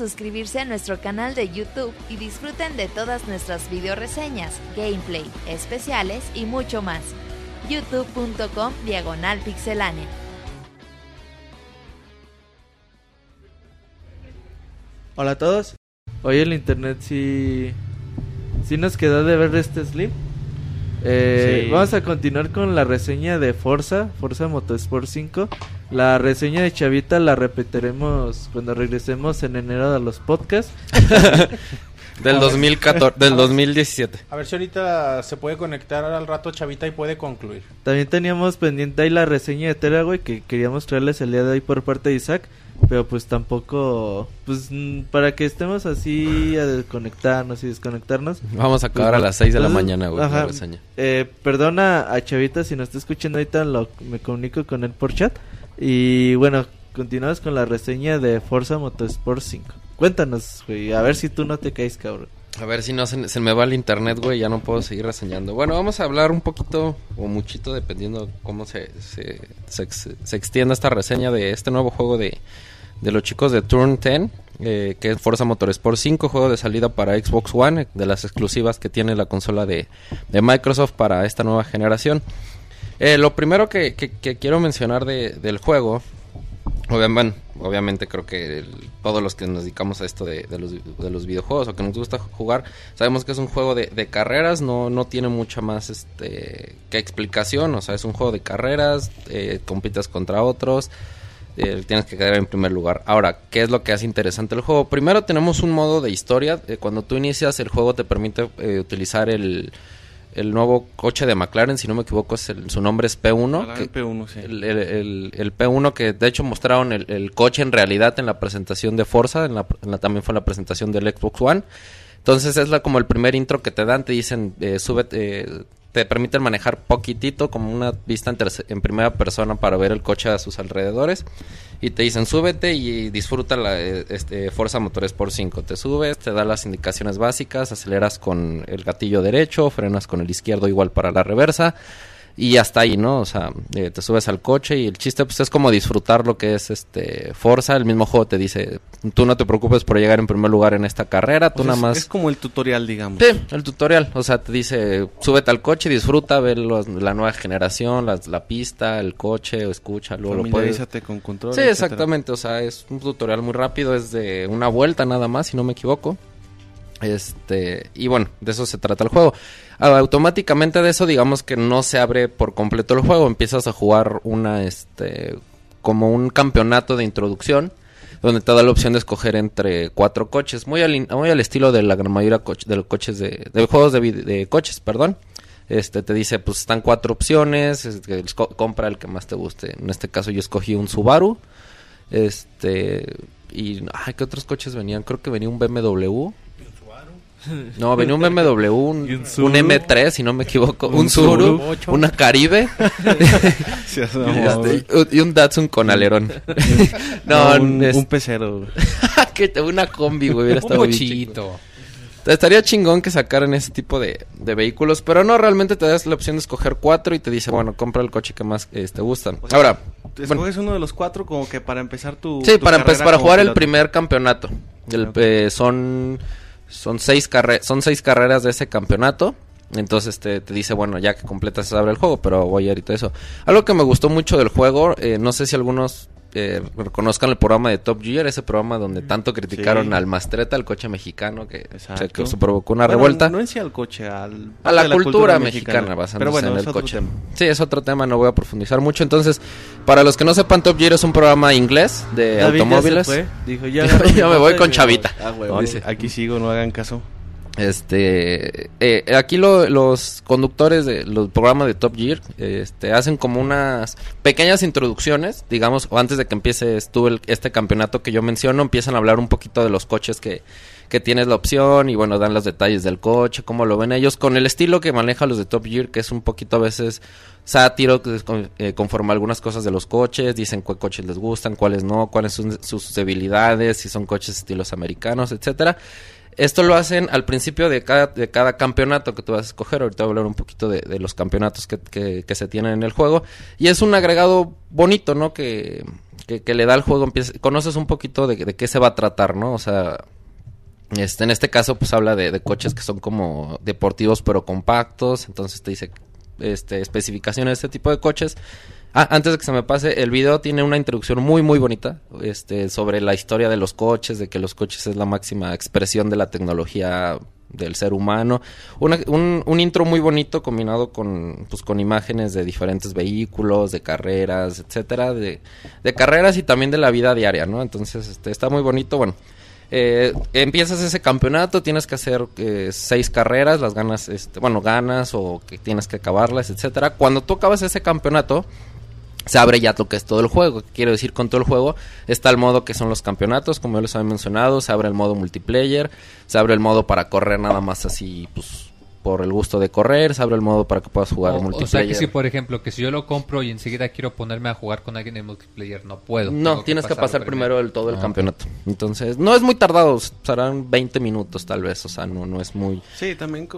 Suscribirse a nuestro canal de YouTube y disfruten de todas nuestras video reseñas, gameplay, especiales y mucho más. youtube.com diagonal pixelánea. Hola a todos. Hoy el internet sí, sí nos quedó de ver este Slim. Eh, Sí. Vamos a continuar con la reseña de Forza, Forza Motorsport 5. La reseña de Chavita la repetiremos cuando regresemos en enero a los podcasts. *laughs* Del 2014, del 2017. A ver si ahorita se puede conectar al rato Chavita y puede concluir. También teníamos pendiente ahí la reseña de Terraway que queríamos traerles el día de hoy por parte de Isaac. Pero pues tampoco, pues mm, para que estemos así a desconectarnos y desconectarnos. Vamos a acabar Pues, a las 6 de la mañana, güey, con ajá. la reseña. Eh, perdona a Chavita si nos está escuchando ahorita, lo, me comunico con él por chat. Y bueno, continuamos con la reseña de Forza Motorsport 5. Cuéntanos, güey, a ver si tú no te caes, cabrón. A ver si no se, me va el internet, güey, ya no puedo seguir reseñando. Bueno, vamos a hablar un poquito o muchito dependiendo cómo se, se extienda esta reseña de este nuevo juego de, de los chicos de Turn 10, eh, que es Forza Motorsport 5, juego de salida para Xbox One, de las exclusivas que tiene la consola de, de Microsoft para esta nueva generación. Eh, lo primero que, que- que quiero mencionar de- del juego obviamente creo que todos los que nos dedicamos a esto de, los, de los videojuegos o que nos gusta jugar, sabemos que es un juego de, carreras, no, no tiene mucha más este que explicación, o sea, es un juego de carreras, eh, compites contra otros, eh, tienes que quedar en primer lugar. Ahora, ¿qué es lo que hace interesante el juego? Primero tenemos un modo de historia, eh, cuando tú inicias el juego te permite eh, utilizar el, el nuevo coche de McLaren, si no me equivoco, es el- su nombre es P1. Ojalá que- el P1, sí. el, el- el- el P1 que de hecho mostraron el, coche en realidad en la presentación de Forza, en la, en la- también fue en la presentación del Xbox One. Entonces es la, como el primer intro que te dan, te dicen, eh, súbete, eh, te permiten manejar poquitito como una vista en, primera persona para ver el coche a sus alrededores. Y te dicen, súbete y disfruta la eh, este, Forza Motorsport 5. Te subes, te da las indicaciones básicas, aceleras con el gatillo derecho, frenas con el izquierdo igual para la reversa. Y hasta ahí, ¿no? O sea, eh, te subes al coche y el chiste pues es como disfrutar lo que es este Forza. El mismo juego te dice, tú no te preocupes por llegar en primer lugar en esta carrera, tú O nada es- más... Es como el tutorial, digamos. Sí, el tutorial. O sea, te dice, súbete al coche, disfruta, ve los- la nueva generación, las- la pista, el coche, o escúchalo, lo puedes... Con control. Sí, etcétera. exactamente. O sea, es un tutorial muy rápido, es de una vuelta nada más, si no me equivoco. Este, y bueno, de eso se trata el juego. Automáticamente de eso, digamos que no se abre por completo el juego. Empiezas a jugar una, este, como un campeonato de introducción. Donde te da la opción de escoger entre cuatro coches. Muy al, muy al estilo de la gran mayoría de los coches de, de juegos de, de coches, perdón. Este te dice, pues están cuatro opciones, compra el que más te guste. En este caso yo escogí un Subaru. Este y ay, ¿qué otros coches venían? Creo que venía un BMW. No, venía un BMW, un, un un Subaru. M3, si no me equivoco, un, Un Subaru, Subaru. una Caribe *laughs* Sí, y, este, y un Datsun con alerón. *laughs* No, no, un, es- un pecero. *laughs* que una combi, güey, hubiera Un estado. Estaría chingón que sacaran ese tipo de, de vehículos, pero no, realmente te das la opción de escoger cuatro y te dice, bueno, compra el coche que más eh, te gusta. O sea, Ahora, bueno, escoges uno de los cuatro como que para empezar tu. sí, tu para, para jugar el primer campeonato. El, eh, son, son, seis carre- son seis carreras de ese campeonato. Entonces te, te dice, bueno, ya que completas se abre el juego, pero voy ahorita eso. Algo que me gustó mucho del juego, eh, no sé si algunos eh, reconozcan el programa de Top Gear, ese programa donde tanto criticaron Sí. al Mastreta, el coche mexicano, que, Exacto. que se provocó una Bueno, revuelta. No en sí al coche, al, a la, cultura, mexicana, basándose Pero bueno, en es el otro coche. tema. Sí, es otro tema, no voy a profundizar mucho. Entonces, para los que no sepan, Top Gear es un programa inglés de David ya se automóviles. fue, Dijo, ya, *laughs* mi me voy con Chavita. Ah, huevo. No, dice. Aquí sigo, no hagan caso. Este, eh, aquí lo- los conductores del programa de Top Gear este, hacen como unas pequeñas introducciones, digamos, antes de que empiece tú este campeonato que yo menciono, empiezan a hablar un poquito de los coches que, que tienes la opción y bueno, dan los detalles del coche, cómo lo ven ellos, con el estilo que maneja los de Top Gear, que es un poquito a veces sátiro, eh, conforme algunas cosas de los coches, dicen cuáles coches les gustan, cuáles no, cuáles son sus debilidades, si son coches estilos americanos, etcétera. Esto lo hacen al principio de cada, de cada campeonato que tú vas a escoger. Ahorita voy a hablar un poquito de, los campeonatos que, que- que se tienen en el juego. Y es un agregado bonito, ¿no? Que, que, que le da al juego, conoces un poquito de, de qué se va a tratar, ¿no? O sea, este, en este caso, pues habla de, de coches que son como deportivos pero compactos. Entonces te dice este, especificaciones de este tipo de coches. Ah, antes de que se me pase, el video tiene una introducción muy, muy bonita este, sobre la historia de los coches, de que los coches es la máxima expresión de la tecnología del ser humano. Una- un, un intro muy bonito combinado con, pues, con imágenes de diferentes vehículos, de carreras, etcétera, de, de carreras y también de la vida diaria, ¿no? Entonces, este, está muy bonito. Bueno, eh, empiezas ese campeonato, tienes que hacer eh, seis carreras, las ganas, este, bueno, ganas o que tienes que acabarlas, etcétera. Cuando tú acabas ese campeonato, se abre ya lo que es todo el juego. ¿Qué quiero decir con todo el juego? Está el modo que son los campeonatos, como ya les había mencionado, se abre el modo multiplayer, se abre el modo para correr nada más así, pues por el gusto de correr, se abre el modo para que puedas jugar O, o multiplayer. sea que si, por ejemplo, que si yo lo compro y enseguida quiero ponerme a jugar con alguien en multiplayer, no puedo. No, tienes que pasar primero el, todo el Ah, campeonato. Entonces, no es muy tardado, serán 20 minutos tal vez, o sea, no, no es muy... Sí, también.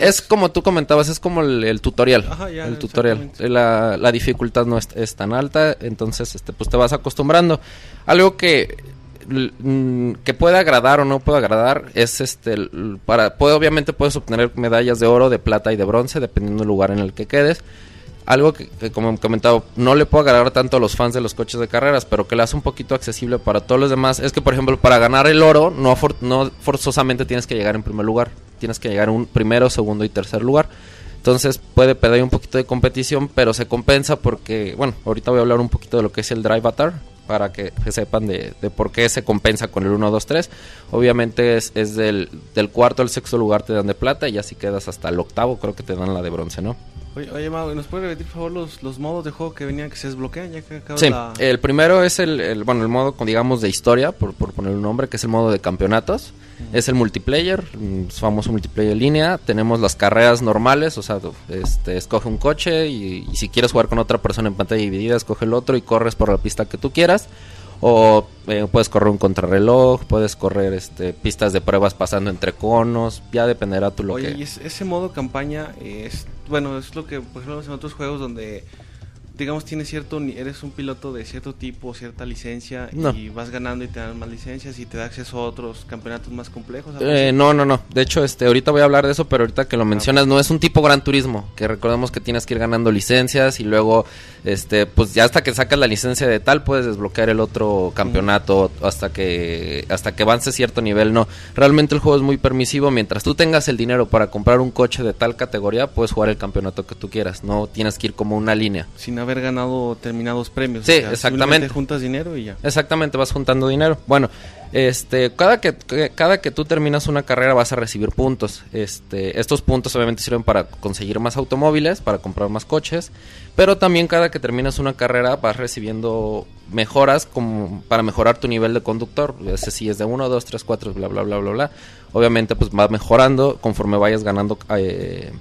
Es como tú comentabas, es como el, el tutorial. Ajá, ya, el tutorial. La, la dificultad no es, es tan alta, entonces este, pues te vas acostumbrando. Algo que que puede agradar o no puede agradar es este para puede, obviamente puedes obtener medallas de oro, de plata y de bronce dependiendo del lugar en el que quedes. Algo que, como he comentado, no le puedo agradar tanto a los fans de los coches de carreras, pero que le hace un poquito accesible para todos los demás, es que, por ejemplo, para ganar el oro, no, for- no forzosamente tienes que llegar en primer lugar. Tienes que llegar en un primero, segundo y tercer lugar. Entonces puede perder un poquito de competición, pero se compensa porque, bueno, ahorita voy a hablar un poquito de lo que es el Drive Avatar, para que, que sepan de, de por qué se compensa con el 1, 2, 3. Obviamente es, es del, del cuarto al sexto lugar te dan de plata y así quedas hasta el octavo, creo que te dan la de bronce, ¿no? Oye, oye Mau, ¿nos puede repetir, por favor, los, los modos de juego que venían que se desbloquean ya que acaba Sí, la... el primero es el, el- bueno, el modo, digamos, de historia, por, por poner un nombre, que es el modo de campeonatos. Es el multiplayer, mm, famoso multiplayer en línea. Tenemos las carreras normales, o sea, este, escoge un coche y, y si quieres jugar con otra persona en pantalla dividida, escoge el otro y corres por la pista que tú quieras. O eh, puedes correr un contrarreloj, puedes correr este, pistas de pruebas pasando entre conos, ya dependerá tú lo Oye, que... y es- ese modo campaña es, bueno, es lo que, por ejemplo, en otros juegos donde, digamos, tienes cierto, eres un piloto de cierto tipo, cierta licencia, No. y vas ganando y te dan más licencias y te da acceso a otros campeonatos más complejos. Eh, no, no, no. De hecho, este, ahorita voy a hablar de eso, pero ahorita que lo mencionas, no es un tipo Gran Turismo. Que recordemos que tienes que ir ganando licencias y luego, este, pues ya hasta que sacas la licencia de tal, puedes desbloquear el otro campeonato hasta que, hasta que avance cierto nivel. No, realmente el juego es muy permisivo. Mientras tú tengas el dinero para comprar un coche de tal categoría, puedes jugar el campeonato que tú quieras. No tienes que ir como una línea. Sin haber ganado determinados premios. Sí, o sea, exactamente. juntas dinero y ya. Exactamente, vas juntando dinero. Bueno, este, cada que, cada que tú terminas una carrera vas a recibir puntos. Este, estos puntos obviamente sirven para conseguir más automóviles, para comprar más coches, pero también cada que terminas una carrera vas recibiendo mejoras como para mejorar tu nivel de conductor. Ese sí es de 1, 2, 3, 4, bla, bla, bla, bla, bla. Obviamente pues va mejorando conforme vayas ganando eh,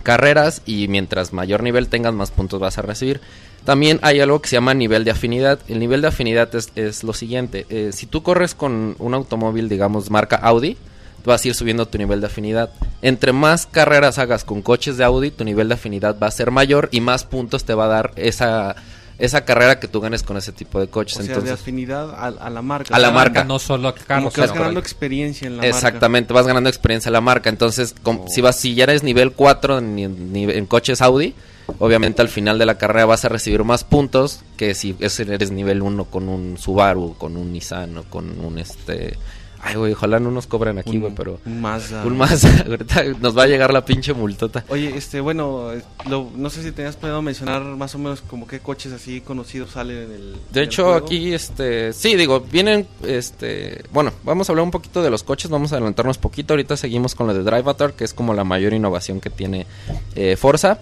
carreras y mientras mayor nivel tengas más puntos vas a recibir. También hay algo que se llama nivel de afinidad. El nivel de afinidad es, es lo siguiente. eh, si tú corres con un automóvil, digamos, marca Audi, vas a ir subiendo tu nivel de afinidad. Entre más carreras hagas con coches de Audi, tu nivel de afinidad va a ser mayor y más puntos te va a dar esa, esa carrera que tú ganes con ese tipo de coches. O sea, de Entonces, afinidad a, a la marca. A la marca. No solo a Como carros, que vas ganando experiencia en la marca. Exactamente, vas ganando experiencia en la marca. Entonces, com- si vas, si ya eres nivel 4 en, en- en coches Audi, obviamente al final de la carrera vas a recibir más puntos que si es- eres nivel 1 con un Subaru, con un Nissan o con un este. Ay, güey, ojalá no nos cobren aquí, güey, pero. un Mazda. Un Mazda. *laughs* Ahorita nos va a llegar la pinche multota. Oye, este, bueno, lo- no sé si tenías planeado mencionar más o menos como qué coches así conocidos salen en el. en De el hecho, juego. aquí, este, sí, digo, vienen, este, bueno, vamos a hablar un poquito de los coches, vamos a adelantarnos poquito, ahorita seguimos con lo de Drivatar, que es como la mayor innovación que tiene eh, Forza.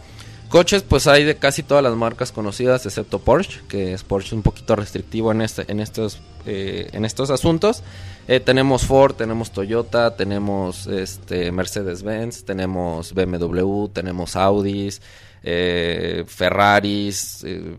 Coches, pues hay de casi todas las marcas conocidas, excepto Porsche, que es Porsche un poquito restrictivo en este, en estos, eh, en estos asuntos. Eh, tenemos Ford, tenemos Toyota, tenemos este Mercedes-Benz, tenemos BMW, tenemos Audis, eh, Ferraris, eh,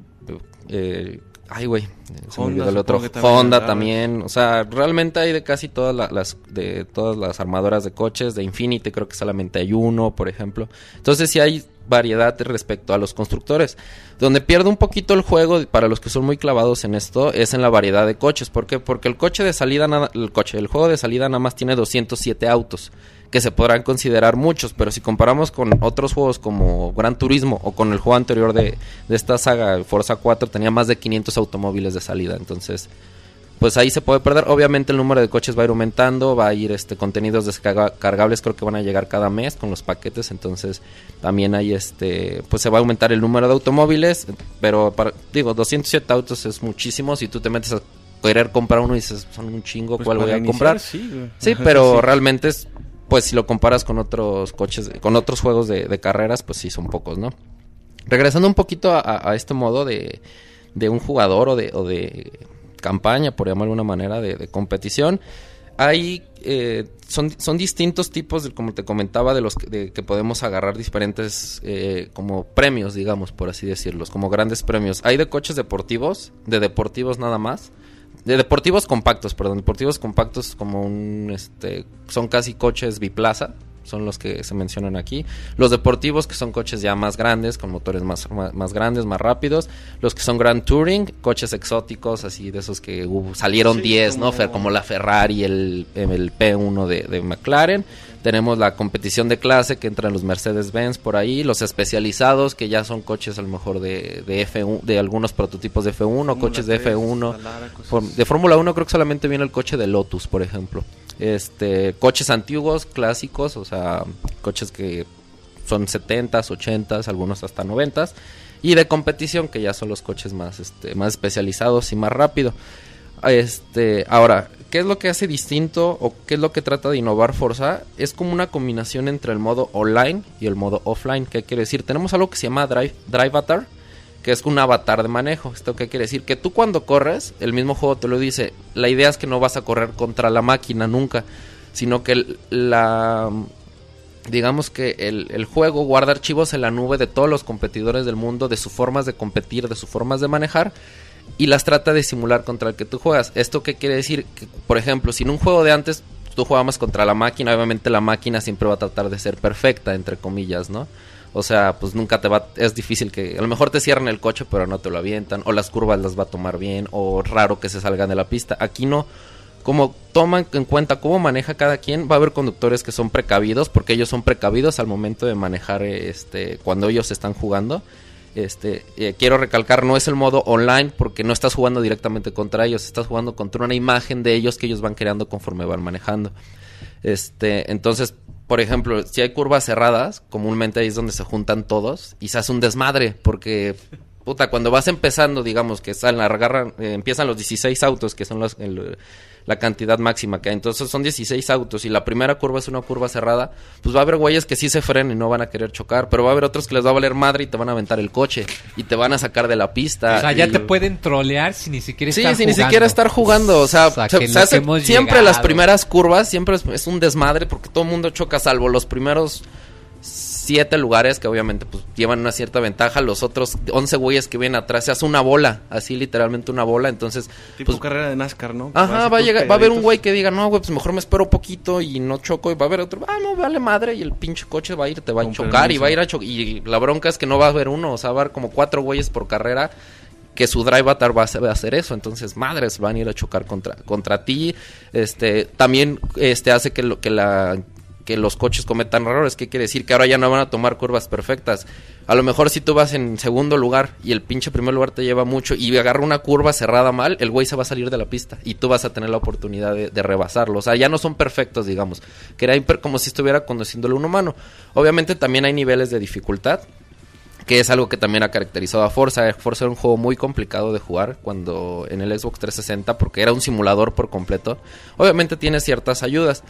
eh, ay güey, se me Honda, olvidó el otro, también Honda también, o sea, realmente hay de casi todas la- las de todas las armadoras de coches, de Infinity creo que solamente hay uno, por ejemplo. Entonces sí hay variedad respecto a los constructores. Donde pierde un poquito el juego, para los que son muy clavados en esto, es en la variedad de coches. ¿Por qué? Porque el coche de salida, nada, el coche, el juego de salida nada más tiene 207 autos que se podrán considerar muchos, pero si comparamos con otros juegos como Gran Turismo o con el juego anterior de, de esta saga, Forza 4, tenía más de 500 automóviles de salida, entonces pues ahí se puede perder. Obviamente el número de coches va a ir aumentando, va a ir este contenidos descargables, creo que van a llegar cada mes con los paquetes, entonces también hay este, pues se va a aumentar el número de automóviles, pero para, digo, 207 autos es muchísimo, si tú te metes a querer comprar uno y dices, son un chingo, Pues ¿cuál voy a iniciar, comprar? Sí, Sí, pero realmente es, pues si lo comparas con otros coches, con otros juegos de, de carreras, pues sí son pocos, ¿no? Regresando un poquito a, a- a este modo de, de un jugador o de, o de campaña, por llamarlo de alguna manera, de, de competición, hay, eh, son, son distintos tipos, de, como te comentaba, de los que, de que podemos agarrar diferentes eh, como premios, digamos, por así decirlos, como grandes premios. Hay de coches deportivos, de deportivos nada más, de deportivos compactos, perdón, deportivos compactos como un, este, son casi coches biplaza, son los que se mencionan aquí. Los deportivos que son coches ya más grandes, con motores más, más, más grandes, más rápidos. Los que son Grand Touring, coches exóticos, así de esos que uh, salieron Sí, 10, ¿no? como- Fer, como la Ferrari, el, el P1 de, de McLaren. Tenemos la competición de clase que entran los Mercedes-Benz por ahí, los especializados que ya son coches a lo mejor de, de F1, de algunos prototipos de F1, coches de F1. Por- de Fórmula 1 creo que solamente viene el coche de Lotus, por ejemplo. Este, coches antiguos, clásicos, o sea, coches que son 70s, 80s, algunos hasta 90s. Y de competición, que ya son los coches más, este, más especializados y más rápido. Este, ahora, ¿qué es lo que hace distinto o qué es lo que trata de innovar Forza? Es como una combinación entre el modo online y el modo offline. ¿Qué quiere decir? Tenemos algo que se llama Drive, Drive que es un avatar de manejo. ¿Esto qué quiere decir? Que tú cuando corres, el mismo juego te lo dice, la idea es que no vas a correr contra la máquina nunca, sino que la digamos que el, el juego guarda archivos en la nube de todos los competidores del mundo, de sus formas de competir, de sus formas de manejar, y las trata de simular contra el que tú juegas. ¿Esto qué quiere decir? Que, por ejemplo, si en un juego de antes tú jugabas contra la máquina, obviamente la máquina siempre va a tratar de ser perfecta, entre comillas, ¿no? O sea, pues nunca te va, es difícil que, a lo mejor te cierran el coche pero no te lo avientan, o las curvas las va a tomar bien, o raro que se salgan de la pista. Aquí no, como toman en cuenta cómo maneja cada quien, va a haber conductores que son precavidos, porque ellos son precavidos al momento de manejar este cuando ellos están jugando. Este, eh, quiero recalcar, no es el modo online porque no estás jugando directamente contra ellos, estás jugando contra una imagen de ellos que ellos van creando conforme van manejando. Este, entonces, por ejemplo, si hay curvas cerradas, comúnmente ahí es donde se juntan todos y se hace un desmadre porque puta, cuando vas empezando, digamos que salen, agarran, eh, empiezan los 16 autos, que son los, el- la cantidad máxima que hay. Entonces son 16 autos y la primera curva es una curva cerrada, pues va a haber güeyes que sí se frenen y no van a querer chocar, pero va a haber otros que les va a valer madre y te van a aventar el coche y te van a sacar de la pista. O sea, ya te pueden trolear sin ni siquiera Sí, estar sin ni jugando. siquiera estar jugando. O sea, O sea, se- que se lo hace- que hemos siempre llegado. las primeras curvas, siempre es, es un desmadre porque todo el mundo choca, salvo los primeros siete lugares que obviamente pues llevan una cierta ventaja. Los otros 11 güeyes que vienen atrás se hace una bola, así literalmente una bola. Entonces, Tipo pues, carrera de NASCAR, ¿no? Ajá, va a llegar, va a haber un güey que diga, no, güey, pues mejor me espero poquito y no choco. Y va a haber otro, ah, no, vale madre. Y el pinche coche va a ir, te va a chocar y va a ir a chocar. Y la bronca es que no va a haber uno, o sea, va a haber como cuatro güeyes por carrera que su drive avatar va a hacer, va a hacer eso. Entonces, madres, van a ir a chocar contra, contra ti. Este, también este hace que lo, que la que los coches cometan errores. ¿Qué quiere decir? Que ahora ya no van a tomar curvas perfectas. A lo mejor si tú vas en segundo lugar y el pinche primer lugar te lleva mucho y agarra una curva cerrada mal, el güey se va a salir de la pista y tú vas a tener la oportunidad de, rebasarlo. O sea, ya no son perfectos, digamos. Que era como si estuviera conduciéndolo un humano. Obviamente también hay niveles de dificultad que es algo que también ha caracterizado a Forza. Forza era un juego muy complicado de jugar cuando en el Xbox 360 porque era un simulador por completo. Obviamente tiene ciertas ayudas.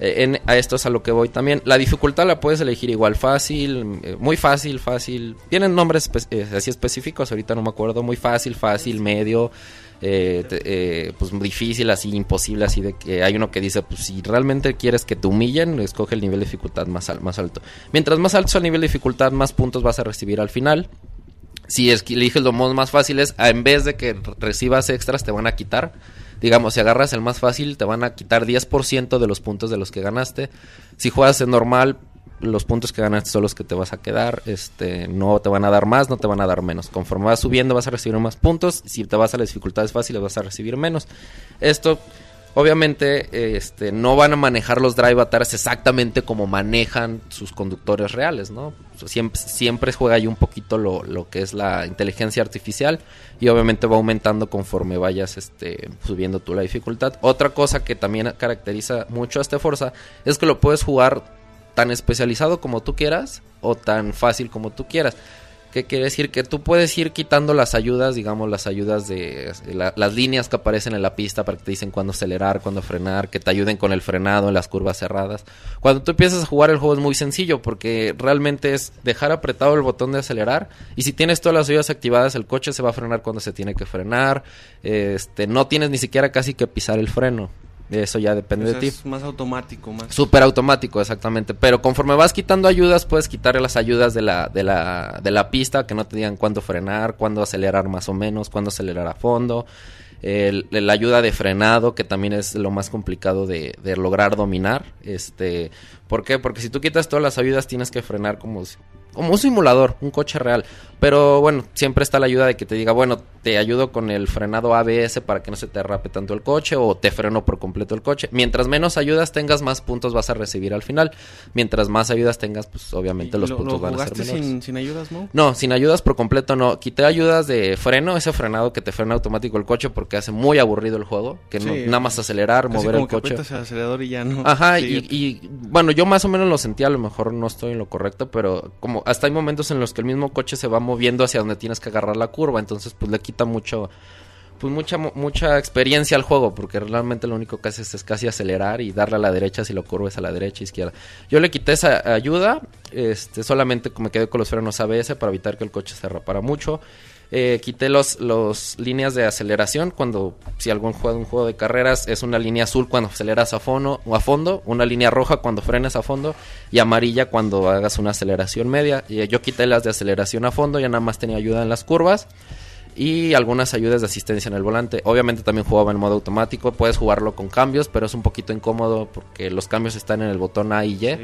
Eh, en, a esto es a lo que voy también. La dificultad la puedes elegir igual fácil, eh, muy fácil, fácil. Tienen nombres eh, así específicos, ahorita no me acuerdo. Muy fácil, fácil, medio, pues difícil, así, imposible, así de que hay uno que dice, pues si realmente quieres que te humillen, escoge el nivel de dificultad más, más alto. Mientras más alto sea el nivel de dificultad, más puntos vas a recibir al final. Si es eliges los modos más fáciles, en vez de que re- recibas extras, te van a quitar. Digamos, si agarras el más fácil, te van a quitar 10% de los puntos de los que ganaste. Si juegas en normal, los puntos que ganaste son los que te vas a quedar, este, no te van a dar más, no te van a dar menos. Conforme vas subiendo vas a recibir más puntos, si te vas a las dificultades fáciles vas a recibir menos. Esto Obviamente, este, no van a manejar los drive avatars exactamente como manejan sus conductores reales, ¿no? Siempre, siempre juega ahí un poquito lo, lo, que es la inteligencia artificial y obviamente va aumentando conforme vayas este, subiendo tú la dificultad. Otra cosa que también caracteriza mucho a este Forza es que lo puedes jugar tan especializado como tú quieras o tan fácil como tú quieras. ¿Qué quiere decir? Que tú puedes ir quitando las ayudas, digamos, las ayudas de las líneas que aparecen en la pista para que te dicen cuándo acelerar, cuándo frenar, que te ayuden con el frenado en las curvas cerradas. Cuando tú empiezas a jugar el juego es muy sencillo porque realmente es dejar apretado el botón de acelerar y si tienes todas las ayudas activadas el coche se va a frenar cuando se tiene que frenar. Este, no tienes ni siquiera casi que pisar el freno. Eso ya depende de ti. Es más automático, más. Súper automático, exactamente. Pero conforme vas quitando ayudas, puedes quitar las ayudas de la, de la, de la pista, que no te digan cuándo frenar, cuándo acelerar más o menos, cuándo acelerar a fondo. La ayuda de frenado, que también es lo más complicado de, de, lograr dominar. Este, ¿Por qué? Porque si tú quitas todas las ayudas, tienes que frenar como como un simulador, un coche real. Pero bueno, siempre está la ayuda de que te diga, bueno, te ayudo con el frenado ABS para que no se te derrape tanto el coche o te freno por completo el coche. Mientras menos ayudas tengas, más puntos vas a recibir al final. Mientras más ayudas tengas, pues obviamente los lo, puntos lo van a ser menores. Sin, sin ayudas, no? No, sin ayudas por completo no. Quité ayudas de freno, ese frenado que te frena automático el coche porque hace muy aburrido el juego. Que no, nada más acelerar, Casi mover como el que coche. el acelerador y ya no. Ajá, y, y, bueno, yo más o menos lo sentía, a lo mejor no estoy en lo correcto, pero como hasta hay momentos en los que el mismo coche se va moviendo hacia donde tienes que agarrar la curva, entonces pues le quita mucho, pues mucha, mu- mucha experiencia al juego, porque realmente lo único que haces es casi acelerar y darle a la derecha si lo curves a la derecha, izquierda. Yo le quité esa ayuda, este, solamente me quedé con los frenos ABS para evitar que el coche se rapara mucho. Eh, quité los, los líneas de aceleración cuando si algún juego un juego de carreras es una línea azul cuando aceleras a fondo o a fondo una línea roja cuando frenas a fondo y amarilla cuando hagas una aceleración media y eh, yo quité las de aceleración a fondo ya nada más tenía ayuda en las curvas y algunas ayudas de asistencia en el volante. Obviamente también jugaba en modo automático, puedes jugarlo con cambios, pero es un poquito incómodo porque los cambios están en el botón A y Y. Sí.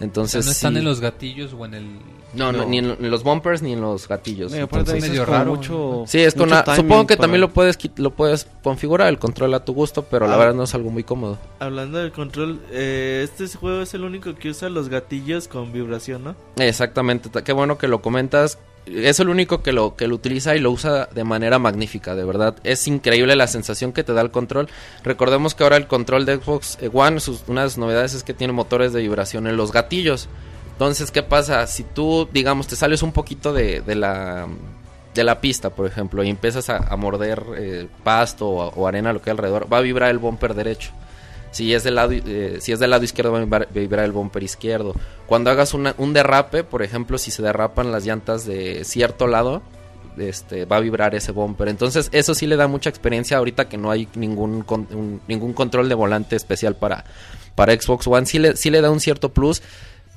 O sea, Entonces no están sí. en los gatillos o en el... No, no, no. ni en, en los bumpers ni en los gatillos. Aparte Entonces- medio es como raro, mucho. Sí, es con mucho la- timing supongo que para- también lo puedes lo puedes configurar el control a tu gusto, pero la Ah. verdad no es algo muy cómodo. Hablando del control, eh, este juego es el único que usa los gatillos con vibración, ¿no? Exactamente, ta- qué bueno que lo comentas. Es el único que lo que lo utiliza y lo usa de manera magnífica, de verdad. Es increíble la sensación que te da el control. Recordemos que ahora el control de Xbox One, una de sus novedades es que tiene motores de vibración en los gatillos. Entonces, ¿qué pasa? Si tú, digamos, te sales un poquito de, de la de la pista, por ejemplo, y empiezas a, a morder eh, pasto o, o arena, lo que hay alrededor, va a vibrar el bumper derecho. Si es del lado, eh, si es del lado izquierdo, va a vibrar, el bumper izquierdo. Cuando hagas una- un derrape, por ejemplo, si se derrapan las llantas de cierto lado, este, va a vibrar ese bumper. Entonces, eso sí le da mucha experiencia ahorita que no hay ningún, con- un- ningún control de volante especial para, para Xbox One. Sí le, sí le da un cierto plus.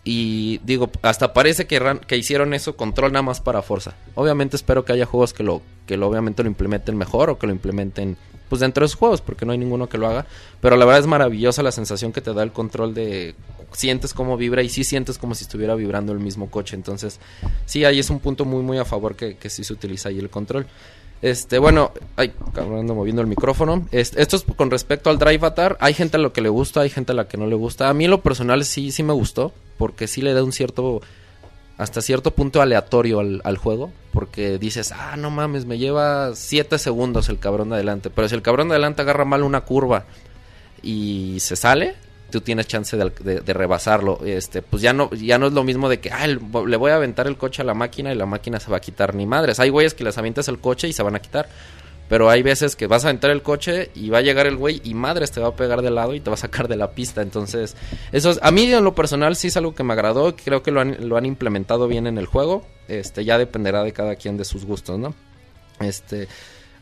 Y digo, hasta parece que, que hicieron eso control nada más para Forza. Obviamente espero que haya juegos que lo, que lo obviamente lo implementen mejor o que lo implementen pues dentro de sus juegos, porque no hay ninguno que lo haga. Pero la verdad es maravillosa la sensación que te da el control de sientes cómo vibra y sí sientes como si estuviera vibrando el mismo coche. Entonces, sí, ahí es un punto muy muy a favor que, que sí se utiliza ahí el control. Este, bueno, ay, ando moviendo el micrófono. Esto es con respecto al Drive Atar. Hay gente a lo que le gusta, hay gente a la que no le gusta. A mí en lo personal sí, sí me gustó, porque sí le da un cierto, hasta cierto punto aleatorio al, al juego. Porque dices, ah, no mames, me lleva 7 segundos el cabrón de adelante. Pero si el cabrón de adelante agarra mal una curva y se sale, tú tienes chance de, rebasarlo. Este, pues ya no, ya no es lo mismo de que ah, le voy a aventar el coche a la máquina y la máquina se va a quitar ni madres. Hay güeyes que les avientas el coche y se van a quitar. Pero hay veces que vas a aventar el coche y va a llegar el güey y madres te va a pegar de lado y te va a sacar de la pista. Entonces, eso es, a mí en lo personal sí es algo que me agradó. Creo que lo han, lo han implementado bien en el juego. Este, ya dependerá de cada quien de sus gustos, ¿no? Este.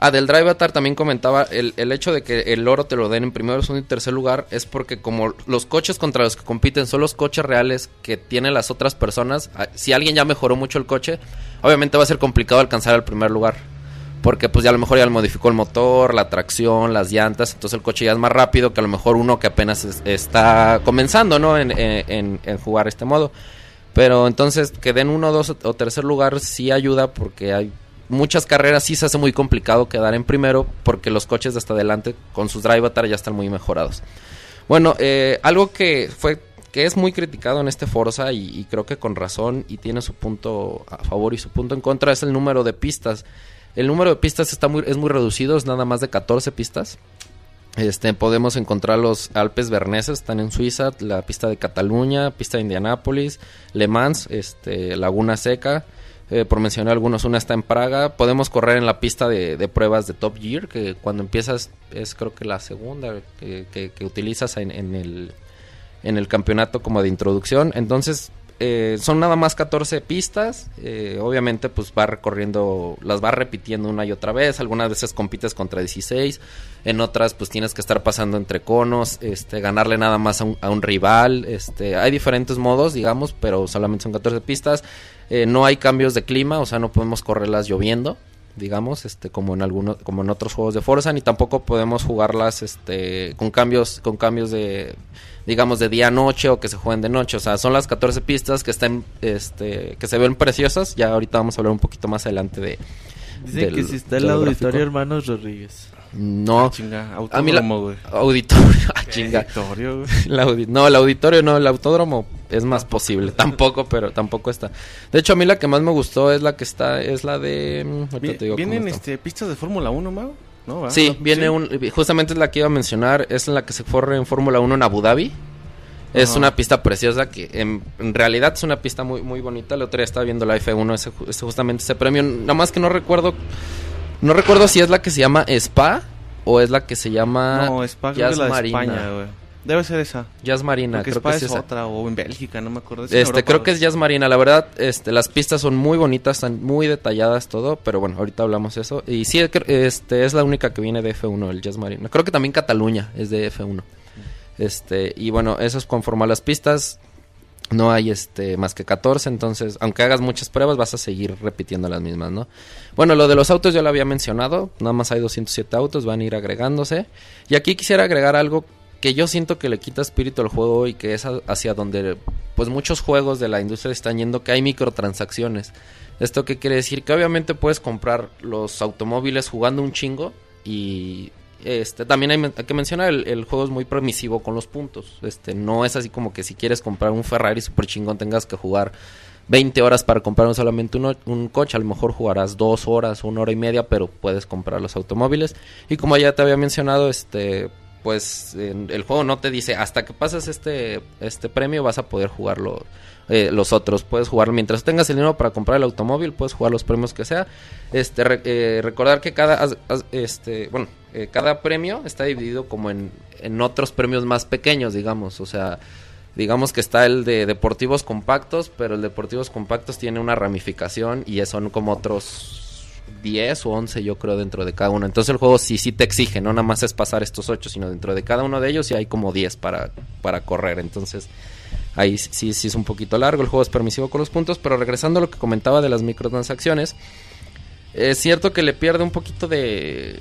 Ah, del Drive Atar también comentaba el, el hecho de que el oro te lo den en primero, segundo y tercer lugar es porque como los coches contra los que compiten son los coches reales que tienen las otras personas, ah, si alguien ya mejoró mucho el coche, obviamente va a ser complicado alcanzar el primer lugar. porque pues ya a lo mejor ya le modificó el motor, la tracción, las llantas, entonces el coche ya es más rápido que a lo mejor uno que apenas es- está comenzando, ¿no? En- en jugar este modo. Pero entonces que den uno, dos o tercer lugar sí ayuda porque hay muchas carreras sí se hace muy complicado quedar en primero porque los coches de hasta adelante con sus drive batar ya están muy mejorados. Bueno, eh, algo que fue que es muy criticado en este Forza y, y creo que con razón y tiene su punto a favor y su punto en contra es el número de pistas. El número de pistas está muy, es muy reducido, es nada más de 14 pistas. Este, podemos encontrar los Alpes Berneses, están en Suiza, la pista de Cataluña, pista de Indianápolis, Le Mans, este, Laguna Seca, eh, por mencionar algunos, una está en Praga. Podemos correr en la pista de, pruebas de Top Gear, que cuando empiezas es creo que la segunda que, que- que utilizas en, en el, en el campeonato como de introducción. Entonces, eh, son nada más 14 pistas. eh, obviamente, pues va recorriendo, las va repitiendo una y otra vez. Algunas veces compites contra 16. En otras, pues tienes que estar pasando entre conos, este, ganarle nada más a un, rival. Este, hay diferentes modos, digamos, pero solamente son 14 pistas. Eh, no hay cambios de clima, o sea, no podemos correrlas lloviendo digamos, este, como en algunos, como en otros juegos de Forza, ni tampoco podemos jugarlas, este, con cambios, con cambios de, digamos, de día a noche o que se jueguen de noche. O sea, son las 14 pistas que están, este, que se ven preciosas. Ya ahorita vamos a hablar un poquito más adelante de. Dicen del- que si está el auditorio gráfico. Hermanos Rodríguez. No, Ah, chinga, a mí la- autódromo, güey. auditorio, *laughs* ah, chinga. Auditorio, güey. *laughs* Audi- no, el auditorio no, el autódromo es más posible. *laughs* Tampoco, pero tampoco está. De hecho, a mí la que más me gustó es la que está, es la de. mm, te digo ¿Vienen este, pistas de Fórmula 1, Mau? Sí, viene Sí. un. Justamente es la que iba a mencionar. Es la que se corre en Fórmula 1 en Abu Dhabi. Es Ajá. una pista preciosa que en, en realidad es una pista muy muy bonita. El otro día estaba viendo la F1, ese, ju- ese- justamente ese premio. Nada más que no recuerdo. No recuerdo si es la que se llama Spa o es la que se llama No, Spa creo que la de Marina. España, güey. Debe ser esa. Jazz Marina, Porque creo Spa que es es esa. otra, o en Bélgica, no me acuerdo. Es Este, Europa, creo que es Jazz Marina. La verdad, este, las pistas son muy bonitas, están muy detalladas todo, pero bueno, ahorita hablamos de eso. Y sí, este, es la única que viene de F1, el Jazz Marina. Creo que también Cataluña es de F1. Este, y bueno, eso es conforme a las pistas. No hay este más que 14, entonces, aunque hagas muchas pruebas, vas a seguir repitiendo las mismas, ¿no? Bueno, lo de los autos ya lo había mencionado, nada más hay 207 autos, van a ir agregándose. Y aquí quisiera agregar algo que yo siento que le quita espíritu al juego y que es hacia donde pues muchos juegos de la industria están yendo, que hay microtransacciones. ¿Esto qué quiere decir? Que obviamente puedes comprar los automóviles jugando un chingo y este también hay, que mencionar el, juego es muy permisivo con los puntos. Este no es así como que si quieres comprar un Ferrari super chingón tengas que jugar 20 horas para comprar solamente uno- un coche, a lo mejor jugarás dos horas, una hora y media, pero puedes comprar los automóviles. Y como ya te había mencionado, este, pues el juego no te dice hasta que pases este, este premio vas a poder jugarlo. eh, los otros puedes jugar mientras tengas el dinero para comprar el automóvil puedes jugar los premios que sea este re- eh, recordar que cada este bueno eh, cada premio está dividido como en, en otros premios más pequeños digamos o sea digamos que está el de deportivos compactos, pero el deportivos compactos tiene una ramificación y son como otros 10 o 11 yo creo dentro de cada uno. Entonces el juego sí sí te exige, no nada más es pasar estos 8, sino dentro de cada uno de ellos sí hay como 10 para, para correr. Entonces ahí sí, sí es un poquito largo, el juego es permisivo con los puntos, pero regresando a lo que comentaba de las microtransacciones, es cierto que le pierde un poquito de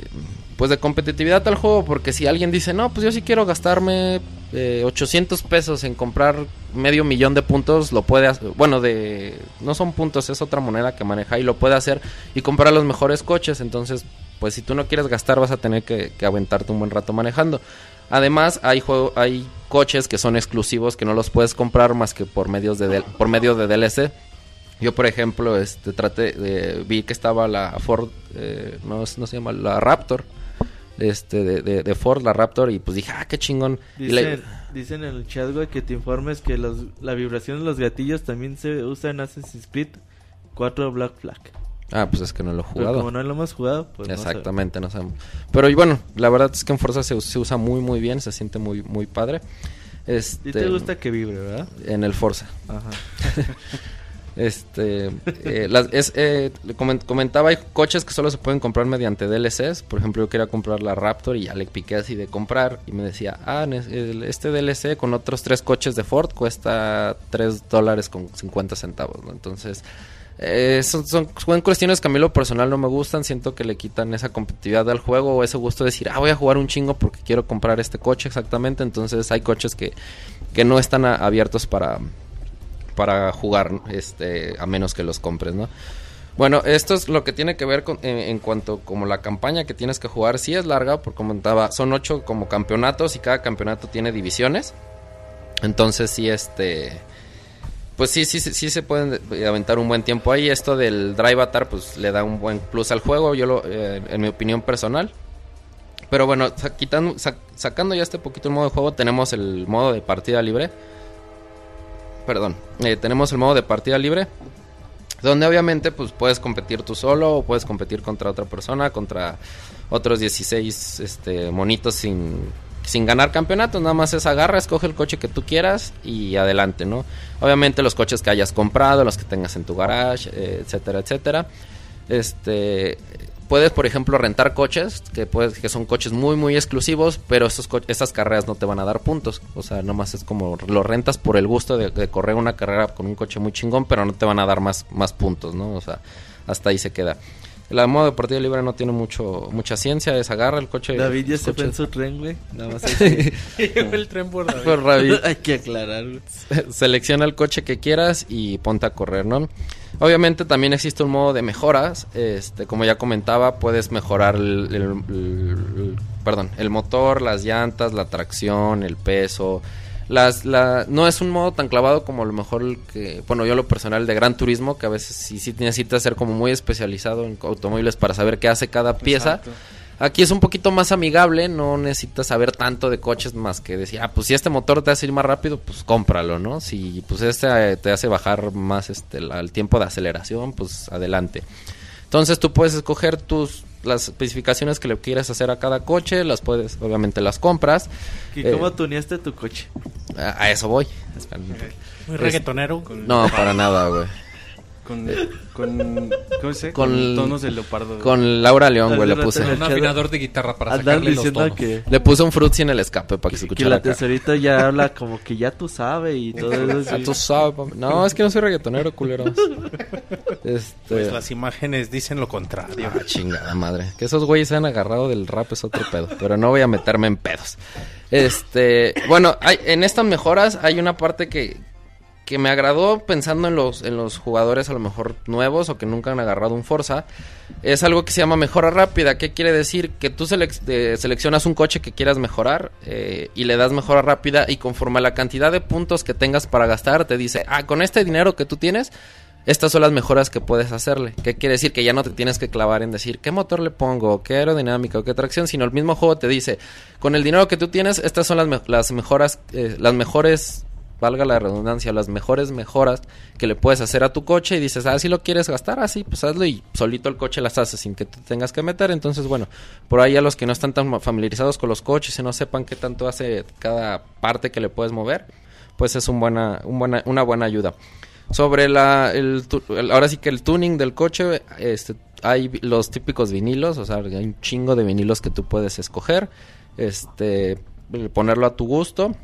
pues de competitividad al juego porque si alguien dice no pues yo sí quiero gastarme eh, 800 pesos en comprar medio millón de puntos lo puede hacer bueno de no son puntos es otra moneda que maneja y lo puede hacer y comprar los mejores coches entonces pues si tú no quieres gastar vas a tener que, que aventarte un buen rato manejando. Además hay juego hay coches que son exclusivos que no los puedes comprar más que por medios de por medio de DLC yo, por ejemplo, este, traté de, vi que estaba la Ford, eh, no, no se llama, la Raptor, este, de, de- de Ford, la Raptor, y pues dije, ah, qué chingón. Dicen, dicen en el chat, güey, que te informes que los, la vibración de los gatillos también se usa en Assassin's Creed 4 Black Flag. ah, pues es que no lo he Pero jugado. como no lo hemos jugado, pues no Exactamente, no sabemos. Pero y bueno, la verdad es que en Forza se, se usa muy, muy bien, se siente muy, muy padre. Este, ¿Y te gusta que vibre, verdad? En el Forza. Ajá. *laughs* Este, eh, es, eh, comentaba, hay coches que solo se pueden comprar mediante DLCs. Por ejemplo, yo quería comprar la Raptor y ya le piqué así de comprar. Y me decía, ah, este DLC con otros tres coches de Ford cuesta 3 dólares con 50 centavos. Entonces, Eh, son, son, cuestiones que a mí lo personal no me gustan. Siento que le quitan esa competitividad al juego o ese gusto de decir, ah, voy a jugar un chingo porque quiero comprar este coche exactamente. Entonces hay coches que, que no están abiertos para, para jugar, este, a menos que los compres, ¿no? Bueno, esto es lo que tiene que ver con, en, cuanto como la campaña que tienes que jugar. Sí es larga, porque comentaba, son ocho como campeonatos y cada campeonato tiene divisiones. Entonces sí, este... Pues sí, sí, sí, se pueden aventar un buen tiempo ahí. Esto del Drive Avatar pues le da un buen plus al juego, yo lo, eh, en mi opinión personal. Pero bueno, quitando, sa- sacando ya este poquito el modo de juego, tenemos el modo de partida libre. Perdón, eh, tenemos el modo de partida libre. Donde obviamente pues puedes competir tú solo o puedes competir contra otra persona, contra otros 16 este, monitos sin, sin ganar campeonatos. Nada más es agarra, escoge el coche que tú quieras y adelante, ¿no? Obviamente los coches que hayas comprado, los que tengas en tu garage, eh, etcétera, etcétera. Este, puedes, por ejemplo, rentar coches, que, puedes, que son coches muy, muy exclusivos, pero esos co- esas carreras no te van a dar puntos. O sea, nomás es como lo rentas por el gusto de, de correr una carrera con un coche muy chingón, pero no te van a dar más, más puntos, ¿no? O sea, hasta ahí se queda. El modo de partida libre no tiene mucho mucha ciencia, es agarra el coche. David ya se fue en su tren, güey. Nada más *laughs* el tren por David. Fue David. *laughs* hay que aclarar, güey. *laughs* selecciona el coche que quieras y ponte a correr, ¿no? Obviamente también existe un modo de mejoras, este, como ya comentaba, puedes mejorar el, el- el- el- perdón, el motor, las llantas, la tracción, el peso. Las, la, no es un modo tan clavado como a lo mejor el que, bueno, yo lo personal de Gran Turismo, que a veces sí, sí necesitas ser como muy especializado en automóviles para saber qué hace cada pieza. Exacto. Aquí es un poquito más amigable, no necesitas saber tanto de coches más que decir, ah, pues si este motor te hace ir más rápido, pues cómpralo, ¿no? Si pues este eh, te hace bajar más este la- el tiempo de aceleración, pues adelante. Entonces tú puedes escoger tus las especificaciones que le quieras hacer a cada coche, las puedes, obviamente las compras. ¿Y Eh, cómo tuneaste tu coche? A, a eso voy. Muy reggaetonero. No, para nada, güey. Con, con, ¿cómo se dice? Con- Con tonos de leopardo. Con Laura León, güey, le puse. Un afinador de guitarra para sacarle los diciendo tonos. que, Le puse un frutzi en el escape para que se que escuchara la acá. tesorita ya habla como que ya tú sabes y todo eso. Sí. tú sabes. No, es que no soy reggaetonero, culeros. Este... Pues las imágenes dicen lo contrario. Ah, chingada madre. Que esos güeyes se han agarrado del rap es otro pedo. Pero no voy a meterme en pedos. Este, bueno, hay, en estas mejoras hay una parte que, que me agradó pensando en los, en los jugadores a lo mejor nuevos o que nunca han agarrado un Forza. Es algo que se llama mejora rápida. ¿Qué quiere decir? Que tú eh, seleccionas un coche que quieras mejorar eh, y le das mejora rápida y conforme a la cantidad de puntos que tengas para gastar, te dice, ah, con este dinero que tú tienes, estas son las mejoras que puedes hacerle. ¿Qué quiere decir? Que ya no te tienes que clavar en decir qué motor le pongo, qué aerodinámica o qué tracción, sino el mismo juego te dice, con el dinero que tú tienes, estas son las, las mejoras, eh, las mejores, valga la redundancia, las mejores mejoras que le puedes hacer a tu coche y dices, ah, si lo quieres gastar, así, pues hazlo y solito el coche las hace sin que te tengas que meter. Entonces, bueno, por ahí a los que no están tan familiarizados con los coches y no sepan qué tanto hace cada parte que le puedes mover, pues es buena, buena, una buena ayuda. Sobre la, el, ahora sí que el tuning del coche, este, hay los típicos vinilos, o sea, hay un chingo de vinilos que tú puedes escoger, este, ponerlo a tu gusto.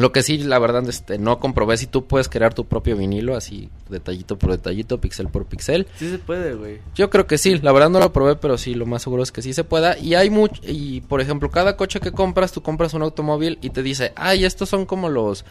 Lo que sí, la verdad, este, no comprobé si tú puedes crear tu propio vinilo, así detallito por detallito, pixel por pixel. Sí se puede, güey. Yo creo que sí, la verdad no lo probé, pero sí, lo más seguro es que sí se pueda. Y hay mucho, y por ejemplo, cada coche que compras, tú compras un automóvil y te dice, ay, estos son como los,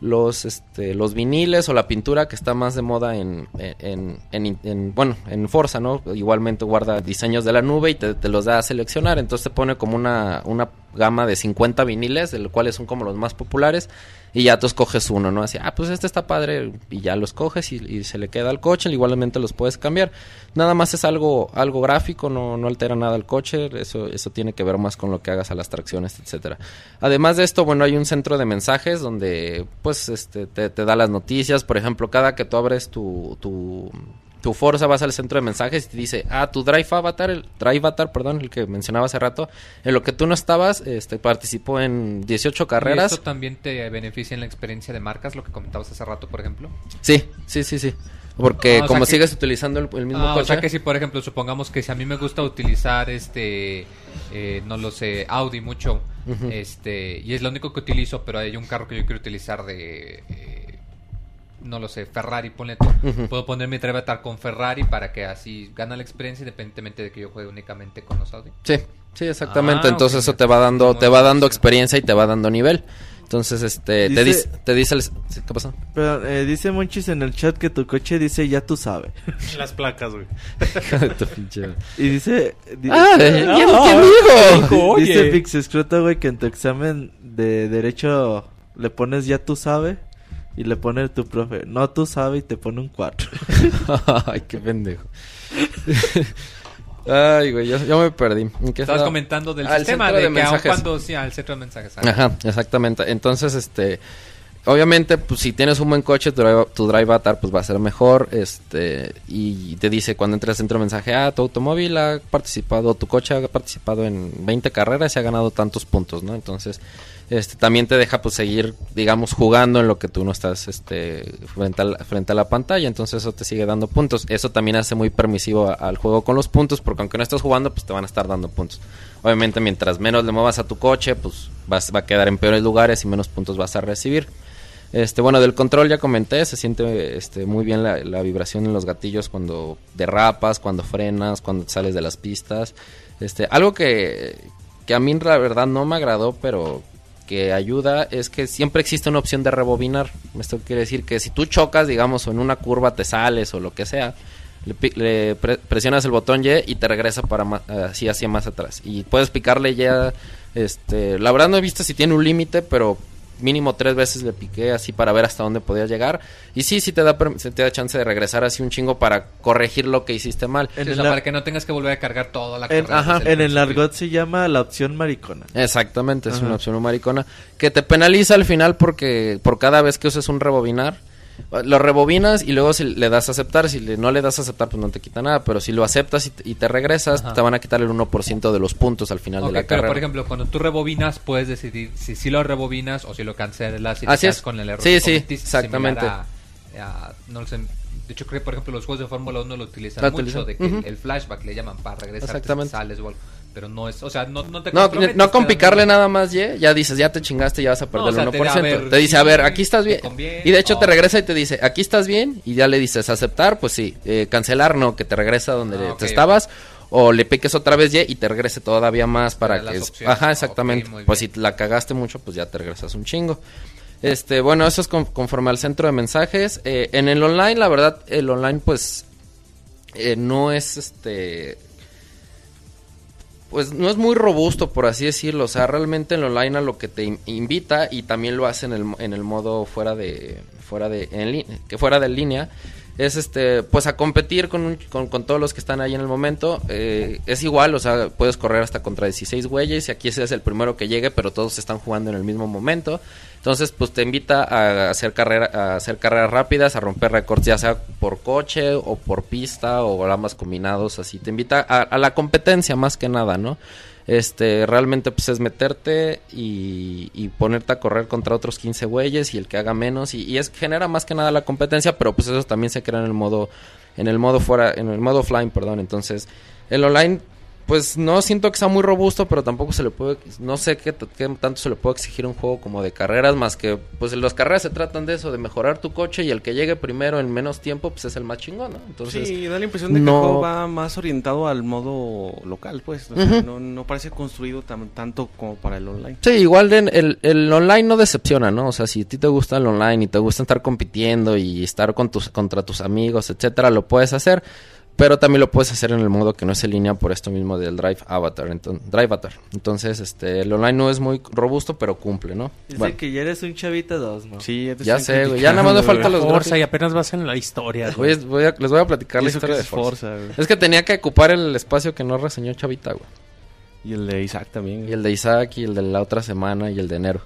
los, este, los viniles o la pintura que está más de moda en, en, en, en- bueno, en Forza, ¿no? Igualmente guarda diseños de la nube y te, te los da a seleccionar, entonces te pone como una, una gama de 50 viniles, de los cuales son como los más populares, y ya tú escoges uno, ¿no? Así, ah, pues este está padre, y ya lo escoges y, se le queda al coche, igualmente los puedes cambiar. Nada más es algo, algo gráfico, no, no altera nada el coche, eso, eso tiene que ver más con lo que hagas a las tracciones, etcétera. Además de esto, bueno, hay un centro de mensajes donde, pues, este, te, te da las noticias, por ejemplo, cada que tú abres tu, tu, tu Forza vas al centro de mensajes y te dice, ah, tu Drive Avatar, el Drive Avatar, perdón, el que mencionaba hace rato, en lo que tú no estabas, este, participó en 18 ¿Y carreras. esto también te beneficia en la experiencia de marcas, lo que comentabas hace rato, por ejemplo? Sí, sí, sí, sí. Porque Ah, sea como que- sigues utilizando el, el mismo Ah, coche. o sea que si, por ejemplo, supongamos que si a mí me gusta utilizar este, eh, no lo sé, Audi mucho, este, y es lo único que utilizo, pero hay un carro que yo quiero utilizar de, eh, no lo sé, Ferrari, ponle tú. Puedo poner mi avatar con Ferrari para que así gana la experiencia independientemente de que yo juegue únicamente con los Audi. Sí, sí, exactamente. Ah, Entonces eso te va dando, te va dando experiencia y te va dando nivel. Entonces, este, te Dice- dice, te dice el... ¿Qué pasó? Pero eh, dice Monchis en el chat que tu coche dice ya tú sabes. *laughs* Las placas, güey. Y dice... di- ah, ¿quién, Ah. *laughs* Dice Pix Escroto, güey, que en tu examen de derecho le pones ya tú sabes y le pone tu profe, no tú sabes y te pone un 4. *laughs* Ay, qué pendejo. *laughs* Ay, güey, yo, yo me perdí. ¿En qué Estabas estaba? comentando del Ah, el sistema de, de que aun mensajes. cuando sí, al centro de mensajes. Ajá, exactamente. Entonces, este, obviamente, pues si tienes un buen coche, tu drive, tu drive avatar pues va a ser mejor, este, y te dice cuando entras al centro de mensaje, ah, tu automóvil ha participado, tu coche ha participado en 20 carreras y ha ganado tantos puntos, ¿no? Entonces, este, también te deja pues seguir, digamos, jugando en lo que tú no estás, este, frente a la, frente a la pantalla, entonces eso te sigue dando puntos. Eso también hace muy permisivo al juego con los puntos, porque aunque no estés jugando, pues te van a estar dando puntos. Obviamente, mientras menos le muevas a tu coche, pues vas, va a quedar en peores lugares y menos puntos vas a recibir. Este, bueno, del control ya comenté, se siente este, muy bien la, la vibración en los gatillos cuando derrapas, cuando frenas, cuando sales de las pistas. Este, algo que, que a mí la verdad no me agradó, pero que ayuda es que siempre existe una opción de rebobinar. Esto quiere decir que si tú chocas, digamos, o en una curva te sales o lo que sea, le, presionas el botón Y y te regresa para ma- así hacia más atrás. Y puedes picarle ya, este, la verdad no he visto si tiene un límite, pero mínimo tres veces le piqué así para ver hasta dónde podía llegar. Y sí, sí te da, te da chance de regresar así un chingo para corregir lo que hiciste mal. Sí, o sea, para que no tengas que volver a cargar toda la En, carrera ajá, en el argot se llama la opción maricona. Exactamente, es Ajá. una opción maricona que te penaliza al final porque por cada vez que uses un rebobinar, lo rebobinas y luego si le das a aceptar, si le- no le das a aceptar pues no te quita nada, pero si lo aceptas y te, y te regresas Ajá. te van a quitar el 1% de los puntos al final Ok, de la pero carrera. por ejemplo, cuando tú rebobinas, puedes decidir si sí lo rebobinas o si lo cancelas y Así es. con el error. Sí, sí, exactamente. a- a- no lo sé. De hecho, creo que, por ejemplo, los juegos de Fórmula 1 lo utilizan mucho, utilizan. de que el flashback le llaman para regresar Exactamente. sales o algo. Pero no es, o sea, no, no te No, no con te picarle nada más Y, ya dices, ya te chingaste, ya vas a perder o sea, el te 1%. da, a Te, ver, dice, a ver, aquí estás te bien. conviene, Y de hecho te regresa y te dice, aquí estás bien. Y ya le dices, aceptar, pues sí. Eh, cancelar, no, que te regresa donde Ah, te estabas. O le piques otra vez Y y te regrese todavía más para que... es-. Ajá, exactamente. pues si la cagaste mucho, pues ya te regresas un chingo. Este, bueno, eso es con- conforme al centro de mensajes. Eh, en el online, la verdad, el online, pues, eh, no es este. Pues no es muy robusto, por así decirlo. O sea, realmente en online a lo que te in- invita y también lo hace en el, en el modo fuera de. fuera de. En que fuera de línea. Es este, pues a competir con, un- con, con todos los que están ahí en el momento. Eh, es igual, o sea, puedes correr hasta contra 16 güeyes y aquí ese es el primero que llegue, pero todos están jugando en el mismo momento. Entonces, pues te invita a hacer carrera, a hacer carreras rápidas, a romper récords, ya sea por coche o por pista o ambas combinados, así. Te invita a, a la competencia más que nada, ¿no? Este, realmente pues es meterte y, y ponerte a correr contra otros 15 güeyes y el que haga menos y, y es genera más que nada la competencia, pero pues eso también se crea en el modo en el modo fuera, en el modo offline, perdón. Entonces, el online pues no siento que sea muy robusto, pero tampoco se le puede, no sé qué, qué tanto se le puede exigir un juego como de carreras, más que, pues las carreras se tratan de eso, de mejorar tu coche y el que llegue primero en menos tiempo, pues es el más chingón, ¿no? Entonces, sí, da la impresión de que no- el juego va más orientado al modo local, pues. O sea, Ujú. no, no parece construido tan, tanto como para el online. Sí, igual el, el online no decepciona, ¿no? O sea, si a ti te gusta el online y te gusta estar compitiendo y estar con tus, contra tus amigos, etcétera, lo puedes hacer. Pero también lo puedes hacer en el modo que no es en línea por esto mismo del Drive Avatar. Entonces, Drive Avatar. Entonces, este, el online no es muy robusto, pero cumple, ¿no? Dice Bueno, que ya eres un chavita dos, ¿no? Sí, te Ya sé, güey, ya nada más me falta los Forza y apenas vas en la historia, güey. voy a- les voy a platicar la historia de es Forza. Forza, güey. Es que tenía que ocupar el espacio que no reseñó Chavita, güey. Y el de Isaac también. güey. Y el de Isaac y el de la otra semana y el de enero.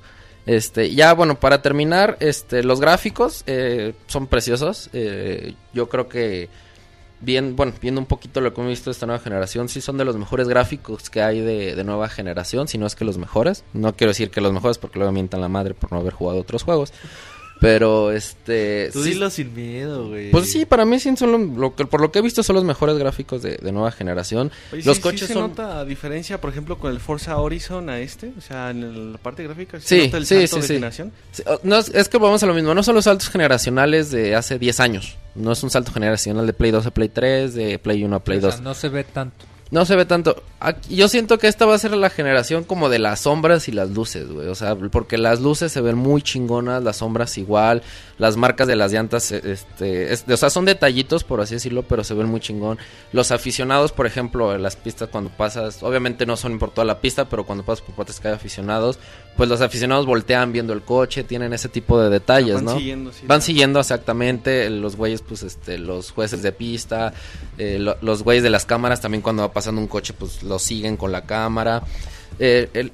Este, ya bueno, para terminar, este, los gráficos eh, son preciosos. Eh, yo creo que bien, bueno, viendo un poquito lo que hemos visto de esta nueva generación, sí son de los mejores gráficos que hay de, de nueva generación, si no es que los mejores. No quiero decir que los mejores porque luego mientan la madre por no haber jugado otros juegos. Pero, este... Tú sí- dilo sin miedo, güey. Pues sí, para mí sí son lo, lo que, por lo que he visto son los mejores gráficos de, de nueva generación. Oye, los sí- sí coches se son... nota diferencia, por ejemplo, con el Forza Horizon a este? O sea, en la parte gráfica, ¿sí, Sí, se nota el sí, salto sí, de sí. generación? Sí, No, es, es que vamos a lo mismo, no son los saltos generacionales de hace 10 años. No es un salto generacional de Play 2 a Play 3, de Play 1 a Play O sea, 2. no se ve tanto. No se ve tanto. Aquí- Yo siento que esta va a ser la generación como de las sombras y las luces, güey. O sea, porque las luces se ven muy chingonas, las sombras igual, las marcas de las llantas, eh, este, es- o sea, son detallitos, por así decirlo, pero se ven muy chingón. Los aficionados, por ejemplo, en las pistas cuando pasas, obviamente no son por toda la pista, pero cuando pasas por partes que hay aficionados, pues los aficionados voltean viendo el coche, tienen ese tipo de detalles, Van ¿no? siguiendo, sí, Van siguiendo exactamente los güeyes, pues, este, los jueces de pista, eh, lo- los güeyes de las cámaras también cuando va pasando un coche, pues, lo siguen con la cámara. Eh,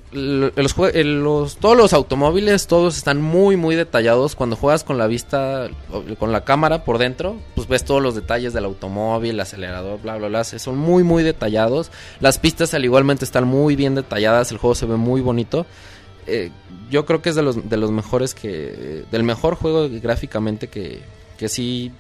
todos los automóviles, todos están muy, muy detallados. Cuando juegas con la vista, con la cámara por dentro, pues ves todos los detalles del automóvil, el acelerador, bla, bla, bla. Son muy, muy detallados. Las pistas, al igualmente, están muy bien detalladas. El juego se ve muy bonito. Eh, yo creo que es de los, de los mejores que... Del mejor juego gráficamente que, que sí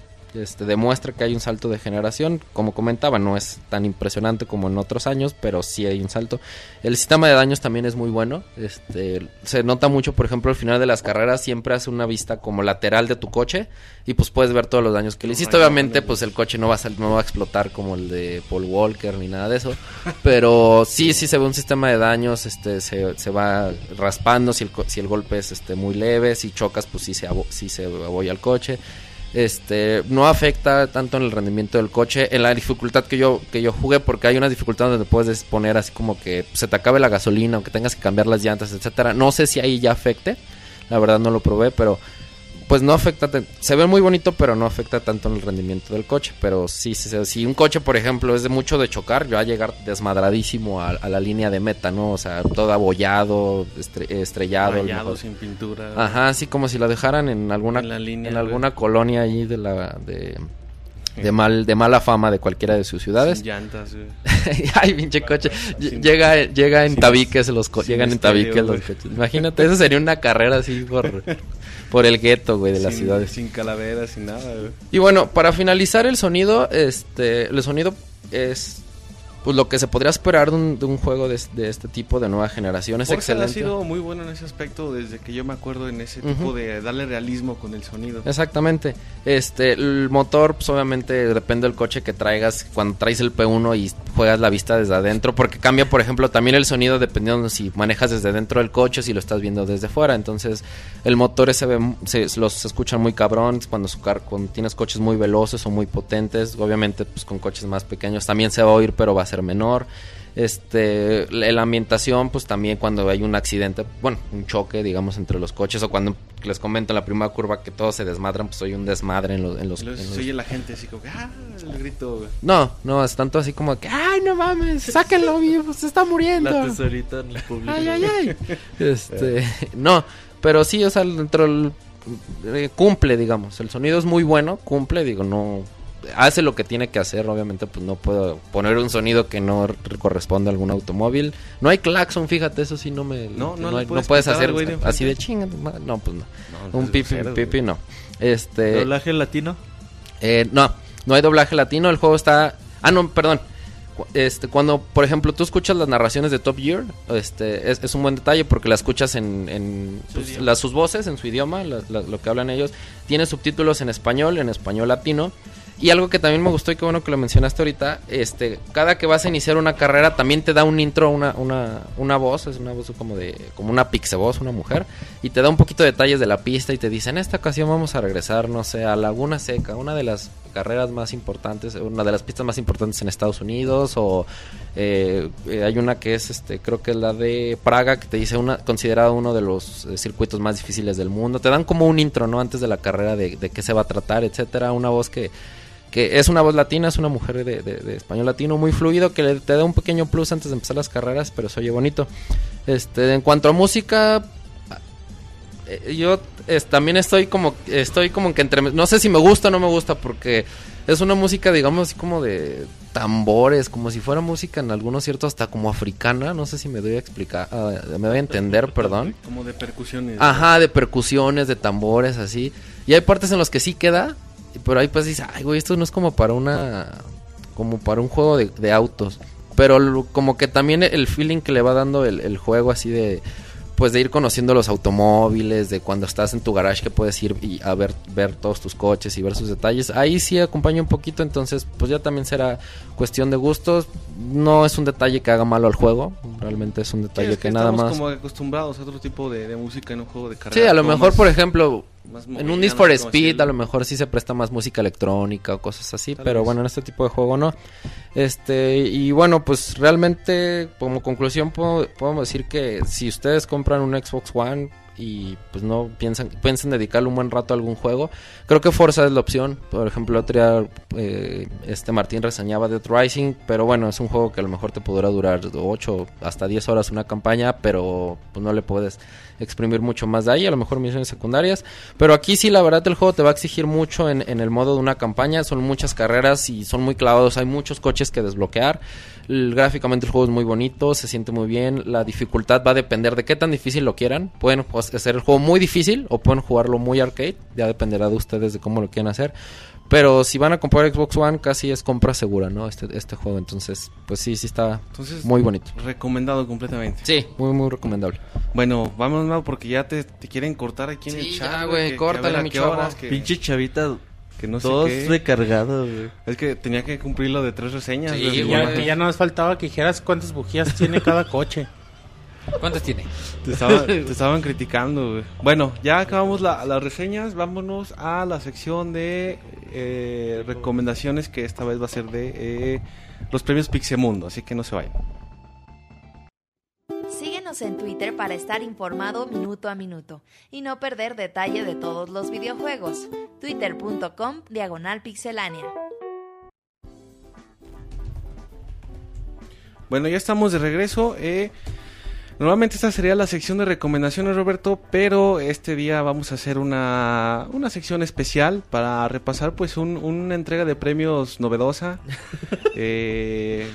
este, demuestra que hay un salto de generación. Como comentaba, no es tan impresionante como en otros años, pero sí hay un salto. El sistema de daños también es muy bueno. Este, se nota mucho, por ejemplo, al final de las carreras siempre hace una vista como lateral de tu coche y pues puedes ver todos los daños que le hiciste. Obviamente, pues el coche no va a sal- no va a explotar como el de Paul Walker ni nada de eso, *laughs* pero sí, sí se ve un sistema de daños, este, se, se va raspando si el, co- si el golpe es este muy leve, si chocas, pues sí se abo- sí se abolla el coche este no afecta tanto en el rendimiento del coche en la dificultad que yo que yo jugué porque hay una dificultad donde puedes poner así como que se te acabe la gasolina o que tengas que cambiar las llantas etcétera. No sé si ahí ya afecte la verdad no lo probé pero pues no afecta se ve muy bonito pero no afecta tanto en el rendimiento del coche pero sí, sí, sí, si un coche por ejemplo es de mucho de chocar yo a llegar desmadradísimo a, a la línea de meta no o sea todo abollado estre- estrellado lo sin pintura. Ajá, así como si la dejaran en alguna En línea, alguna colonia ahí de la de de mal de mala fama de cualquiera de sus ciudades. Sin llantas, güey. *laughs* Ay, pinche coche. Sin- Llega llega en sin- tabiques los co- llegan en tabiques los coches. Imagínate, eso sería una carrera así por *laughs* por el gueto, güey, de las sin, ciudades. Sin calaveras, sin nada, güey. Y bueno, para finalizar el sonido, este, el sonido es pues lo que se podría esperar de un, de un juego de, de este tipo de nueva generación. Es excelente. ha sido muy bueno en ese aspecto desde que yo me acuerdo en ese tipo de darle realismo con el sonido. Exactamente. Este, el motor, pues obviamente depende del coche que traigas. Cuando traes el P1 y juegas la vista desde adentro, porque cambia, por ejemplo, también el sonido dependiendo si manejas desde dentro del coche o si lo estás viendo desde fuera. Entonces, el motor se ve, se, los escuchan muy cabrones cuando, su car cuando tienes coches muy veloces o muy potentes. Obviamente, pues con coches más pequeños también se va a oír, pero va a ser menor. Este, la, ambientación, pues también cuando hay un accidente, bueno, un choque, digamos, entre los coches, o cuando les comento en la primera curva que todos se desmadran, pues hay un desmadre en los... En los, en se los- oye la gente así como que, ah, el grito, güey. No, no, es tanto así como que, ay, no mames, sáquenlo *laughs* se está muriendo. La tesorita en el público. Ay, ay, ay. *laughs* Este, no, pero sí, o sea, dentro del eh, cumple, digamos. El sonido es muy bueno, cumple, digo, no hace lo que tiene que hacer, obviamente pues no puedo poner un sonido que no corresponde a algún automóvil. No hay claxon, fíjate, eso sí no me No, no no, hay- no puedes puedes quitar al hacer así de chinga, no, pues no. No, Un pipi, grosero, pipi no. Este, ¿Doblaje latino? eh, no, no hay doblaje latino. El juego está. Ah, no, perdón. Este, cuando, por ejemplo, tú escuchas las narraciones de Top Gear, este, es, es un buen detalle porque la escuchas en, en pues, las, sus voces, en su idioma, la- la- lo que hablan ellos. Tiene subtítulos en español, en español latino. Y algo que también me gustó y que bueno que lo mencionaste ahorita, este, cada que vas a iniciar una carrera también te da un intro, una, una, una voz, es una voz como de, como una pixeboz, una mujer, y te da un poquito de detalles de la pista y te dice, en esta ocasión vamos a regresar, no sé, a Laguna Seca, una de las carreras más importantes, una de las pistas más importantes en Estados Unidos, o eh, eh, hay una que es, este, creo que es la de Praga, que te dice una, considerado uno de los eh, circuitos más difíciles del mundo, te dan como un intro, ¿no? Antes de la carrera de, de qué se va a tratar, etcétera, una voz que que es una voz latina, es una mujer de, de- de español latino muy fluido, que le, te da un pequeño plus antes de empezar las carreras, pero se oye bonito. Este, en cuanto a música, eh, yo es- también estoy como estoy como que entre no sé si me gusta o no me gusta porque es una música digamos así como de tambores, como si fuera música en algunos ciertos hasta como africana, no sé si me doy a explicar, ah, me doy a entender, perdón. Como de percusiones. Ajá, de percusiones, de tambores, así. Y hay partes en las que sí queda, pero ahí pues dices, ay, güey, esto no es como para una. como para un juego de, de autos. Pero lo- como que también el feeling que le va dando el, el juego, así de. pues de ir conociendo los automóviles, de cuando estás en tu garage que puedes ir y a ver, ver todos tus coches y ver sus detalles. Ahí sí acompaña un poquito, entonces pues ya también será cuestión de gustos. No es un detalle que haga malo al juego, realmente es un Sí, detalle es que, que nada más... como acostumbrados a otro tipo de, de música en un juego de carrera. Sí, a lo mejor, más- por ejemplo, más en un Need for Speed a lo mejor sí se presta más música electrónica o cosas así, Tal pero vez. bueno, en este tipo de juego no. Este, y bueno, pues realmente como conclusión puedo- podemos decir que si ustedes compran un Xbox One y pues no piensan piensan dedicarle un buen rato a algún juego, creo que Forza es la opción. Por ejemplo, otro eh, este Martín reseñaba Dead Rising, pero bueno, es un juego que a lo mejor te podrá durar 8 hasta 10 horas una campaña, pero pues no le puedes exprimir mucho más de ahí, a lo mejor misiones secundarias. Pero aquí sí, la verdad, el juego te va a exigir mucho en, en el modo de una campaña. Son muchas carreras y son muy clavados. Hay muchos coches que desbloquear. El- gráficamente el juego es muy bonito, se siente muy bien. La dificultad va a depender de qué tan difícil lo quieran. Pueden pues, hacer el juego muy difícil o pueden jugarlo muy arcade. Ya dependerá de ustedes de cómo lo quieran hacer. Pero si van a comprar Xbox One, casi es compra segura, ¿no? Este, este juego. Entonces, pues sí, sí está Entonces, muy bonito. recomendado completamente. Sí, muy, muy recomendable. Bueno, vamos Mau, porque ya te, te quieren cortar aquí en Sí, el chat. ya, güey, córtale, mi Pinche chavita, que no sé todos qué. recargados, güey. Es que tenía que cumplir lo de tres reseñas. Sí, güey. ya, que ya no nos faltaba que dijeras cuántas bujías tiene cada coche. ¿Cuántas tiene? Te, estaba- *laughs* te estaban criticando, güey. Bueno, ya acabamos la- las reseñas. Vámonos a la sección de eh, recomendaciones que esta vez va a ser de eh, los premios Pixemundo. Así que no se vayan. Síguenos en Twitter para estar informado minuto a minuto y no perder detalle de todos los videojuegos. Twitter.com Diagonal Pixelánea. Bueno, ya estamos de regreso. eh, normalmente esta sería la sección de recomendaciones, Roberto, pero este día vamos a hacer una, una sección especial para repasar pues un- una entrega de premios novedosa. *laughs* Eh,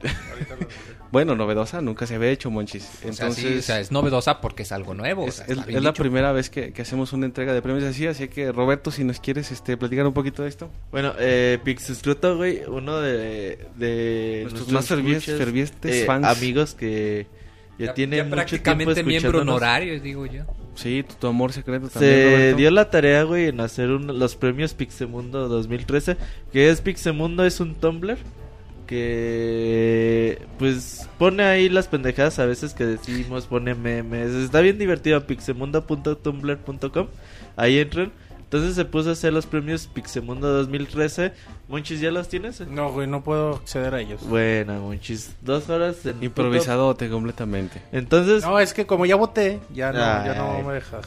*laughs* bueno, novedosa, nunca se había hecho, Monchis. O sea, Entonces, sí, o sea, es novedosa porque es algo nuevo. o es, sea, es- está bien es la primera vez que, que hacemos una entrega de premios así, así que Roberto, si nos quieres este, platicar un poquito de esto. Bueno, eh, Pixescruto, güey, uno de, de Nuestros más fervientes eh, fans. amigos que ya, Ya, tienen ya mucho prácticamente tiempo miembro honorario, digo yo. Sí, tu, tu amor secreto también, Se Roberto. dio la tarea, güey, en hacer un- los premios Pixemundo 2013. Que es Pixemundo, es un Tumblr que pues pone ahí las pendejadas a veces que decimos, pone memes. Está bien divertido, pixemundo.tumblr.com. Ahí entran. Entonces se puso a hacer los premios Pixemundo 2013. Monchis, ¿ya los tienes? No, güey, no puedo acceder a ellos. Buena, Monchis. Dos horas en Improvisadote completamente. Entonces, No, es que como ya voté, ya no, ya no me deja.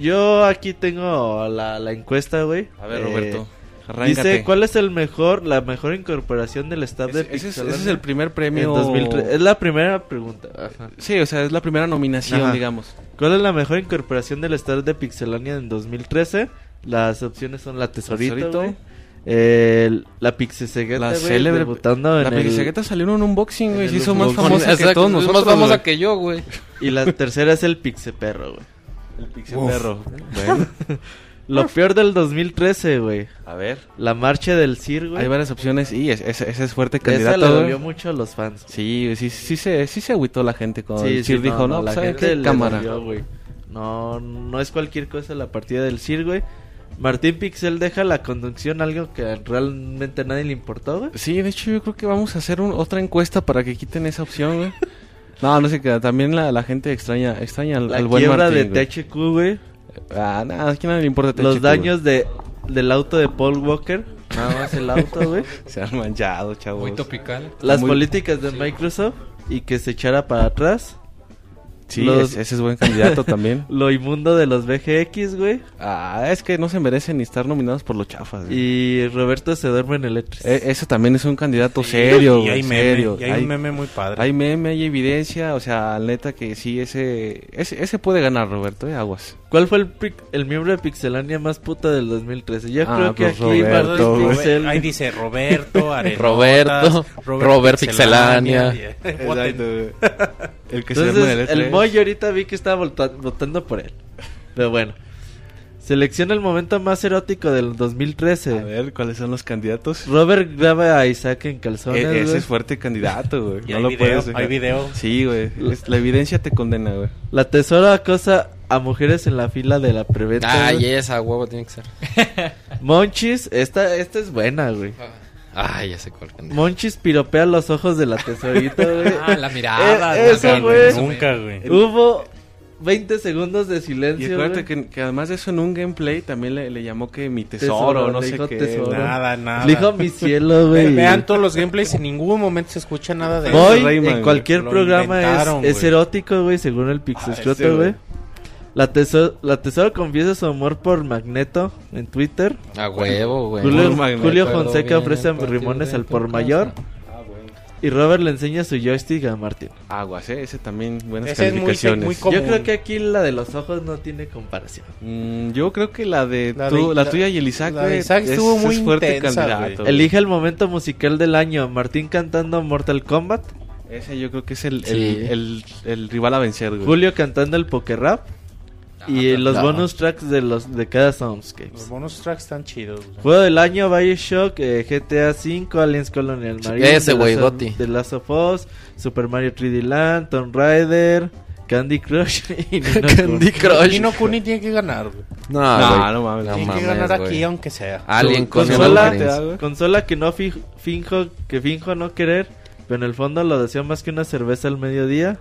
yo, aquí tengo la, la encuesta, güey. A ver, Eh, Roberto, arráncate. Dice, ¿cuál es el mejor, la mejor incorporación del staff de Ese, ese es, Pixelania ese es el primer premio. 2003? Es la primera pregunta. Ajá. Sí, o sea, es la primera nominación, Ajá. digamos. ¿Cuál es la mejor incorporación del staff de Pixelania en 2013? Las opciones son la Tesorito, Tesorito. el- la Pixesegueta, La güey, célebre. debutando La en el- Pixegueta salió en un unboxing, güey. Se hizo más famosa que todos es nosotros. más famosa que yo, güey. Y la tercera es el Pixeperro, güey. El Pixeperro. Bueno, *laughs* Lo peor del 2013, güey. a ver. La marcha del CIR, güey. Hay varias opciones y es- ese, es fuerte Esa candidato. le güey. dolió mucho a los fans. Sí, sí, sí, se, sí se agüitó la gente con Sí, el sí, Sir dijo, no, la pues, ¿sabe gente qué? le cámara. dolió. No, no es cualquier cosa la partida del CIR, güey. Martín Pixel deja la conducción, algo que realmente a nadie le importó, güey. Sí, de hecho yo creo que vamos a hacer un- otra encuesta para que quiten esa opción, güey. *laughs* No, no sé qué, también la, la gente extraña, extraña al, La al buen quiebra Martín, de güey. THQ, güey. Ah, nada, aquí nadie le importa Los güey. daños de, del auto de Paul Walker. Nada más el auto, güey. *laughs* Se han manchado, chavos. Muy topical. Las Muy- políticas de Microsoft y que se echara para atrás. Sí, Los- ese, es buen candidato también. *laughs* Lo inmundo de los VGX, güey. Ah, es que no se merecen ni estar nominados por los chafas. güey. Y Roberto se duerme en el E3. E- ese también es un candidato serio, Y güey, hay meme, serio. y hay, un meme muy padre. hay meme, hay evidencia, o sea, neta que sí, ese, ese, ese puede ganar, Roberto, eh, aguas. ¿Cuál fue el, el miembro de Pixelania más puta del 2013? Yo Ah, creo que pues aquí Roberto. Pixel- Ahí dice Roberto, *laughs* Arenotas, Roberto, Robert Pixelania. Voten. *laughs* El que se Entonces, el el E3. Moy ahorita vi que estaba vota- votando por él. Pero bueno. Selecciona el momento más erótico del 2013. A ver, ¿cuáles son los candidatos? Robert graba a Isaac en calzones. E- ese es fuerte candidato, güey. *laughs* Y No lo video, puedes dejar. hay video. Sí, güey. La evidencia te condena, güey. La tesora acosa a mujeres en la fila de la preventa. Ay, güey. esa huevo tiene que ser. *laughs* Monchis, esta, esta es buena, güey. Ay, ya sé cuál candidato. Monchis piropea los ojos de la tesorita, güey. *laughs* Ah, la mirada. Eh, eso, güey, Nunca, güey. Hubo 20 segundos de Y silencio. acuérdate güey. que, que además de eso en un gameplay también le, le llamó que mi Tesoro, tesoro, no sé qué. tesoro. Nada, nada. Le dijo mi cielo, güey. Vean todos los gameplays, en ningún momento se escucha nada de Hoy, Rayman, en cualquier programa es, es erótico, güey, según el Ah, Pixescroto, ese, güey. La, teso la Tesoro confiesa su amor por Magneto en Twitter. A huevo, güey. Julio. Julio Fonseca ofrece rimones al por mayor. casa. Y Robert le enseña su joystick a Martín. Aguas, eh. Ese también, buenas Ese es muy- calificaciones. muy común. Yo creo que aquí la de los ojos no tiene comparación. Mm, yo creo que la de, La de- la la- tuya y el Isaac, la de Isaac es- estuvo muy es fuerte intensa, candidato. güey. Elige el momento musical del año. Martín cantando Mortal Kombat. Ese yo creo que es el, Sí. el, el, el rival a vencer, güey. Julio cantando el Poker Rap. Y los no. bonus tracks de los de cada Los Soundscapes. bonus tracks están chidos. güey. Juego del año, Bioshock, eh, GTA V, Aliens Colonial Marine, Ese, The güey, Last of- Gotti. The Last of Us, Super Mario 3D Land, Tomb Raider, Candy Crush *laughs* y Nino Candy Kuni. Crush. Nino Kuni tiene que ganar, güey. No, No, güey. no mames. No tiene mames, que ganar güey. aquí, aunque sea. Alien Con- con consola, consola que no fi- finjo, que finjo no querer, pero en el fondo lo deseo más que una cerveza al mediodía.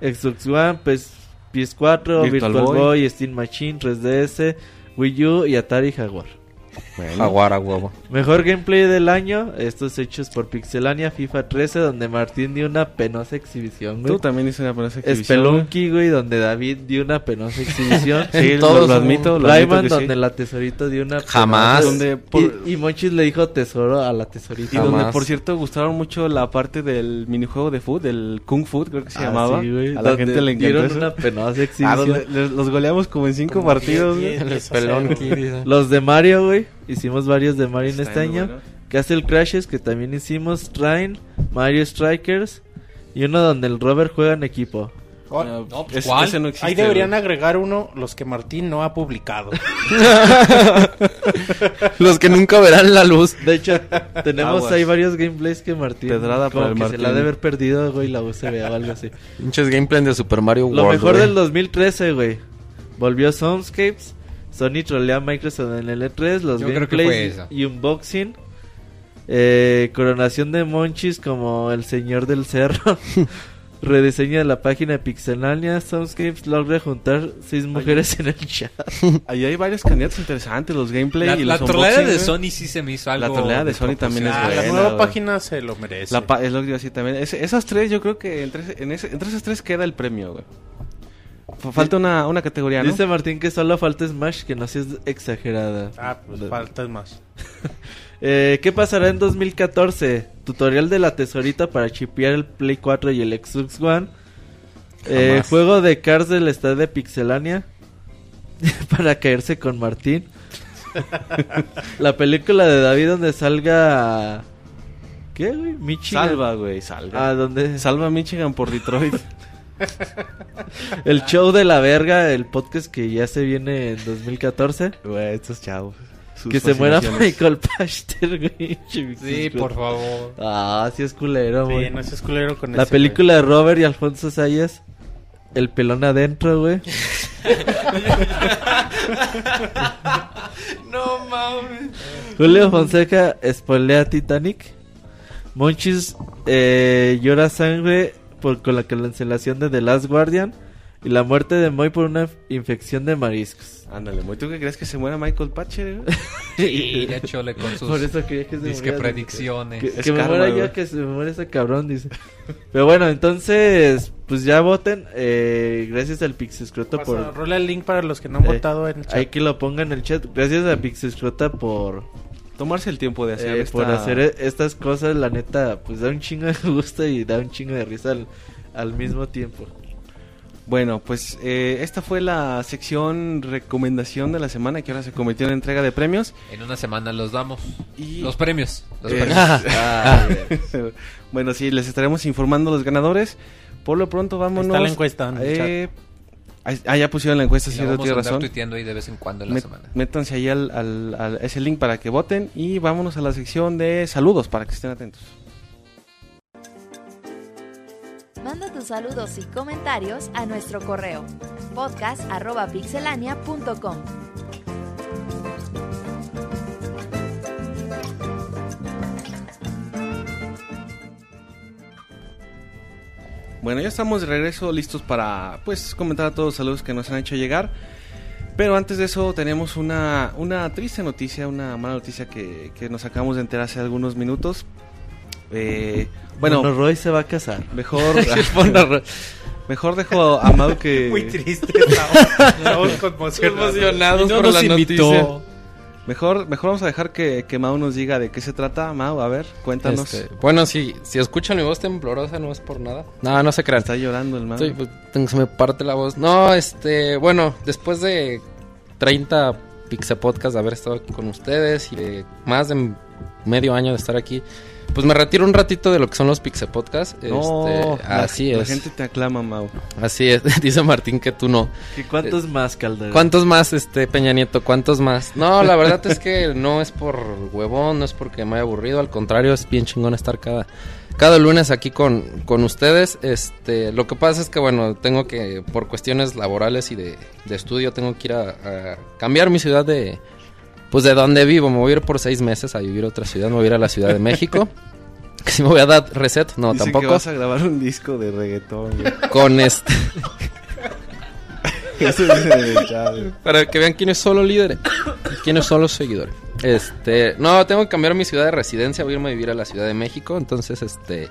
Xbox One, PS, PS4, Virtual Virtual, Boy. Boy. Steam Machine, 3DS, Wii U y Atari Jaguar. Bueno. Jaguar a huevo. Mejor gameplay del año, estos hechos por Pixelania FIFA 13, donde Martín dio una penosa exhibición, güey. Tú también hiciste una buena exhibición. Spelunky, güey, donde David dio una penosa exhibición. *laughs* Sí, Todos lo, admito, lo admito Rayman, que sí. donde la tesorito dio una Jamás. penosa- Donde por- Y, y Monchis le dijo tesoro a la tesorita. Y donde, Jamás. por cierto, gustaron mucho la parte del minijuego de food, del Kung Fu, creo que se Ah, llamaba. sí, güey, a la donde gente le encantó dieron eso. una penosa Ah, exhibición. donde le- los goleamos como en cinco Como partidos, diez. El dice. Los de Mario, güey. Hicimos varios de Mario en este año. bueno. Castle Crashes, que también hicimos. Train, Mario Strikers. Y uno donde el Robert juega en equipo. Oh, No, pues, ese- ¿cuál? ese no existe, Ahí deberían güey. agregar uno los que Martín no ha publicado. *laughs* Los que nunca verán la luz. De hecho, tenemos Aguas. ahí varios gameplays que Martín. Pedrada como para el que se la ha de haber perdido, güey, la USB o algo así. *laughs* Pinches gameplay de Super Mario Lo World. mejor güey. del 2013, güey. Volvió Soundscapes. Sony trolea a Microsoft en el E3. Los Yo creo que gameplays y unboxing. Eh, coronación de Monchis como el señor del cerro. *laughs* *laughs* Rediseño de la página de Pixelania. Soundscapes logra juntar seis mujeres en el chat. *laughs* Ahí hay varios candidatos interesantes, los gameplay La, y la los trolera unboxing, de. Sony sí se me hizo La algo. trolera de Sony también es Ah, la buena, nueva güey. página se lo merece. La es lo que iba a decir también. Esas tres, yo creo que entre, ese- en ese- entre esas tres queda el premio, güey. Falta una, una categoría, ¿no? Dice Martín que solo falta Smash, que no seas exagerada. Ah, pues faltas *laughs* más. Eh, ¿Qué pasará en 2014? Tutorial de la tesorita para chipear el Play 4 y el Xbox One. Eh, juego de Cars del estado de Pixelania. *laughs* para caerse con Martín. *laughs* la película de David donde salga... ¿Qué, güey? Michigan. Salva, güey, salva. Ah, donde... Salva a Michigan por Detroit. *laughs* El show de la verga, el podcast que ya se viene en 2014. Güey, estos chavos. Sus que se muera. Michael Pachter, güey. *laughs* Sí, por favor. Ah, sí es culero, güey. Sí, no seas culero con La ese, película de Robert y Alfonso Sayas. El pelón adentro, güey. *laughs* No mames. Julio Fonseca spoilea Titanic. Monchis eh, llora sangre por, con la cancelación de The Last Guardian. Y la muerte de Moy por una infección de mariscos. Ándale, güey. ¿Tú qué crees que se muera Michael Patcher, güey? Y ya chole con *laughs* sus Por eso quería que se disque muriera. predicciones. Que, Es que me muera yo, que se me muera ese cabrón, dice. Pero bueno, entonces, pues ya voten. Eh, gracias al Pixescrota por... rola el link para los que no han Eh, votado en el chat. Hay que lo pongan en el chat. Gracias a Pixescrota por, Tomarse el tiempo de hacer eh, esta- por hacer e- estas cosas. La neta, pues da un chingo de gusto y da un chingo de risa al, al mismo tiempo. Bueno, pues eh, esta fue la sección recomendación de la semana que ahora se convirtió en entrega de premios. En una semana los damos. Y- Los premios. Los Eh, premios. *laughs* Ah, *laughs* bueno, sí, les estaremos informando los ganadores. Por lo pronto, vámonos. Está la encuesta en el Eh, ah, ya pusieron la encuesta, sí, no vamos a tiene razón. tuiteando ahí de vez en cuando en la Met- semana. métanse ahí al, al- al- ese link para que voten y vámonos a la sección de saludos para que estén atentos. Manda tus saludos y comentarios a nuestro correo podcast.pixelania.com. Bueno, ya estamos de regreso, listos para pues comentar todos los saludos que nos han hecho llegar. Pero antes de eso tenemos una, una triste noticia, una mala noticia que, que nos acabamos de enterar hace algunos minutos. Eh, bueno, bueno, Roy se va a casar. mejor, *laughs* *laughs* mejor dejo a Mau que... Muy triste. Estamos, *laughs* estamos conmocionados. Emocionados Y no por nos la invitó. noticia. Mejor, mejor vamos a dejar que, que Mau nos diga de qué se trata. Mau, a ver, cuéntanos. Este, bueno, si, si escuchan mi voz temblorosa no es por nada. No, no se crean. Está llorando el Mau. Pues, se me parte la voz. No, este, bueno, después de 30 Pixe Podcast de haber estado aquí con ustedes y de más de medio año de estar aquí, pues me retiro un ratito de lo que son los Pixe Podcast. No, Este, la- así La es. gente te aclama, Mau. Así es. *laughs* Dice Martín que tú no. ¿Y cuántos más, Calderón? ¿Cuántos más, este, Peña Nieto? ¿Cuántos más? No, la verdad es que no es por huevón, no es porque me haya aburrido, al contrario, es bien chingón estar cada, cada lunes aquí con, con ustedes. Este, lo que pasa es que, bueno, tengo que, por cuestiones laborales y de, de estudio, tengo que ir a, a cambiar mi ciudad de, pues de donde vivo. Me voy a ir por seis meses a vivir a otra ciudad, me voy a ir a la Ciudad de México. *laughs* Que si me voy a dar reset, no, Dicen que tampoco. vas a grabar un disco de reggaetón. güey. *laughs* Con este, *laughs* Eso güey. Para que vean quiénes son los líderes. quiénes son los seguidores. Este, no, tengo que cambiar mi ciudad de residencia, voy a irme a vivir a la Ciudad de México, entonces este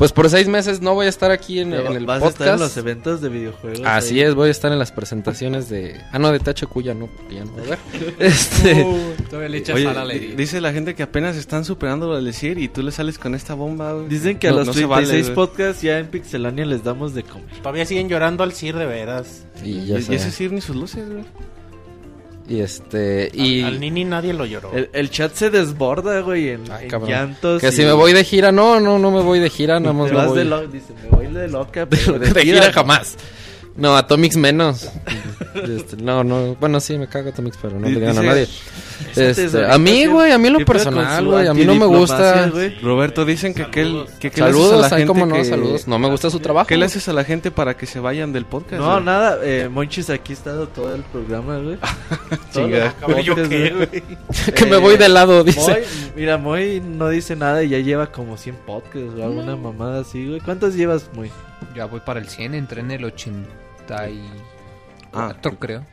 pues por seis meses no voy a estar aquí en, en el Vas a podcast. estar en los eventos de videojuegos. Así ahí. es, voy a estar en las presentaciones de Ah, no, de THQ ya no, porque ya no voy a ver. *laughs* Este, Todavía le echas Oye, a la herida. dice la gente que apenas están superando al decir y tú le sales con esta bomba. güey. Dicen que a los no se 36 vale, podcasts ya en Pixelania les damos de comer. Todavía siguen llorando al CIR de veras. y Y, ya y sé. ese sí ni sus luces, güey. Y este y Al, al Nini nadie lo lloró. El, el chat se desborda, güey, en, Ay, en cabrón. llantos. que y- si me voy de gira, no, no, no me voy de gira, nada más me voy de lo- Dice, me voy de loca, pero *laughs* de, gira jamás. No, Atomics menos. Este, no, no, bueno, sí, me cago Atomics, pero no le digan a nadie. Este, a mí, güey, a mí en lo ¿qué pedo con personal, güey, a mí no me gusta. Roberto, dicen que qué que, qué le haces a Saludos, la gente como no, que- saludos. No me gusta su trabajo. ¿Qué le haces a la gente para que se vayan del podcast? No, nada, eh, Monchis aquí ha estado todo el programa, güey. *laughs* Chinga. *laughs* que me Eh, voy de lado, dice. Moy, mira, Moy no dice nada y ya lleva como 100 podcasts o alguna Mm. mamada así, güey. ¿Cuántos llevas, Moy? Ya voy para el 100, entré en el 84, Ah, creo.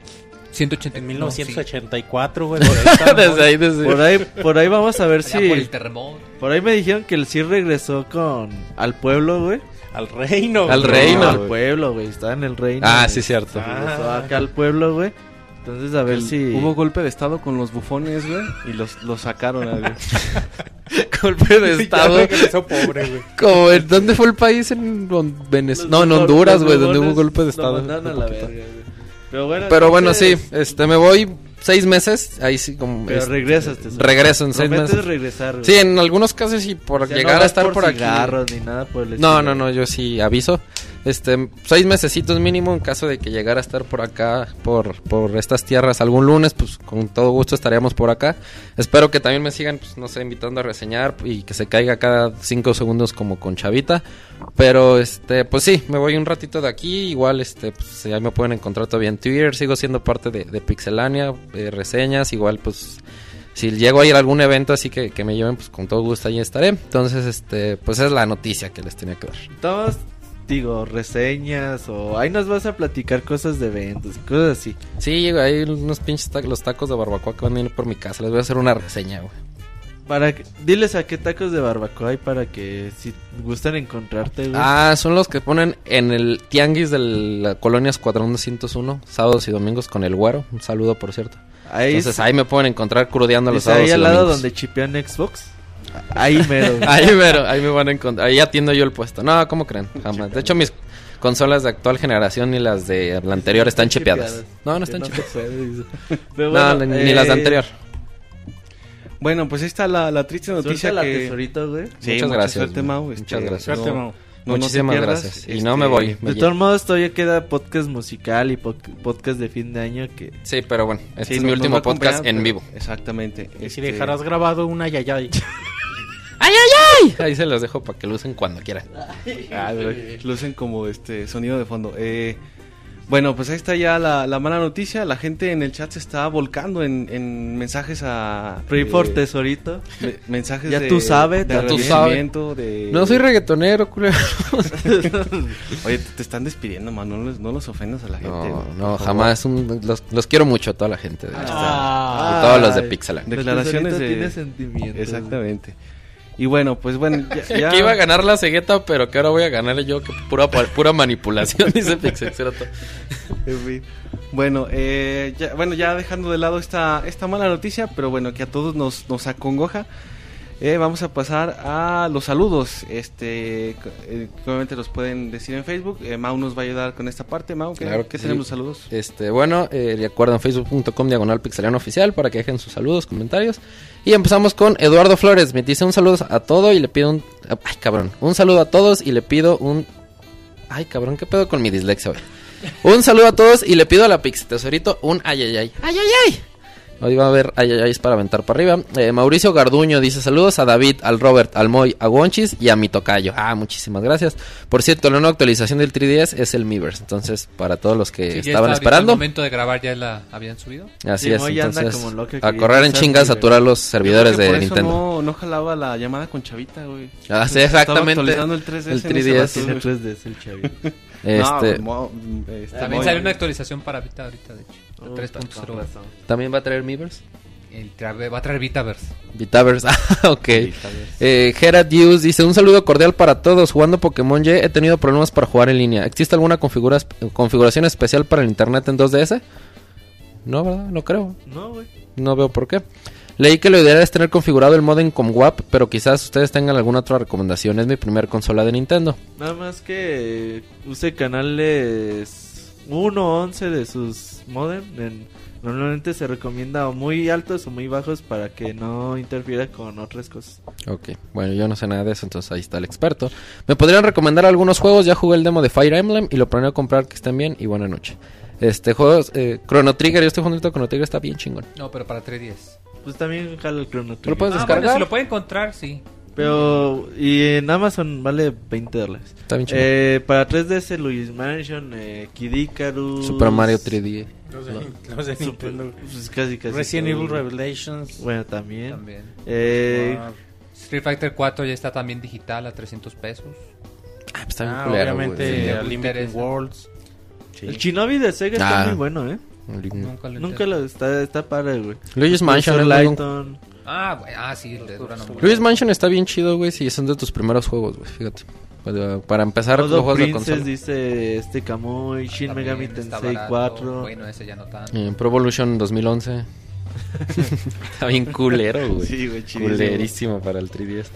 180. En no, sí. 1984, güey. *laughs* por ahí desde ahí, desde Por ahí, por ahí vamos a ver Allá por el si... terremoto. Por ahí me dijeron que el CIR regresó con... Al pueblo, güey. Al reino. Al reino. No, al pueblo, güey. Está en el reino. Ah, güey. sí, cierto. Regresó acá al pueblo, güey. Entonces, a ver si... Hubo golpe de estado con los bufones, güey, y los, los sacaron. güey. *laughs* Golpe de *laughs* Ya estado. regresó pobre, güey. Como, ¿en ¿Dónde fue el país? En Hon- Venez- Los No, en Honduras, güey, donde hubo golpe de estado. mandaron a la verga. Pero bueno, Pero bueno, sí, este, me voy seis meses. Ahí sí, como. Pero este, regresas, tesoro. Regreso en seis meses. regresar, güey. Sí, en algunos casos sí, por O sea, no llegar a vas estar por, por, aquí. ni nada por el No, no, no, yo sí aviso. Este, seis mesecitos mínimo en caso de que llegara a estar por acá, por, por estas tierras algún lunes, pues con todo gusto estaríamos por acá. Espero que también me sigan, pues no sé, invitando a reseñar y que se caiga cada cinco segundos como con Chavita. Pero, este, pues sí, me voy un ratito de aquí. Igual, este, pues ya me pueden encontrar todavía en Twitter. Sigo siendo parte de, de Pixelania, eh, reseñas. Igual, pues, si llego a ir a algún evento así que, que me lleven, pues con todo gusto ahí estaré. Entonces, este, pues es la noticia que les tenía que dar. Todos, digo, reseñas o ahí nos vas a platicar cosas de eventos y cosas así. Sí, güey, hay unos pinches tacos, los tacos de barbacoa que van a ir por mi casa. Les voy a hacer una reseña, güey. Para que- diles a qué tacos de barbacoa hay para que si gustan encontrarte, güey. Ah, son los que ponen en el tianguis de la colonia Escuadrón 201, sábados y domingos con el güero. Un saludo, por cierto. ahí Entonces ahí me pueden encontrar crudeando los sábados ahí y al lado domingos. donde chipean Xbox. Ahí mero. Ahí, mero, ahí me van a encontrar. Ahí atiendo yo el puesto. No, ¿cómo creen? Jamás. De hecho, mis consolas de actual generación y las de la anterior están chipeadas. No, no están chipeadas. se puede, dice. *laughs* Pero No, bueno, ni, ni las de eh, anterior. Bueno, pues ahí está la, la triste noticia la que... tesorito, güey. Sí, Muchas mucha gracias, suerte. Mau. Muchas este, gracias. Suerte, no- Mau. no- no Muchísimas pierdas, gracias. Y este, no me voy. Me De todos modos, todavía queda podcast musical y pod- podcast de fin de año que... Sí, pero bueno, este sí, es mi último podcast en vivo. Exactamente. Y si este, dejarás grabado una yayay. Ahí se los dejo para que lo usen cuando quieran. Ah, lucen como este sonido de fondo. Eh, bueno, pues ahí está ya la, la mala noticia. La gente en el chat se está volcando en, en mensajes a... Pray eh, for tesorito. me- mensajes Ya de, tú sabes, de ya tú agradecimiento, de... No soy reggaetonero, culero. *laughs* Oye, te, te están despidiendo, man. No, les- no los ofendas a la gente. No, no, por jamás. un- los, los quiero mucho a toda la gente. De. Ah. Y todos los de Ay. Pixelan. De- Declaraciones tesorito de- tiene sentimientos. Exactamente. Y bueno, pues bueno, ya... *laughs* ya- Que iba a ganar la cegueta, pero que ahora voy a ganar yo. Que pura, pura manipulación, *laughs* dice Pixexerato. En fin. Bueno, eh, ya, bueno, ya dejando de lado esta, esta mala noticia, pero bueno, que a todos nos, nos acongoja, eh, vamos a pasar a los saludos. Este, c- eh, obviamente los pueden decir en Facebook. Eh, Mau nos va a ayudar con esta parte. Mau, ¿qué, Claro qué sí. tenemos saludos? Este, bueno, eh, recuerden facebook.com diagonal pixeliano oficial para que dejen sus saludos, comentarios. Y empezamos con Eduardo Flores. Me dice un saludo a todo y le pido un. Ay, cabrón. Un saludo a todos y le pido un. Ay, cabrón, ¿qué pedo con mi dislexia hoy? Un saludo a todos y le pido a la Pix Tesorito un ay, ay, ay. ¡Ay, ay, ay! Hoy va a haber ay, ay, ay para aventar para arriba. Eh, Mauricio Garduño dice saludos a David, al Robert, al Moy, a Wonchis y a mi tocayo. Ah, muchísimas gracias. Por cierto, la nueva actualización del 3DS es el Miiverse. Entonces, para todos los que Sí, estaban esperando. Al momento de grabar ya la habían subido. Así Sí, es, Moy anda entonces como loca a correr en chingas a saturar los servidores de por eso Nintendo. No, no jalaba la llamada con Chavita, güey. Ah, sí, Estaba exactamente. actualizando el 3DS. El en ese 3DS. rato, Tiene güey. 3DS el chavito. *laughs* Este, No, Mo- este, También salió una actualización para Vita ahorita, de hecho. La Puta, 3.0. con razón. ¿También va a traer Miiverse? El Va a traer Vitaverse. Vitaverse, *laughs* ah, ok. Vez. Eh, Gerard Hughes dice: Un saludo cordial para todos. Jugando Pokémon Y he tenido problemas para jugar en línea. ¿Existe alguna configura- configuración especial para el internet en 2DS? No, ¿verdad? No creo. No, güey. No veo por qué. Leí que lo ideal es tener configurado el modem con WAP, pero quizás ustedes tengan alguna otra recomendación. Es mi primer consola de Nintendo. Nada más que use canales 1 o 11 de sus modem. En- normalmente se recomienda o muy altos o muy bajos para que no interfiera con otras cosas. Ok, bueno, yo no sé nada de eso, entonces ahí está el experto. ¿Me podrían recomendar algunos juegos? Ya jugué el demo de Fire Emblem y lo planeo comprar, que estén bien y buena noche. Este, juegos, eh, Chrono Trigger, yo estoy jugando Chrono Trigger, está bien chingón. No, pero para 3DS. Pues también jala el Chrono ¿Lo Trigger. puedes Ah, descargar? bueno, si lo puede encontrar, sí. Pero y en Amazon vale 20 dólares. Está bien chingón. Eh, para 3DS Luis Mansion, eh, Kid Icarus, Super Mario 3D. Los de, los de Super- Nintendo. pues casi casi. Resident todo. Evil Revelations. Bueno, también. También. Eh, Wow. Street Fighter 4 ya está también digital a 300 pesos. Ah, pues está bien Ah, culero, obviamente. Sí, interesa. Worlds. El Shinobi de Sega Ah. está muy bueno, ¿eh? Nunca lo Nunca lo está, está padre, güey. Luigi's Mansion, Layton. Ah, güey, ah, sí, de muere. Luigi's Mansion está bien chido, güey, si son de tus primeros juegos, güey, fíjate. Para, para empezar los juegos de Princess consola. dice este Kamui, Shin También Megami está Tensei barato. 4. Bueno, ese ya no tan. Eh, Pro Evolution 2011. *laughs* está bien culero, güey. Sí, güey. Culerísimo para el 3DS.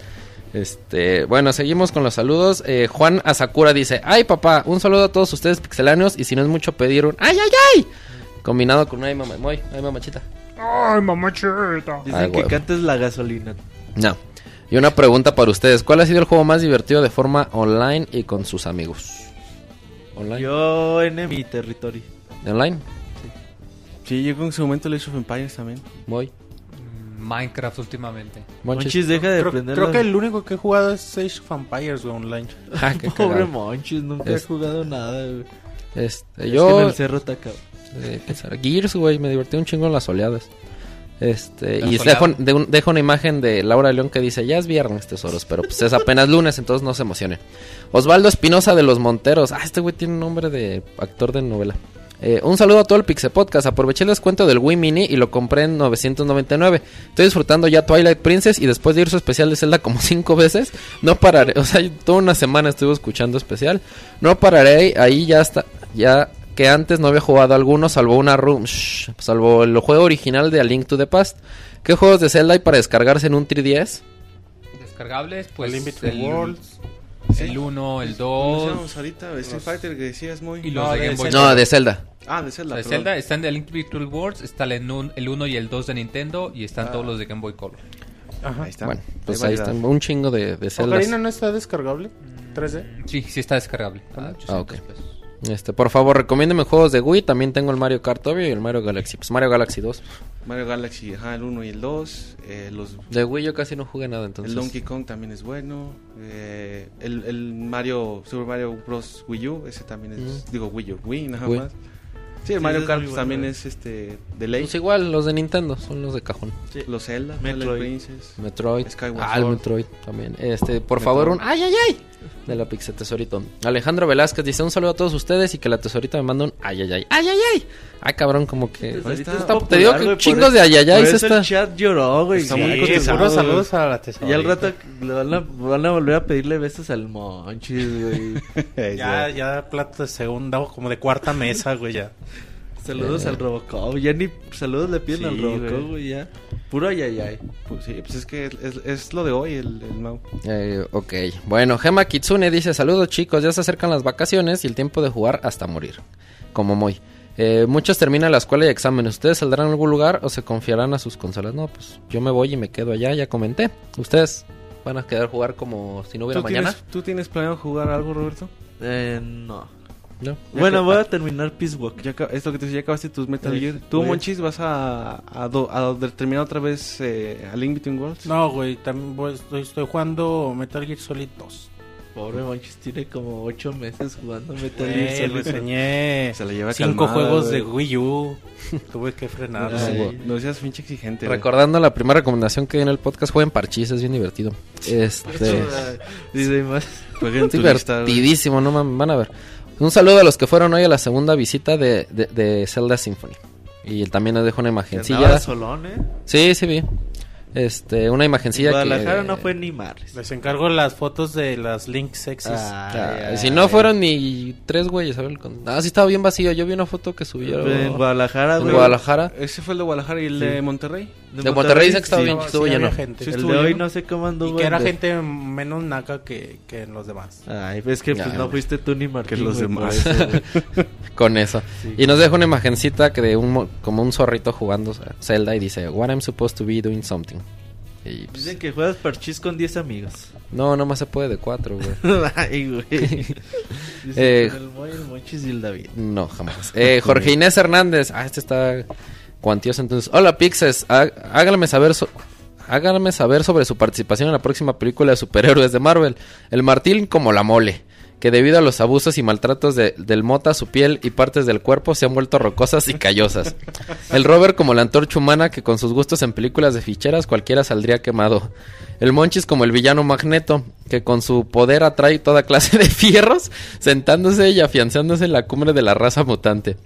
Este, bueno, seguimos con los saludos. Eh, Juan Asakura dice: Ay, papá, un saludo a todos ustedes pixeláneos. Y si no es mucho pedir un ¡Ay, ay, ay! Combinado con un ay, mamá, muy, ay, mamachita. Dicen Ay, que huevo. cantes la gasolina. No. Y una pregunta para ustedes: ¿Cuál ha sido el juego más divertido de forma online y con sus amigos? ¿Online? Yo en mi territorio. ¿Online? Sí, yo en su momento le Age of Empires también. Voy. Minecraft últimamente. Monchis. Monchis, deja de Creo, prender creo que el único que he jugado es Age of Empires güey, online. Ah, qué *laughs* Pobre. Monchis, nunca Es- he jugado nada, güey. Este, Es que en yo. el cerro está Gears, güey, me divertí un chingo en las oleadas. Este, ¿La y dejo, de un- dejo una imagen de Laura León que dice, ya es viernes, tesoros, pero pues es apenas lunes, entonces no se emocionen. Osvaldo Espinosa de Los Monteros. Ah, este güey tiene nombre de actor de novela. Eh, un saludo a todo el Pixel Podcast. Aproveché el descuento del Wii Mini y lo compré en 999. Estoy disfrutando ya Twilight Princess y después de ir su especial de Zelda como *laughs* cinco veces, no pararé. O sea, toda una semana estuve escuchando especial. No pararé. Ahí ya está. Ya que antes no había jugado alguno, salvo una room, shh, salvo el juego original de A Link to the Past. ¿Qué juegos de Zelda hay para descargarse en un 3DS? Descargables, pues Between el, Worlds. el 1, el ¿Cómo 2 decíamos ahorita? Street Fighter que decías muy. y los No, de de Game Boy. Zelda. No, de Zelda. Ah, de Zelda. de. Zelda están de Link Virtual Worlds, está el 1 y el 2 de Nintendo y están Ah. todos los de Game Boy Color. Ajá. Ahí está. Bueno, pues ahí están un chingo de, de. ¿Ocarina no está descargable? 3D. Sí, sí está descargable. Ah, Ah, ok. 800 pesos. Este, por favor, recomiéndeme juegos de Wii. También tengo el Mario Kart obvio y el Mario Galaxy. Pues Mario Galaxy 2. Mario Galaxy, ajá, el 1 y el 2. Eh, los, De Wii yo casi no jugué nada entonces. el Donkey Kong también es bueno. Eh, el, el Mario, Super Mario Bros. Wii U, ese también es. Digo, Wii U, Wii, nada Wii. más. Sí, el Sí, Mario Kart bueno, también eh. es este de ley. Pues igual, los de Nintendo son los de cajón. Sí. Los Zelda, Metroid. Princess. Metroid. Skyward ah, el. Metroid también. Este, por Metroid. favor, un ay, ay, ay. De la Pixel Tesorito. Alejandro Velázquez dice un saludo a todos ustedes y que la Tesorita me manda un ay, ay, ay. Ay, ay, ay. Ay, cabrón, como que. Está- te digo que chingos por de ay, ay, ay. Por se eso está- el chat lloró, güey. Está Sí, muy Sí, güey. saludos a la tesorita. Y al rato le van a, van a volver a pedirle besos al Monchis, güey. *laughs* Ya, ya plato de segunda o como de cuarta mesa, güey, ya. Saludos al Robocop. Ya ni saludos le piden Sí, al Robocop, güey. güey, ya. Puro ay, ay, ay. Pues sí, pues es que es, es lo de hoy, el, el Mau. Eh, ok, bueno, Gema Kitsune dice, saludos chicos, ya se acercan las vacaciones y el tiempo de jugar hasta morir, como muy. Eh, muchos terminan la escuela y exámenes, ¿ustedes saldrán a algún lugar o se confiarán a sus consolas? No, pues yo me voy y me quedo allá, ya comenté. ¿Ustedes van a quedar a jugar como si no hubiera ¿Tú mañana? tienes, ¿Tú tienes planeado jugar algo, Roberto? Eh, no. No. Bueno, que- voy a terminar Peace Walk. Ya, acab- es lo que te decía, ya acabaste tus Metal Sí, Gear. ¿Tú. Monchis, vas a, a, do- a terminar otra vez eh, a Link Between Worlds? No, güey, también voy- estoy, estoy jugando Metal Gear Solid 2. Pobre Monchis tiene como 8 meses jugando Metal Eh, Gear Solid. reseñé Se la lleva cinco calmada, juegos güey. de Wii U. Tuve que frenar. Ay, no seas pinche exigente. Recordando la primera recomendación que di en el podcast, jueguen parchís, es bien divertido. Este... Dice más. Divertidísimo, no mames, van a ver. Un saludo a los que fueron hoy a la segunda visita de, de, de Zelda Symphony. Y también les dejo una imagencilla. solón, eh. Sí, sí vi. Este, una imagencilla Guadalajara que... no fue ni Mares. Les encargo las fotos de las links sexys. Ah, si no fueron ni tres güeyes, a ver, con- Ah, sí estaba bien vacío. Yo vi una foto que subieron En Guadalajara, en güey. Guadalajara. Ese fue el de Guadalajara y el de Monterrey. De Monterrey dicen que estaba sí. bien, estuvo sí lleno. gente. Sí, El estuvo de hoy lleno. no sé cómo anduvo. Y que era gente menos naca que, que los demás. Ay, pues que pues, no fuiste tú ni Martín. los güey, por demás. eso. *laughs* Con eso. Sí. Y nos deja una imagencita que de un mo- como un zorrito jugando Zelda y dice, What I'm supposed to be doing something. Y pues, Dicen que juegas parchís con 10 amigos. no, nomás se puede de cuatro, güey. *laughs* Ay, güey. Dicen *laughs* Eh, con el Moy, el Monchis y el David. No, jamás. Eh, Jorge Inés Hernández. Ah, este está cuantioso entonces. Hola, Pixes. Há- Háganme saber... saber sobre su participación en la próxima película de superhéroes de Marvel. El Martín como la mole. Que debido a los abusos y maltratos de- del mota, su piel y partes del cuerpo se han vuelto rocosas y callosas. El Robert como la antorcha humana que con sus gustos en películas de ficheras cualquiera saldría quemado. El Monchis como el villano Magneto, que con su poder atrae toda clase de fierros, sentándose y afianzándose en la cumbre de la raza mutante.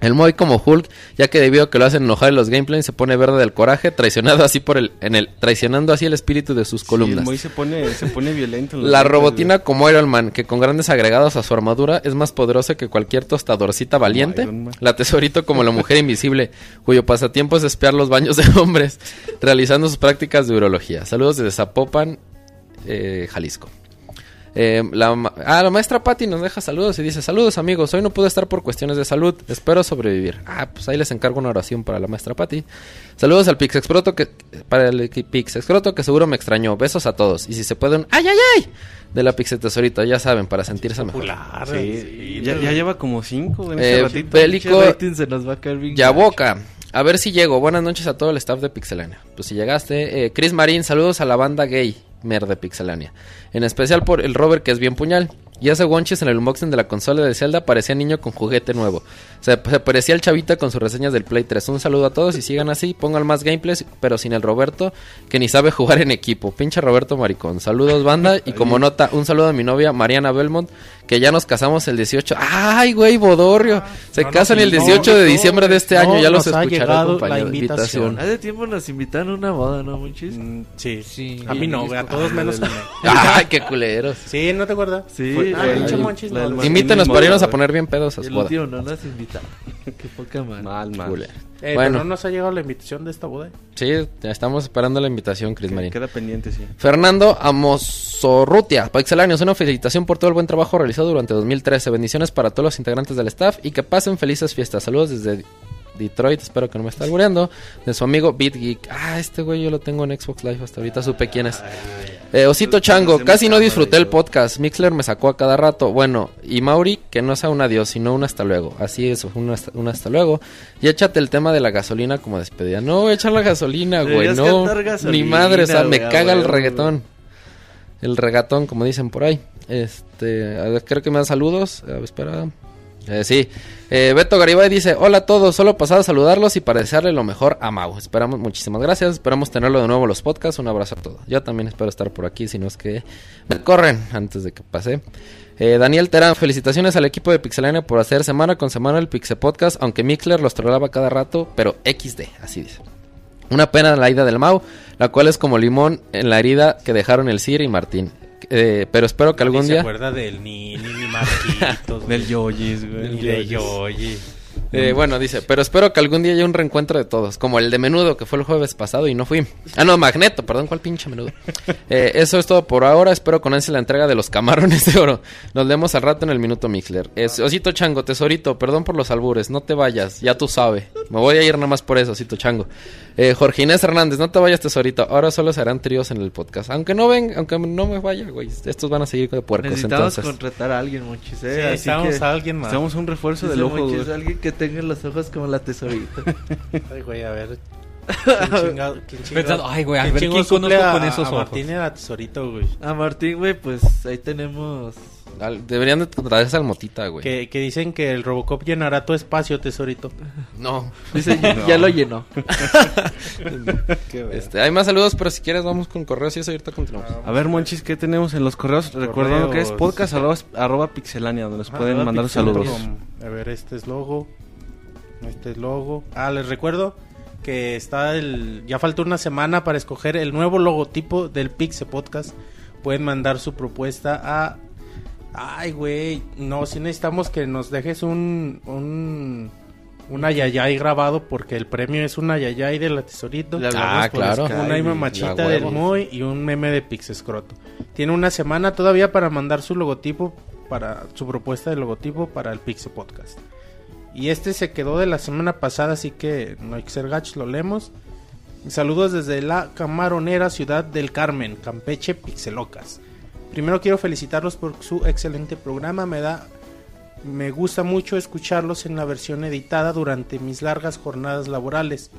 El Moy como Hulk, ya que debido a que lo hacen enojar en los gameplays, se pone verde del coraje, traicionado así por el, en el, traicionando así el espíritu de sus Sí, columnas. el Moy se pone, se pone violento. en La robotina como Iron Man, que con grandes agregados a su armadura es más poderosa que cualquier tostadorcita valiente. La tesorito como la mujer invisible, *laughs* cuyo pasatiempo es espiar los baños de hombres, realizando sus prácticas de urología. Saludos desde Zapopan, eh, Jalisco. Eh, la, ah, la maestra Patti nos deja saludos y dice, saludos amigos, hoy no pude estar por cuestiones de salud, espero sobrevivir. Ah, pues ahí les encargo una oración para la maestra Patti. Saludos al Pixexproto que, para el Pixexproto que seguro me extrañó. Besos a todos. Y si se pueden, ¡ay, ay, ay! De la Pixetesorito, ya saben, para sentirse mejor. Popular. Sí, ya, ya lleva como cinco en Eh, este ratito. Bélico, Pinche rating se nos va a caer bien. Ya boca. A ver si llego. Buenas noches a todo el staff de Pixelania. Pues si llegaste. Eh, Chris Marín, saludos a la banda gay mer de Pixelania. En especial por el Robert que es bien puñal. Y hace Wonchis en el unboxing de la consola de Zelda parecía niño con juguete nuevo. Se, se parecía el chavita con sus reseñas del Play 3. Un saludo a todos y sigan así. Pongan más gameplays, pero sin el Roberto que ni sabe jugar en equipo. Pinche Roberto Maricón. Saludos banda. Y como nota, un saludo a mi novia Mariana Belmont que ya nos casamos el 18. ¡Ay, güey, Bodorrio! Se No, no, casan el no, 18 de no, diciembre de este no, año. Ya los llegado compañero. la invitación. Hace tiempo nos invitaron a una boda, ¿no, Monchis? Mm, sí. Sí. A mí no, güey, a todos menos a mí. *laughs* ¡Ay, qué culeros! Sí, ¿no te acuerdas? Sí, Fue- ah, el- pinche el- Monchis, la mismo, para irnos a poner bien pedos a su el boda. último no nos invitaron. *laughs* Qué poca madre. Mal, mal. Eh, Bueno. pero no nos ha llegado la invitación de esta boda. Sí, estamos esperando la invitación, Cris Marín. Queda pendiente, sí. Fernando Amosorrutia, Pixelanios, una felicitación por todo el buen trabajo realizado durante 2013. Bendiciones para todos los integrantes del staff y que pasen felices fiestas. Saludos desde Detroit, espero que no me esté albureando. De su amigo Beat Geek. Ah, este güey yo lo tengo en Xbox Live, hasta ahorita supe quién es. Eh, Osito Chango, casi no disfruté el podcast. Mixler me sacó a cada rato. Bueno, y Mauri, que no sea un adiós, sino un hasta luego. Así es, un hasta, un hasta luego. Y échate el tema de la gasolina como despedida. No, voy a echar la gasolina, güey. No, cantar ni gasolina, madre, o sea, me güey, caga el reggaetón. El regatón, como dicen por ahí. Este, creo que me dan saludos. A ver, espera. Eh, sí. Eh, Beto Garibay dice, hola a todos, solo pasado a saludarlos y para desearle lo mejor a Mau. Esperamos, muchísimas gracias, esperamos tenerlo de nuevo en los podcasts, un abrazo a todos. Yo también espero estar por aquí, si no es que me corren antes de que pase. Eh, Daniel Terán, felicitaciones al equipo de Pixelania por hacer semana con semana el Pixel Podcast, aunque Mixler los trolaba cada rato, pero XD, así dice. Una pena la ida del Mau, la cual es como limón en la herida que dejaron el Cir y Martín. Eh, pero espero que algún Ni se día... acuerda del ni ni *laughs* Marquitos, Del. Yoyis, güey. Ni de Yoyi. Eh, bueno, dice, pero espero que algún día haya un reencuentro de todos, como el de Menudo, que fue el jueves pasado y no fui. Ah, no, Magneto, perdón, ¿cuál pinche Menudo? *laughs* Eh, eso es todo por ahora, espero con ansia la entrega de los camarones de oro. Nos vemos al rato en el Minuto Mixler. Es, Osito Chango, tesorito, perdón por los albures, no te vayas, ya tú sabes. Me voy a ir nada más por eso, Osito Chango. Eh, Jorge Inés Hernández, no te vayas, tesorito, ahora solo serán tríos en el podcast. Aunque no ven, aunque no me vaya, güey, estos van a seguir de puercos, Necesitamos entonces. contratar a alguien, Monchis. ¿eh? Sí, Así necesitamos que- a alguien más. Necesitamos un refuerzo del ojo, alguien que tenga los ojos como la tesorita. *laughs* Ay, güey, a ver. ¿Quién *laughs* chingado? ¿Quién chingado? Pensando, ay, güey, a ver, ¿quién conozco a- con esos a ojos? Martín era tesorito, güey. A Martín, güey, pues ahí tenemos. Al- Deberían de traerse al Motita, güey. Que, que dicen que el Robocop llenará tu espacio, tesorito. No. Dice, ya lo llenó. *laughs* Este, hay más saludos, pero si quieres vamos con correos y eso ahorita continuamos. A ver, Monchis, ¿qué tenemos en los correos? Recordando que es Correos. podcast arroba, arroba pixelania, donde nos pueden mandar Pixel saludos. A ver, este es logo. Este es logo. Ah, les recuerdo que está el. Ya falta una semana para escoger el nuevo logotipo del Pixel Podcast. Pueden mandar su propuesta a. Ay, güey. No, si necesitamos que nos dejes un. un un ayayay grabado porque el premio es un ayayay de la tesorito. Le hablamos Ah, por claro. Skype Una y- mamachita del. Moy y un meme de Pixescroto. Tiene una semana todavía para mandar su logotipo, para su propuesta de logotipo para el Pixel Podcast. Y este se quedó de la semana pasada, así que no hay que ser gachos, lo leemos. Saludos desde la camaronera ciudad del Carmen, Campeche, Pixelocas. Primero quiero felicitarlos por su excelente programa, me da me gusta mucho escucharlos en la versión editada durante mis largas jornadas laborales.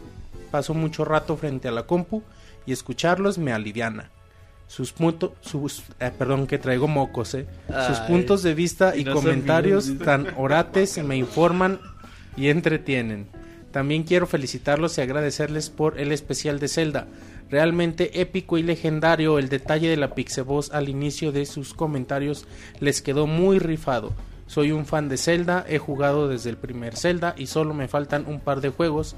Paso mucho rato frente a la compu y escucharlos me aliviana. Sus puntos, sus, eh, perdón que traigo mocos, eh. Sus puntos de vista y y no son comentarios tan orates me informan y entretienen. También quiero felicitarlos y agradecerles por el especial de Zelda. Realmente épico y legendario el detalle de la Pixeboss al inicio de sus comentarios les quedó muy rifado. Soy un fan de Zelda, he jugado desde el primer Zelda y solo me faltan un par de juegos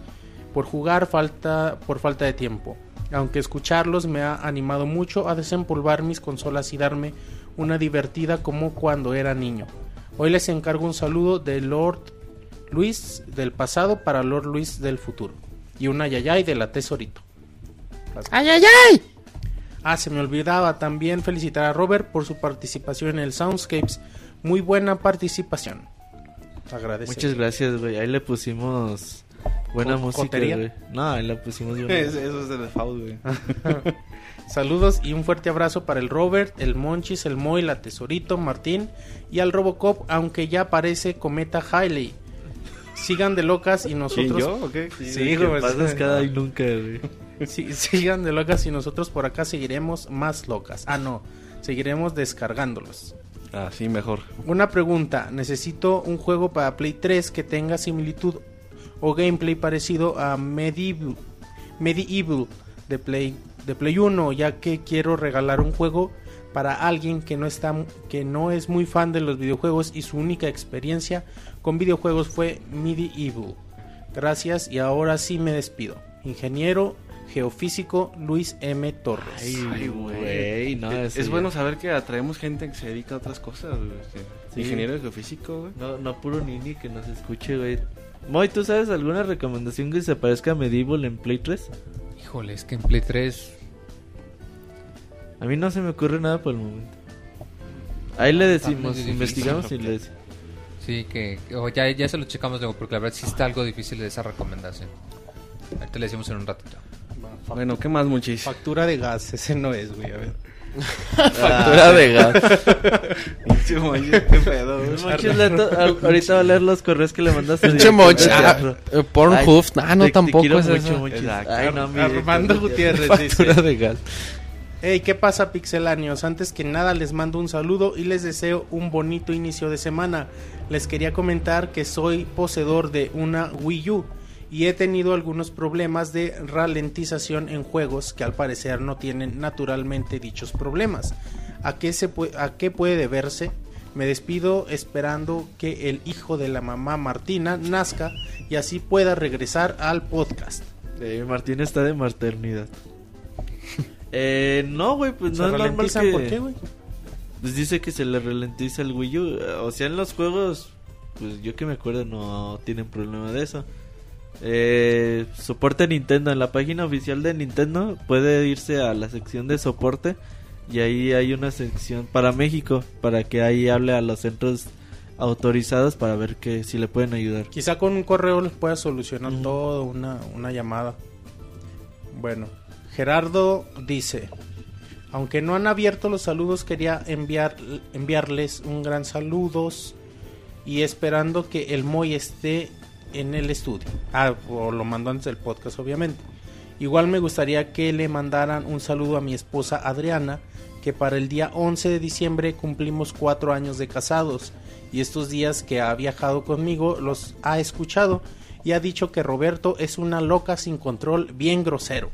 por jugar falta por falta de tiempo. Aunque escucharlos me ha animado mucho a desempolvar mis consolas y darme una divertida como cuando era niño. Hoy les encargo un saludo de Lord Luis del pasado para Lord Luis del futuro y una yayay de la tesorito. ¡Ay, ay, ay! Ah, se me olvidaba también felicitar a Robert por su participación en el Soundscapes. Muy buena participación. Agradece. Muchas gracias, güey. Ahí le pusimos buena música, güey. No, le pusimos buena Es- Eso es del default, güey. *laughs* Saludos y un fuerte abrazo para el Robert, el Monchis, el Moy, la Tesorito, Martín y al Robocop, aunque ya parece Cometa Hailey. Sigan de locas y ¿Quién, nosotros. yo o qué? Sí, que pasas cada y nunca, güey. Sí, sigan de locas y nosotros por acá seguiremos más locas. Ah, no, seguiremos descargándolos. Ah, sí, mejor. Una pregunta, necesito un juego para Play 3 que tenga similitud o gameplay parecido a Medieval, Medieval de Play de Play 1, ya que quiero regalar un juego para alguien que no está que no es muy fan de los videojuegos y su única experiencia con videojuegos fue Medieval. Gracias y ahora sí me despido. Ingeniero geofísico Luis M. Torres. Ay, güey, no, es, bueno saber que atraemos gente que se dedica a otras cosas. güey, Sí. Ingeniero geofísico, güey. No, no puro nini que nos escuche, güey. Moy, ¿tú sabes alguna recomendación que se parezca a Medieval en Play 3? Híjole, es que en Play 3 A mí no se me ocurre nada por el momento. Ahí le decimos, investigamos y le decimos. Sí, que o ya, ya se lo checamos luego, porque la verdad sí está algo difícil de esa recomendación. Ahorita le decimos en un ratito. Bueno, ¿qué más, muchis? Factura de gas, ese no es, güey. A ver. *laughs* Factura de gas. Sí, oye, qué pedo, ahorita va a leer los correos que le mandaste. Pinche mocha. al Ah, eh. Ah, no, tampoco es mucho, eso. Ay, no, Armando Gutiérrez Factura de gas. Hey, ¿qué pasa, pixelanios? Antes que nada les mando un saludo y les deseo un bonito inicio de semana. Les quería comentar que soy poseedor de una Wii U y he tenido algunos problemas de ralentización en juegos que al parecer no tienen naturalmente dichos problemas. ¿A qué, se a qué puede deberse? Me despido esperando que el hijo de la mamá Martina nazca y así pueda regresar al podcast. Eh, Martín está de maternidad. *laughs* eh, no, güey, pues ¿Se no es normal que... por qué, güey? Pues dice que se le ralentiza el Wii U. O sea, en los juegos, pues yo que me acuerdo no tienen problema de eso. Eh, soporte Nintendo. En la página oficial de Nintendo puede irse a la sección de soporte. Y ahí hay una sección para México. Para que ahí hable a los centros autorizados para ver que si le pueden ayudar. Quizá con un correo les pueda solucionar todo, una, una llamada. Bueno, Gerardo dice, aunque no han abierto los saludos, quería enviar, enviarles un gran saludos y esperando que el Moy esté en el estudio. Ah, o lo mando antes del podcast, obviamente. Igual me gustaría que le mandaran un saludo a mi esposa Adriana, que para el día 11 de diciembre cumplimos cuatro años de casados y estos días que ha viajado conmigo los ha escuchado y ha dicho que Roberto es una loca sin control bien grosero.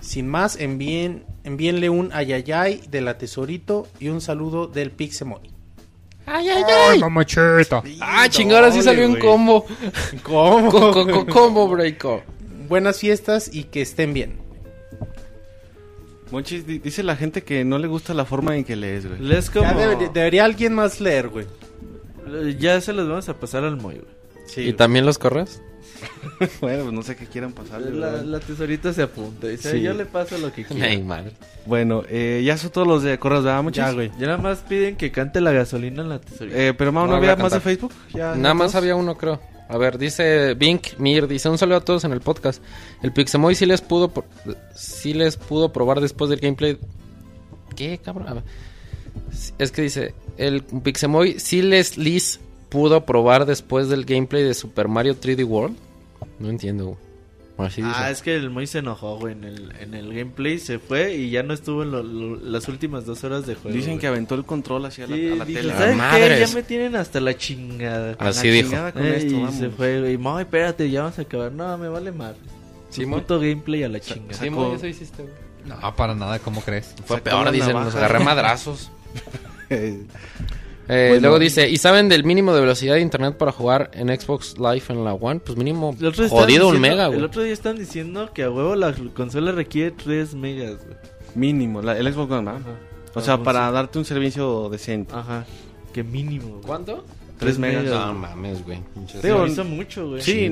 Sin más, envíen, envíenle un ayayay de la Tesorito y un saludo del Pixemoy. ¡Ay, ay, ay! mamachita! ¡Ah, chingada! Sí salió un combo. ¿Cómo? Co- co- co- combo breako. Buenas fiestas y que estén bien. Monchis, di- dice la gente que no le gusta la forma en que lees, güey. Les como... Ya debe- debería alguien más leer, güey. Ya se los vamos a pasar al Moy, güey. Sí, ¿Y también los correos? *laughs* bueno, pues no sé qué quieran pasar. La, la tesorita se apunta. Dice, Sí. yo le paso lo que quiera. Ay, madre. Bueno, eh, ya son todos los de correos, ¿verdad? Ya, güey. Ya nada más piden que cante la gasolina en la tesorita. Eh, pero Mau, ¿no, había a más de. Facebook? ¿Ya, Nada más todos? había uno, creo. A ver, dice Bink Mir, dice un saludo a todos en el podcast. El Pixemoy sí les pudo sí les pudo probar después del gameplay. ¿Qué, cabrón? A ver. Es que dice, el Pixemoy sí les lis pudo probar después del gameplay de Super Mario 3D World. No entiendo. güey. Así dice. Ah, es que el Moy se enojó, güey, en el, en el gameplay, se fue y ya no estuvo en lo- lo- las últimas dos horas de juego. Dicen güey. que aventó el control hacia la, Sí, a la dijo, tele. ¿sabes qué? madres. Ya me tienen hasta la chingada. A la Así dijo. chingada con Eh, esto, y se fue, güey. Moy, espérate, ya vamos a acabar. No, me vale madre. Sí, puto gameplay a la chingada. Sí, Moy, eso hiciste, güey. No, para nada, ¿cómo crees? Fue peor, la dicen, nos agarré a madrazos. *laughs* *laughs* Eh, Bueno. luego dice, ¿y saben del mínimo de velocidad de internet para jugar en Xbox Live en la One? Pues mínimo El otro día estaban jodido un mega, El güey. otro día están diciendo que a huevo la consola requiere 3 megas, güey. mínimo, la- el Xbox One, ¿verdad? O sea, para darte un servicio decente. Ajá. Que mínimo. güey. ¿Cuánto? Tres megas. No mames, güey. Me hizo mucho, güey. Sí,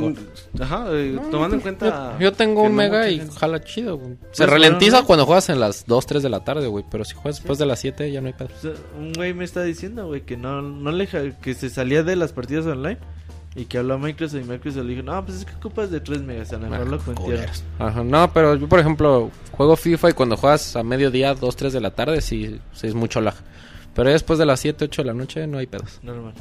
ajá, eh, tomando en cuenta... Yo tengo que un no mega y jala chido, güey. Se Pues, ralentiza cuando juegas en las 2, 3 de la tarde, güey. Pero si juegas después de las 7 ya no hay pedo. O sea, un güey me está diciendo, güey, que no, no le ja- que se salía de las partidas online y que habló a Microsoft y Microsoft le dijo, no, pues es que ocupas de 3 megas, a lo mejor lo cuentearon. Culeros. Ajá, no, pero yo, por ejemplo, juego FIFA y cuando juegas a mediodía, 2, 3 de la tarde, sí, sí es mucho lag. Pero ya después de las 7, 8 de la noche no hay pedos. Normal.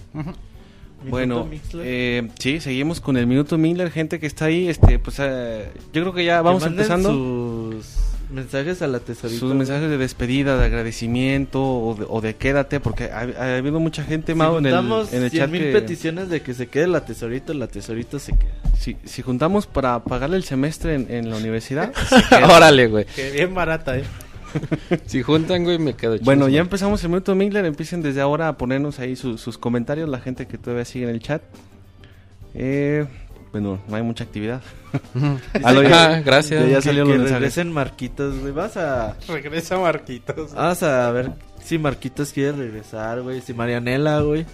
Bueno, eh, sí, seguimos con el Minuto Miller, gente que está ahí, este, pues eh, yo creo que ya vamos empezando sus mensajes a la tesorita. sus mensajes de despedida, de agradecimiento o de, o de quédate, porque ha, ha habido mucha gente, Si Mau, en el, en el 100 chat mil que peticiones de que se quede la tesorito, la tesorito se queda. si, si juntamos para pagarle el semestre en, en la universidad, *laughs* se queda. Órale, güey. Que bien barata, eh. *laughs* Si juntan, güey, me quedo chido. Bueno, ya empezamos el minuto Mingler. Empiecen desde ahora a ponernos ahí su- sus comentarios, la gente que todavía sigue en el chat. Eh, bueno, no hay mucha actividad. *laughs* Ah, ah, gracias. Ya, salió que los regresen Marquitos, güey. Vas a... Regresa Marquitos. Vamos a ver si Marquitos quiere regresar, güey. Si Marianela, güey.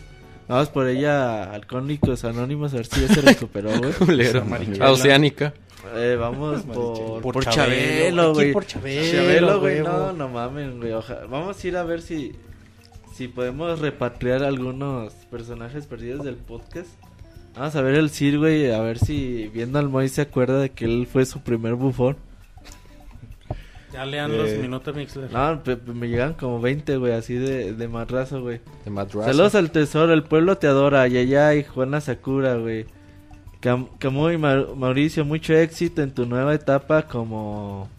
Vamos por ella a Alcohólicos Anónimos a ver si ya se recuperó, güey. *laughs* Culero. Marichela. A Oceánica. Eh, vamos *laughs* por, Por por, Chabelo, güey. por Chabelo, Chabelo, güey. No, no mamen, güey. oja- Vamos a ir a ver si si podemos repatriar algunos personajes perdidos del podcast. Vamos a ver el Sir, güey, a ver si viendo al Moy se acuerda de que él fue su primer bufón. Ya lean los Eh, minutos Mixler. No, me llegan como 20, güey, así de, de madrazo, güey. De Russell. Saludos al tesoro, el pueblo te adora, Yayay, Juana Sakura, güey. Cam Camuy, Ma- Mauricio, mucho éxito en tu nueva etapa como...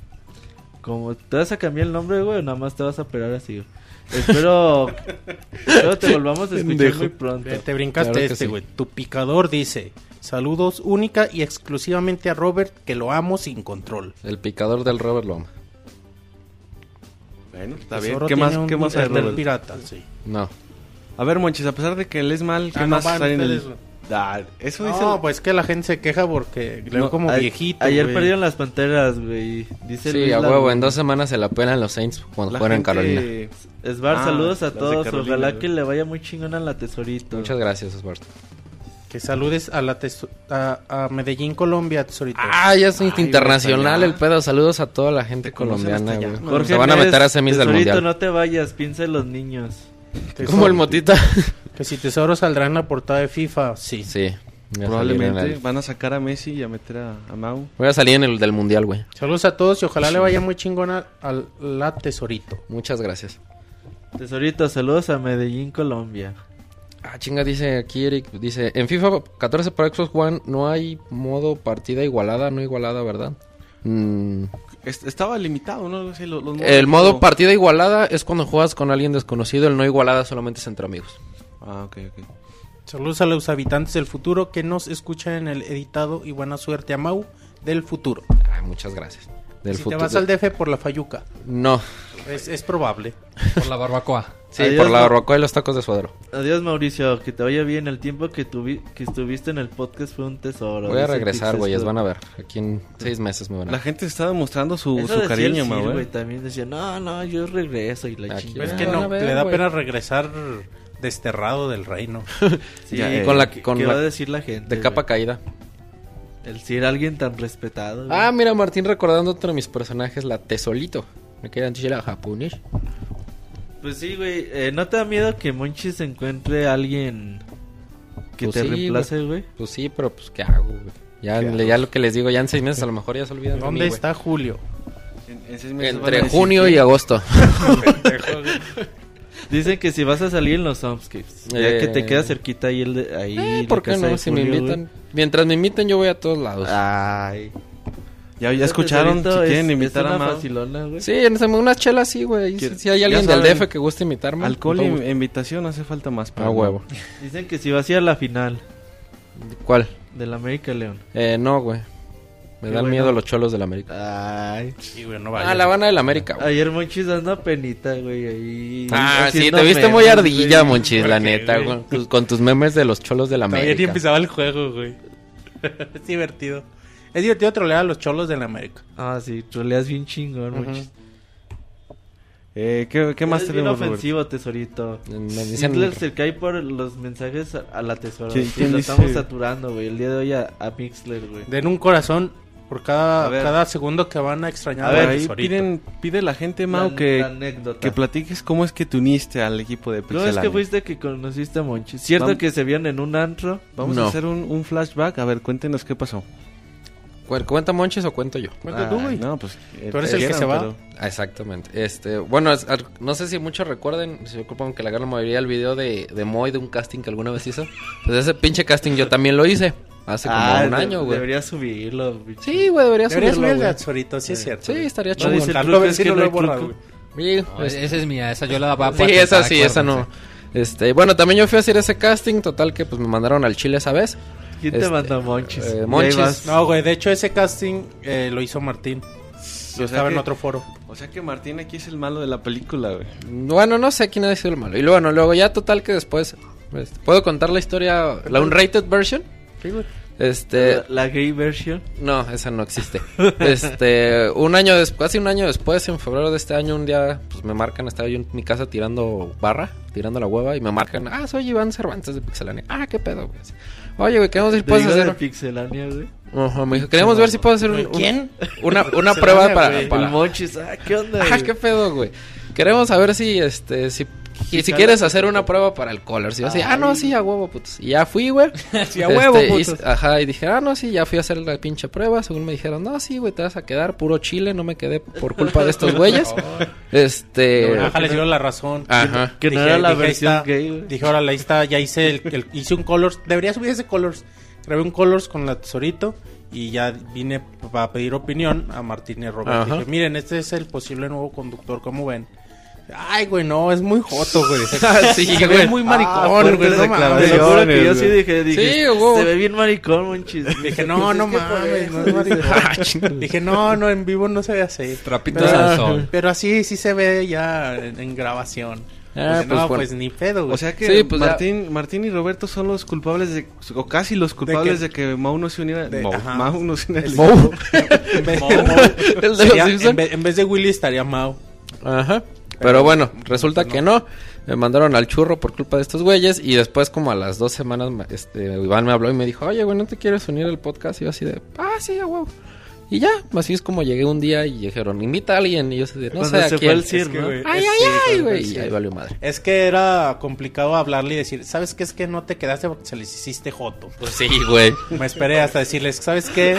Como, ¿te vas a cambiar el nombre, güey? O nada más te vas a operar así, güey? Espero, *laughs* espero te volvamos a escuchar Pendejo. muy pronto. Te brincaste Claro este, sí. güey. Tu picador dice: Saludos única y exclusivamente a Robert, que lo amo sin control. El picador del Robert Loma. Bueno, está bien. ¿Qué más, un qué más hay, Robert? pirata, sí. No. A ver, Monchis, a pesar de que él es mal, ¿qué Ah, no más van hay en el...? Ustedes, güey. Ah, eso dice... No, pues que la gente se queja porque le veo No, como A- viejito. Ayer güey. perdieron las panteras, güey. Dice Sí, a huevo. En dos semanas se la pelan los Saints cuando juegan en gente- Carolina. Esbar, Ah, saludos a todos. Carolina, Ojalá que le vaya muy chingón a la tesorito. Muchas gracias, Osvaldo. Que saludes a la teso- a, a Medellín, Colombia, tesorito. Ah, ya es Ay, internacional el pedo. Saludos a toda la gente colombiana, güey. Jorge Se van a meter a semis del tesorito, mundial. no te vayas, piensa en los niños. Como el motita. Que si Tesoro saldrá en la portada de FIFA, sí. sí. a Probablemente el- van a sacar a Messi y a meter a, a Mau. Voy a salir en el del mundial, güey. Saludos a todos y ojalá le vaya muy chingona a la tesorito. Muchas gracias. Tesorito, saludos a Medellín, Colombia. Ah, chinga, dice aquí Eric. Dice: En FIFA 14 para Xbox One no hay modo partida igualada, no igualada, ¿verdad? Mm, Es- estaba limitado, ¿no? Los- los el modo partida igualada es cuando juegas con alguien desconocido. El no igualada solamente es entre amigos. Ah, ok, ok. Saludos a los habitantes del futuro que nos escuchan en el editado y buena suerte a Mau del futuro. Ah, muchas gracias. Del si futuro. te vas al DF por la Fayuca, No. es, es probable. Por la barbacoa. Sí, Adiós, por la barbacoa y los tacos de suadero. Adiós, Mauricio, que te vaya bien. El tiempo que, tuvi- que estuviste en el podcast fue un tesoro. Voy a regresar, güeyes. Van a ver. Aquí en seis meses me van a La gente está demostrando su, Eso su decía cariño, el Sir, Mau, güey, También decía, no, no, yo regreso y la. Es que no, le da pena regresar desterrado del reino. *laughs* Sí, Ya, eh, con la- ¿qué- con ¿qué la- va a decir la gente? De capa güey? caída. El Sir, alguien tan respetado. güey. Ah, mira, Martín recordando otro de mis personajes, la Tesolito. Me quedan decir la japonés. Pues sí, güey. eh, ¿No te da miedo que Monchi se encuentre alguien que Pues te sí, reemplace, güey? Pues sí, pero pues ¿qué hago, güey? Ya, le- ya lo que les digo, ya en seis meses a lo mejor ya se olvidan de ¿Dónde mí, está Julio? En- en seis meses van a Entre junio que- y agosto. *laughs* Dicen que si vas a salir en los Soundscapes, ya Eh, que te queda cerquita ahí, el de, ahí Eh, ¿Por qué no? de Si me invitan. Mientras me inviten, yo voy a todos lados. Ay. Ya, ya escucharon, si quieren es- invitar es a Mau. facilona, güey. Sí, en ese- unas chelas sí, güey. Si, si hay alguien del DF que guste invitarme. Alcohol y invitación hace falta más. para A Mau. huevo. Dicen que si vas a ir a la final ¿Cuál? del América León. Eh, no, güey. Me dan bueno. miedo los cholos del América. Ay. Sí, güey, no Ah, vayas. la Habana del América, güey. Ayer Monchis dando penita, güey, ahí. Ah, sí, te viste memes, muy ardilla, güey. Monchis, la ¿Por qué, neta, güey? con tus, con tus memes de los cholos del América. empezaba el juego, güey. *laughs* es divertido. Es divertido trolear a los cholos de la América. Ah, sí, troleas bien chingón, Ujú. Monchis. Eh, ¿qué, ¿Qué más tenemos, Robert? ofensivo, tesorito. Me dicen- Hitler se cae por los mensajes a, a la tesora. ¿Quién- Sí, lo dice? estamos saturando, güey. El día de hoy a, a Mixler, güey. Den un corazón por cada, ver. cada segundo que van a extrañar A al ver, Ahí piden, pide la gente, Mau, La- que, la que platiques cómo es que te uniste al equipo de No, es Pixelania. que fuiste que conociste a Monchis. Cierto Vamos- que se vieron en un antro. Vamos No. a hacer un, un flashback. A ver, cuéntenos qué pasó. Cu- ¿Cuenta Monchis o cuento yo? Cuenta tú, Ay, güey. No, pues... eh, Tú eres el que se va. pero- Ah, Exactamente. Este, bueno, es- no sé si muchos recuerden, si ocupan que la gran mayoría el video de, de Moy de un casting que alguna vez hizo. Pues ese pinche casting yo también lo hice. Hace como Ah, un de- año, güey. Debería subirlo. Sí, güey, debería Deberías subirlo, subir el güey. de Tesorito, sí es cierto. Sí, güey. estaría No, dice sí que no no lo he hay borrado, truco. güey. Sí, No, es- esa es mía, esa yo la voy a Sí, esa sí, esa no. Este, bueno, también yo fui a hacer ese casting, total que pues me mandaron al Chile esa vez. ¿Quién te Este, manda Monchis? eh, Monchis. No, güey, de hecho ese casting eh, lo hizo Martín. Yo estaba que- en otro foro. O sea que Martín aquí es el malo de la película, güey. Bueno, no sé quién ha sido el malo. Y bueno, luego ya total que después... este, ¿Puedo contar la historia? ¿La unrated version? Este... La, la gay version. No, esa no existe. *laughs* Este, un año después, casi un año después, en febrero de este año, un día, pues me marcan, estaba yo en mi casa tirando barra, tirando la hueva, y me marcan, ah, soy Iván Cervantes de Pixelania. Ah, qué pedo, güey. Oye, güey, queremos ver si puedes hacer. Pixelania, güey. Ajá, me dijo, queremos ver si puedes hacer un- un- ¿Quién? una, *laughs* una prueba para. para- El Monchis, ah, ¿qué onda? Ah, güey? qué pedo, güey. Queremos saber si, este, si, si, si quieres hacer una prueba para el Colors. Y yo así, ah, no, sí, a huevo, putos. Y ya fui, güey. *laughs* Sí, a huevo, Este, putos. y- ajá, y dije, ah, no, sí, ya fui a hacer la pinche prueba. Según me dijeron, no, sí, güey, te vas a quedar puro chile. No me quedé por culpa de estos *laughs* güeyes. Este. Ajá, les dio la razón. Ajá. Que no Dije- era la dije, ahí versión está. gay, güey. Dije, ahora ahí está, ya hice el, el- hice un colors. Debería subir ese colors. Grabé un colors con la tesorito y ya vine para pedir opinión a Martínez Roberto. Dije, miren, este es el posible nuevo conductor, ¿cómo ven? Ay, güey, no, es muy joto, güey. *laughs* Sí, Se güey. ve muy maricón, güey. fuertes no mames. Lo juro que yo güey. sí dije, dije, Sí, güey. se ve bien maricón, Monchis. Dije, no, *laughs* no es mames, no es maricón. *laughs* Dije, no, no, en vivo no se ve así. Trapitos Pero- al sol. Pero así sí se ve ya en, en grabación. Ah, pues, no, bueno. pues ni pedo, güey. O sea que Sí, pues ya- Martín, Martín y Roberto son los culpables de, o casi los culpables de que Mau no se uniera. De- Mau. Mau no se uniera. al Mau. en, vez, El de de Willy estaría Mao. Ajá. Pero bueno, resulta que no. Me mandaron al churro por culpa de estos güeyes. Y después, como a las dos semanas, ma- este, Iván me habló y me dijo, oye, güey, ¿no te quieres unir al podcast? Y yo así de, ah, sí, a huevo. Y ya, así es como llegué un día y dijeron, invita a alguien. Y yo así de, no sé a se quién. fue el CIR, Es que, ¿no? güey, Ay, ay, ay, güey. Y ahí valió madre. Es que era complicado hablarle y decir, ¿sabes qué? Es que no te quedaste porque se les hiciste joto. Pues sí, güey. Me esperé hasta decirles, ¿sabes qué?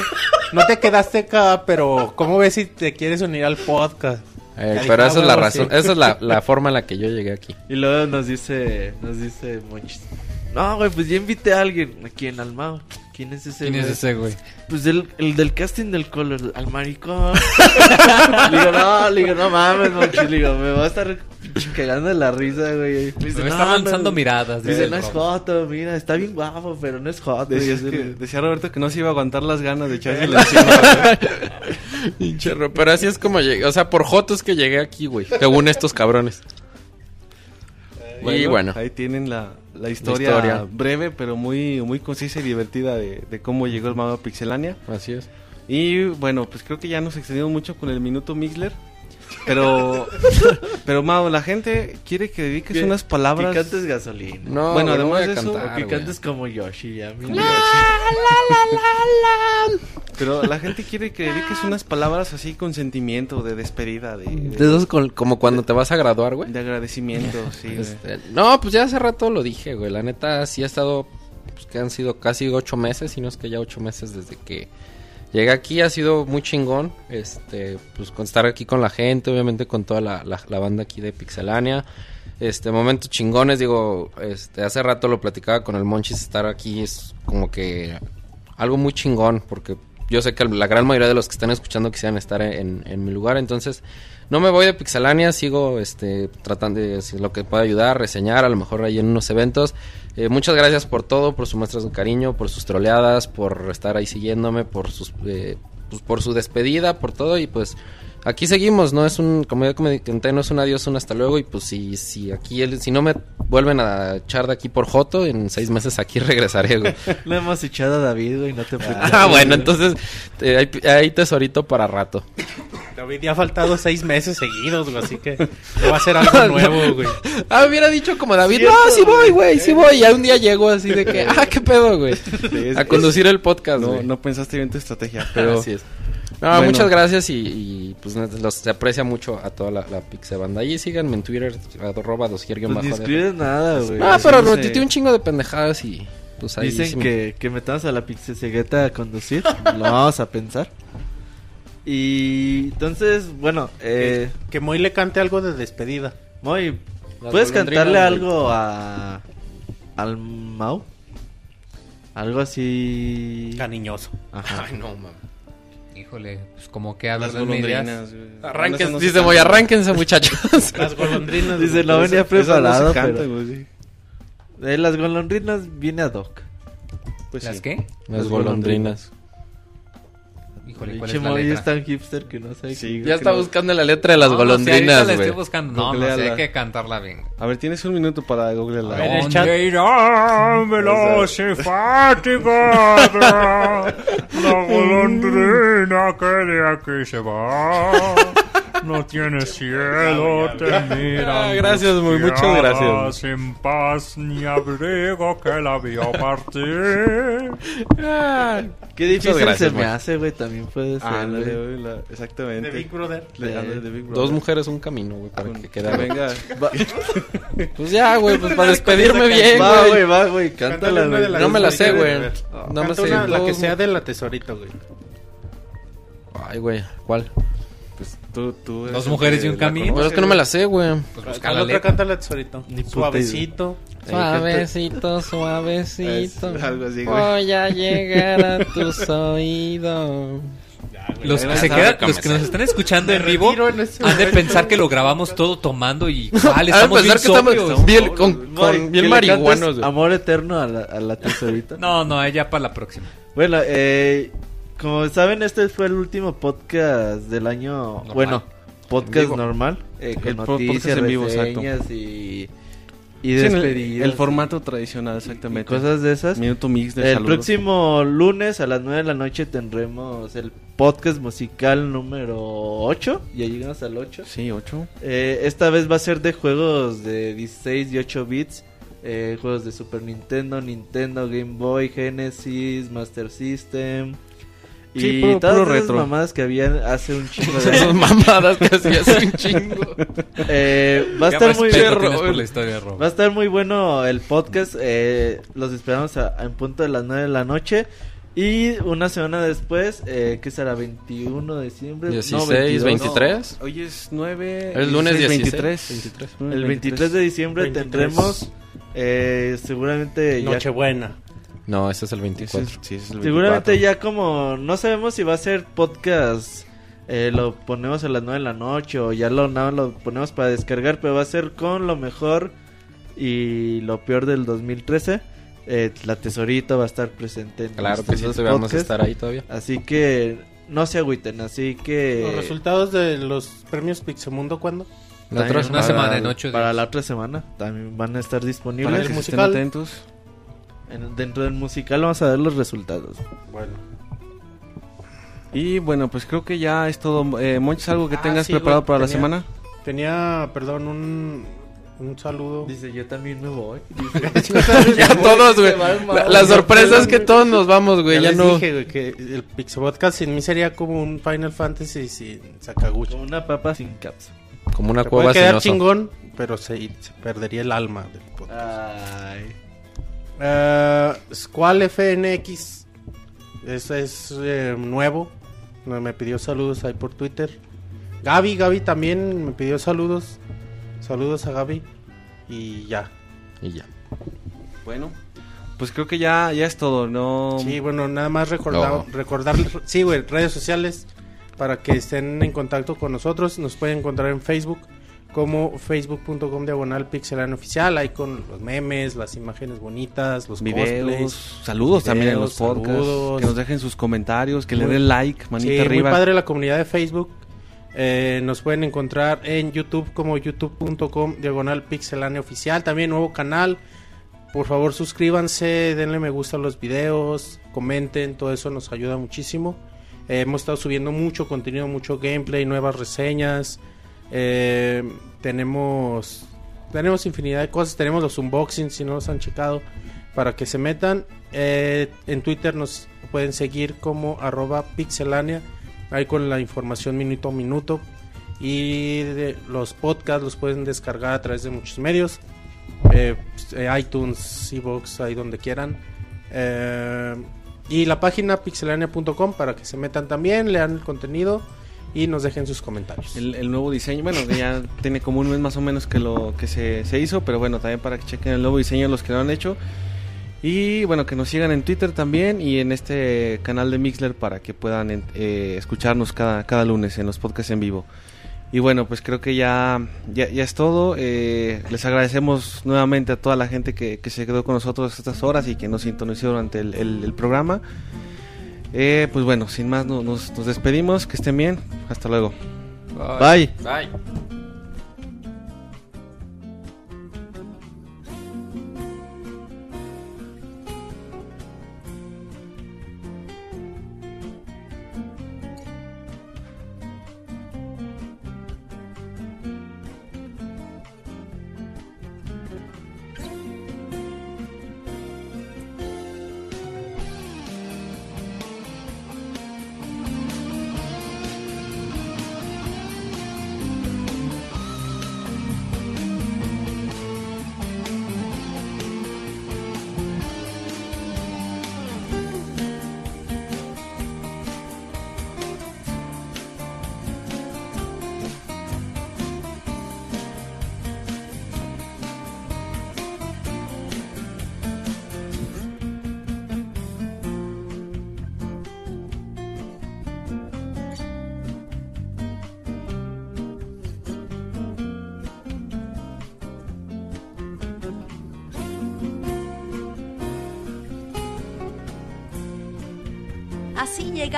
No te quedaste acá, pero ¿cómo ves si te quieres unir al podcast? Eh, pero esa es la razón, sí. esa es la, la forma en la que yo llegué aquí. Y luego nos dice, nos dice Monchis. No, güey, pues ya invité a alguien. ¿A quién? Al Mao. ¿Quién es ese? ¿Quién es güey? ese, güey? Pues el, el del casting del color, al maricón. *laughs* le digo, no, le digo, no mames, Monchis. Le digo, me va a estar cagando de la risa, güey. Me dice, Me "No, está no". lanzando miradas. Dice, dice no es joto, mira, está bien guapo, pero no es joto. Decía, decía Roberto que no se iba a aguantar las ganas de echárselo *laughs* encima. *laughs* Pinche ro- Pero así es como llegué. O sea, por Jotos que llegué aquí, güey. Según estos cabrones. y bueno. Ahí tienen la, la historia, historia. breve, pero muy, muy concisa y divertida de, de cómo llegó el mago a Pixelania. Así es. Y bueno, pues creo que ya nos extendimos mucho con el minuto Mixler. Pero, pero Mau, la gente quiere que dediques Que- unas palabras. Que cantes gasolina. No, Bueno, además voy a de eso, cantar, que cantes como Yoshi, ya. mi Pero la gente quiere que dediques unas palabras así con sentimiento, de despedida, de, de- De esos con- como cuando te vas a graduar, güey. de agradecimiento, *laughs* sí. güey. Este, no, pues ya hace rato lo dije, güey. La neta sí ha estado, pues que han sido casi ocho meses, si no es que ya ocho meses desde que llegué aquí. Ha sido muy chingón, este, pues con estar aquí con la gente, obviamente con toda la, la- banda aquí de Pixelania. Este, momentos chingones, digo, este, hace rato lo platicaba con el Monchis, estar aquí es como que algo muy chingón, porque yo sé que la gran mayoría de los que están escuchando quisieran estar en, en mi lugar, entonces no me voy de Pixelania, sigo este, tratando de lo que pueda ayudar, reseñar, a lo mejor ahí en unos eventos. Eh, muchas gracias por todo, por sus muestras de cariño, por sus troleadas, por estar ahí siguiéndome, por sus eh, pues, por su despedida, por todo y pues aquí seguimos, no es un como ya comenté, no es un adiós, un hasta luego y pues si si aquí el- si no me vuelven a echar de aquí por Joto, en seis meses aquí *laughs* regresaré, güey. *laughs* Le hemos echado a David, güey, no te preocupes. ah, *laughs* bueno, entonces eh, hay, hay tesorito para rato. David ya ha faltado seis meses seguidos, güey, así que no va a ser algo nuevo, güey. Ah, hubiera dicho como David, Cierto, no, sí voy, güey. sí voy. Y un día llego así de que, ah, qué pedo, güey. es- A conducir el podcast, No, güey. no pensaste bien tu estrategia, pero pero así es. No, Bueno. muchas gracias y, y, pues los, se aprecia mucho a toda la, la Pixe banda. Ahí síganme en Twitter, arroba dosier guion Pues ni escribes nada, güey. Ah, Así pero dice- retuiteé un chingo de pendejadas y pues ahí Dicen sí me- que, que metamos a la pixesegueta a conducir. *laughs* Lo vamos a pensar. Y entonces, bueno, eh, Que Moy le cante algo de despedida. Moy, ¿puedes cantarle güey. algo a al Mau? Algo así. Cariñoso. Ajá. Ay, no, mames. Híjole, pues como que a ver, *laughs* las golondrinas. dice. Moy, arránquense, muchachos. Las golondrinas. Dice, no venía eso no preparado, canta, pero- sí. De las golondrinas viene a Doc. Pues ¿Las sí. qué? Las golondrinas. Híjole, ¿cuál es la letra? es tan hipster que no sé. Sí, Ya está no. buscando la letra de las No, no sé, ahorita golondrinas, la güey. estoy buscando. No, no sé, Googleala. hay que cantarla bien. A ver, tienes un minuto para googlearla. Ver, el chat. ¿Dónde irá veloz y fatigada la *laughs* golondrina que de aquí se va? No tiene *laughs* cielo, te miran Ah, gracias, muy, muchas gracias. Sin paz ni abrigo que la vio *laughs* partir. Ah, Qué difícil gracias, se me hace, güey. También puede ser. Ah, güey. ándale, güey, la- exactamente. De Big Brother. Le- ándale, de Big Brother. Dos mujeres, un camino, güey, para Con- que quede. venga. *laughs* Pues ya, güey, pues para despedirme bien, Va, güey. güey, va, güey. Cántala, de güey. las No me la sé, güey. No me sé. la que sea de la tesorito, güey. Ay, güey, ¿cuál? Pues tú, tú eres Dos mujeres y un camino. Pero es que no me la sé, güey. Pues busca ¿Cuál la otra letra. canta la tesorito? Suavecito. Suavecito, suavecito. Es algo así, güey. Voy a *laughs* llegar a tus oídos. Los que, se esa quedan, que los que nos están escuchando en vivo este han de pensar que lo grabamos todo tomando y *laughs* Ah, estamos bien sobrios. bien, con, con- bien marihuanos. Amor eterno a la, a la tesorita. No, no, ya para la próxima. Bueno, eh, como saben, este fue el último podcast del año. Normal. Bueno, podcast vivo. normal. eh, con El noticias, podcast en vivo, exacto. y, y Sí, en el, el formato tradicional, y exactamente. cosas de esas. Minuto mix de El saludos. próximo lunes a las 9 de la noche tendremos el podcast musical número 8. Ya llegamos al 8. Sí, ocho. Eh, esta vez va a ser de juegos de 16 y 8 bits. eh, juegos de Super Nintendo, Nintendo, Game Boy, Genesis, Master System. Y Sí, puro- todas puro esas retro. mamadas que habían hace un chingo *laughs* de Esas mamadas que hacías un chingo. *laughs* Eh, va a ¿Qué estar muy por la historia, Rob? Va a estar muy bueno el podcast. eh, los esperamos a, a en punto de las 9 de la noche. Y una semana después, eh, que será 21 de diciembre. No, 16, 22. 23. No, hoy es 9. El lunes 16, 23. 23. El 23 de diciembre 23. tendremos eh, seguramente ya Nochebuena. No, ese es el Ese 24. es- sí, ese es el seguramente 24. ya como no sabemos si va a ser podcast eh, lo ponemos a las 9 de la noche o ya lo nada más lo ponemos para descargar, pero va a ser con lo mejor y lo peor del 2013. Eh, la tesorita va a estar presente en Claro que sí, vamos a estar ahí todavía. Así que no se agüiten, así que ¿Los resultados de los premios Pixemundo cuándo? La otra Una para- semana, en ocho Para la otra semana también van a estar Para disponibles. el que se musical. estén atentos. En- dentro del musical vamos a ver los resultados. Bueno. Y bueno, pues creo que ya es todo. Eh, Monchis, ¿algo que Ah, tengas sí, preparado güey, para la tenía- semana? Tenía, perdón, un, un saludo. Dice, yo también me voy. *laughs* Ya todos, güey. La, la sorpresa es que todos nos vamos, güey. ya Ya les no. dije, güey, que el Pixel Podcast sin mí sería como un Final Fantasy sin Sakaguchi. Como una papa sin caps. Como una Se cueva puede sin quedar oso. chingón, pero se, se perdería el alma del podcast. Ay. Eh, Squall FNX. Ese es eh, nuevo. Me me pidió saludos ahí por Twitter. Gaby, Gaby también me pidió saludos. Saludos a Gaby. Y ya. Y ya. Bueno, pues creo que ya, ya es todo, ¿no? Sí, bueno, nada más recordar, No. recordar, sí, güey, redes sociales para que estén en contacto con nosotros. Nos pueden encontrar en Facebook como facebook.com diagonal pixelano oficial, ahí con los memes, las imágenes bonitas, los Videos, cosplays. saludos también en los podcasts. saludos. Que nos dejen sus comentarios, que le den like, manita Sí, arriba. muy padre la comunidad de Facebook. Eh, nos pueden encontrar en YouTube como youtube.com diagonal pixelane oficial. También nuevo canal. Por favor suscríbanse, denle me gusta a los videos, comenten, todo eso nos ayuda muchísimo. Eh, hemos estado subiendo mucho contenido, mucho gameplay, nuevas reseñas. Eh, tenemos tenemos infinidad de cosas. Tenemos los unboxings si no los han checado para que se metan. Eh, en Twitter nos pueden seguir como arroba pixelania, ahí con la información minuto a minuto. Y de- los podcasts los pueden descargar a través de muchos medios. Eh, eh, iTunes, Evox, ahí donde quieran. Eh, y la página pixelania.com para que se metan también, lean el contenido y nos dejen sus comentarios. El, el nuevo diseño, bueno, ya tiene como un mes más o menos que lo que se, se hizo, pero bueno, también para que chequen el nuevo diseño los que lo han hecho. Y bueno, que nos sigan en Twitter también y en este canal de Mixler para que puedan eh, escucharnos cada, cada lunes en los podcasts en vivo. Y bueno, pues creo que ya, ya, ya es todo. Eh, les agradecemos nuevamente a toda la gente que, que se quedó con nosotros estas horas y que nos sintonizó durante el, el- el programa. Eh, pues bueno, sin más no- nos, nos despedimos, que estén bien, hasta luego. Bye. Bye.